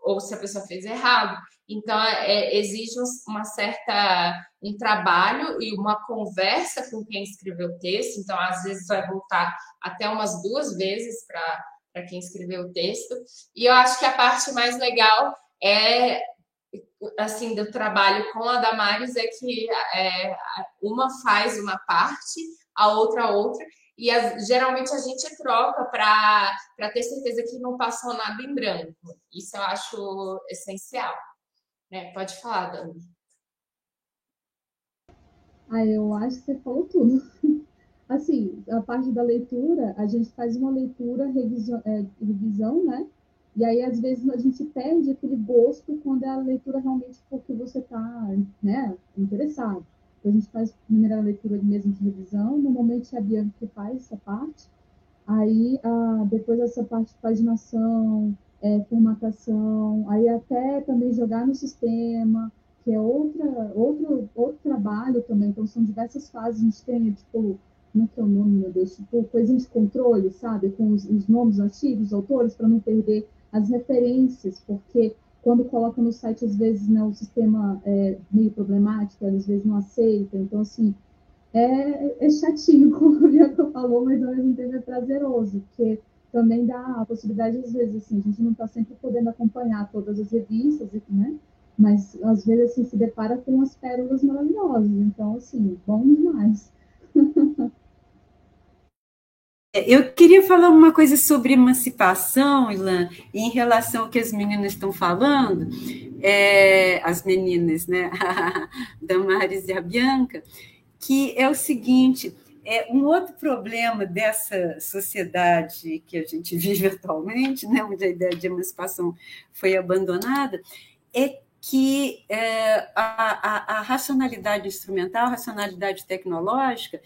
ou se a pessoa fez errado. Então, é, exige uma certa um trabalho e uma conversa com quem escreveu o texto. Então, às vezes vai voltar até umas duas vezes para quem escreveu o texto. E eu acho que a parte mais legal é assim do trabalho com a Damares é que é, uma faz uma parte, a outra outra, e geralmente a gente troca para ter certeza que não passou nada em branco. Isso eu acho essencial. Né? Pode falar, Dani. Ah, eu acho que você falou tudo. [laughs] Assim, a parte da leitura, a gente faz uma leitura, revisão, é, revisão, né? E aí, às vezes, a gente perde aquele gosto quando é a leitura realmente porque você está né, interessado. A gente faz a primeira leitura mesmo de revisão, normalmente é a Bianca que faz essa parte. Aí, ah, depois essa parte de paginação, é, formatação, aí até também jogar no sistema, que é outra, outro, outro trabalho também. Então, são diversas fases. A gente tem, tipo, como é é o nome, meu Deus? Tipo, coisinha de controle, sabe? Com os, os nomes antigos, os autores, para não perder as referências, porque quando coloca no site, às vezes, né, o sistema é meio problemático, às vezes não aceita. Então, assim, é, é chatinho, [laughs] como a Bianca falou, mas ao mesmo tempo é prazeroso, porque também dá a possibilidade, às vezes, assim, a gente não está sempre podendo acompanhar todas as revistas, né? Mas, às vezes, assim, se depara com umas pérolas maravilhosas. Então, assim, bom demais. [laughs] Eu queria falar uma coisa sobre emancipação, Ilan, em relação ao que as meninas estão falando, é, as meninas, né, [laughs] Damares e a Bianca, que é o seguinte, é um outro problema dessa sociedade que a gente [laughs] vive atualmente, né, onde a ideia de emancipação foi abandonada, é que é, a, a, a racionalidade instrumental, a racionalidade tecnológica,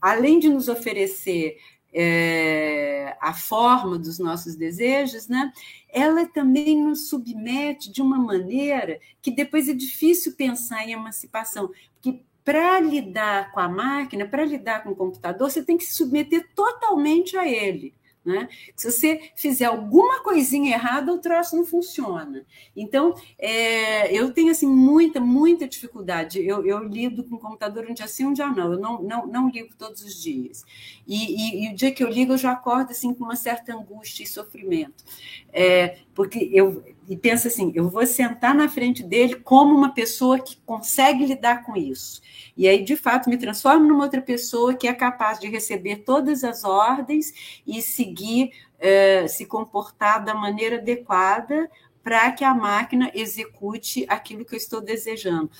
além de nos oferecer é, a forma dos nossos desejos, né? ela também nos submete de uma maneira que depois é difícil pensar em emancipação, porque para lidar com a máquina, para lidar com o computador, você tem que se submeter totalmente a ele. Né? Se você fizer alguma coisinha errada, o troço não funciona. Então, é, eu tenho assim muita, muita dificuldade. Eu, eu lido com o computador um dia sim, um dia não. Eu não, não, não ligo todos os dias. E, e, e, o dia que eu ligo, eu já acordo assim com uma certa angústia e sofrimento. É, porque eu e penso assim, eu vou sentar na frente dele como uma pessoa que consegue lidar com isso. E aí, de fato, me transformo numa outra pessoa que é capaz de receber todas as ordens e seguir, eh, se comportar da maneira adequada para que a máquina execute aquilo que eu estou desejando.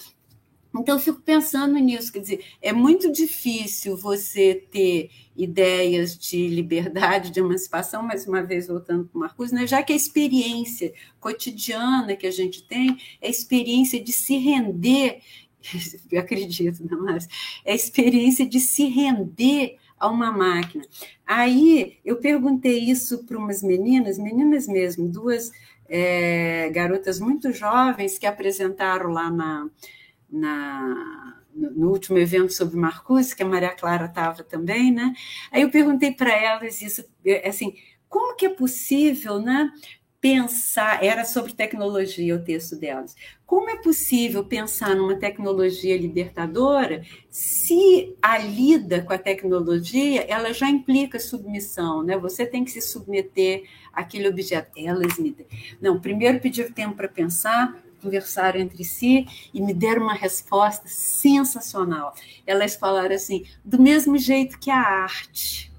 Então, eu fico pensando nisso, quer dizer, é muito difícil você ter ideias de liberdade, de emancipação, mais uma vez voltando para o Marcos, né? já que a experiência cotidiana que a gente tem é a experiência de se render [laughs] eu acredito, não, mas é a experiência de se render a uma máquina. Aí eu perguntei isso para umas meninas, meninas mesmo, duas é, garotas muito jovens que apresentaram lá na, na, no último evento sobre Marcuse, que a Maria Clara estava também, né? Aí eu perguntei para elas isso, assim, como que é possível, né? pensar, era sobre tecnologia o texto delas. Como é possível pensar numa tecnologia libertadora se a lida com a tecnologia ela já implica submissão, né? Você tem que se submeter àquele objeto. Elas me não, primeiro pedir tempo para pensar, conversaram entre si e me deram uma resposta sensacional. Elas falaram assim, do mesmo jeito que a arte.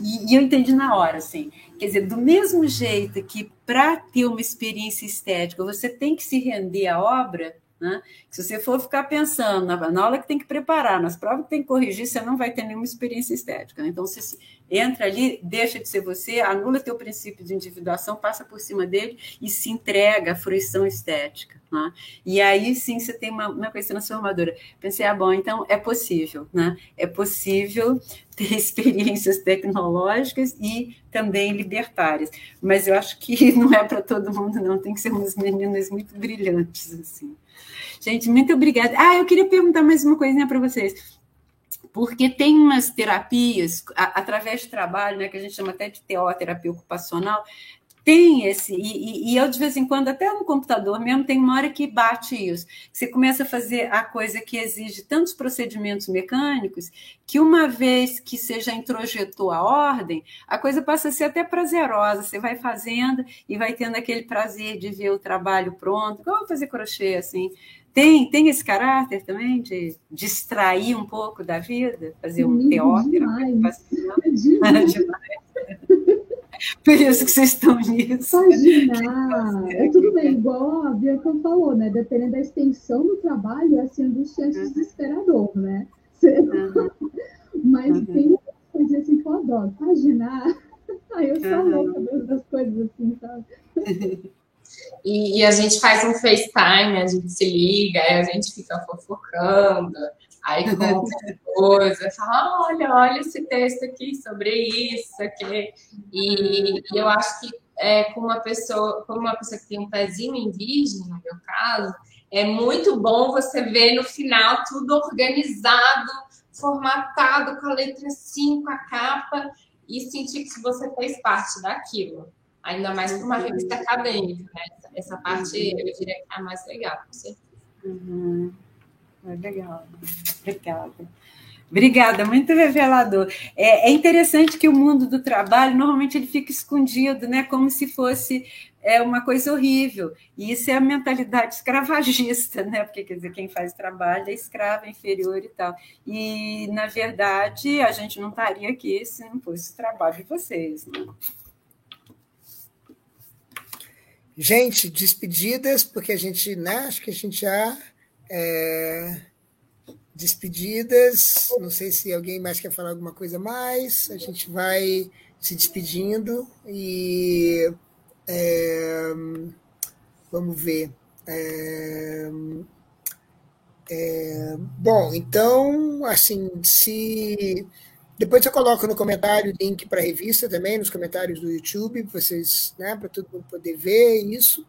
E, e eu entendi na hora, assim. Quer dizer, do mesmo jeito que para ter uma experiência estética você tem que se render à obra, né? Se você for ficar pensando na, na, aula que tem que preparar, nas provas que tem que corrigir, você não vai ter nenhuma experiência estética. Né? Então, você se, entra ali, deixa de ser você, anula teu princípio de individuação, passa por cima dele e se entrega à fruição estética. Né? E aí sim você tem uma, uma coisa transformadora. Pensei, ah, bom, então é possível, né? É possível [laughs] ter experiências tecnológicas e também libertárias. Mas eu acho que [laughs] não é para todo mundo, não. Tem que ser umas meninas muito brilhantes, assim. Gente, muito obrigada. Ah, eu queria perguntar mais uma coisinha para vocês porque tem umas terapias, a, através de trabalho, né, que a gente chama até de teoterapia ocupacional, tem esse, e, e, eu de vez em quando, até no computador mesmo, tem uma hora que bate isso. Você começa a fazer a coisa que exige tantos procedimentos mecânicos, que uma vez que você já introjetou a ordem, a coisa passa a ser até prazerosa. Você vai fazendo e vai tendo aquele prazer de ver o trabalho pronto, igual fazer crochê, assim. Tem, tem esse caráter também de distrair um pouco da vida, fazer um teótero. Demais. [laughs] [laughs] Por isso que vocês estão nisso. Imaginar. É tudo bem, igual a Bianca falou, né? Dependendo da extensão do trabalho, é assim, angústia uhum. desesperador, né? [laughs] Uhum. Mas uhum. tem coisas assim que eu adoro. Imaginar. [laughs] Ai, eu sou uhum. louca das coisas assim, sabe? E, e, a gente faz um FaceTime, a gente se liga, aí a gente fica fofocando, aí conta coisa, fala, olha, olha esse texto aqui sobre isso, aqui. E, e eu acho que é, como uma pessoa, como uma pessoa que tem um pezinho indígena, no meu caso, é muito bom você ver no final tudo organizado, formatado, com a letra 5, a capa, e sentir que você fez parte daquilo. Ainda mais para uma revista acadêmica, né? Essa parte eu diria que é a mais legal, com certeza. Uhum. É legal. Obrigada. Obrigada, muito revelador. É, é, interessante que o mundo do trabalho normalmente ele fica escondido, né? Como se fosse é, uma coisa horrível. E isso é a mentalidade escravagista, né? Porque quer dizer, quem faz trabalho é escravo, é inferior e tal. E, na verdade, a gente não estaria aqui se não fosse o trabalho de vocês. Né? Gente, despedidas, porque a gente, né, acho que a gente já. É despedidas. Não sei se alguém mais quer falar alguma coisa mais. A gente vai se despedindo e é, vamos ver. É, é, bom, então, assim, se depois eu coloco no comentário o link para a revista também, nos comentários do YouTube, vocês, né, para todo mundo poder ver isso.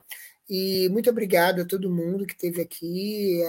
E muito obrigado a todo mundo que esteve aqui,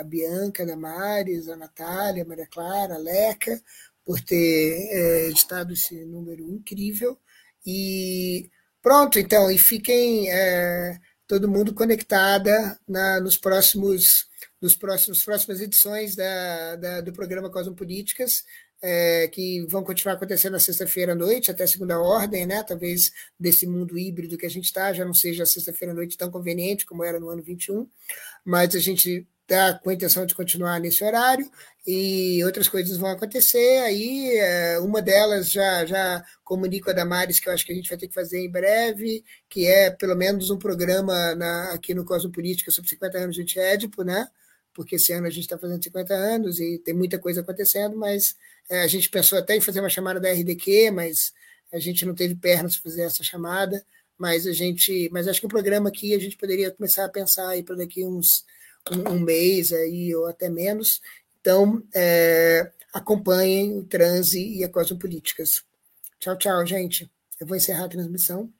a, Bianca, a Damares, a Natália, a Maria Clara, a Leca, por ter é, editado esse número incrível. E pronto, então, e fiquem é, todo mundo conectada na, nos próximos nos próximos próximas edições da, da do programa Cosmopolíticas é, que vão continuar acontecendo na sexta-feira à noite, até segunda ordem, né? Talvez desse mundo híbrido que a gente está, já não seja a sexta-feira à noite tão conveniente como era no ano 21, mas a gente está com a intenção de continuar nesse horário e outras coisas vão acontecer. Aí, é, uma delas já, já comunico a Damares, que eu acho que a gente vai ter que fazer em breve, que é pelo menos um programa na, aqui no Cosmopolítica sobre 50 anos de Antiédipo, né? Porque esse ano a gente está fazendo 50 anos e tem muita coisa acontecendo, mas a gente pensou até em fazer uma chamada da RDQ, mas a gente não teve pernas para fazer essa chamada. Mas a gente, mas acho que o programa aqui a gente poderia começar a pensar aí para daqui uns um, um, mês aí ou até menos. Então, é, acompanhem o transe e a Cosmopolíticas. Tchau, tchau, gente. Eu vou encerrar a transmissão.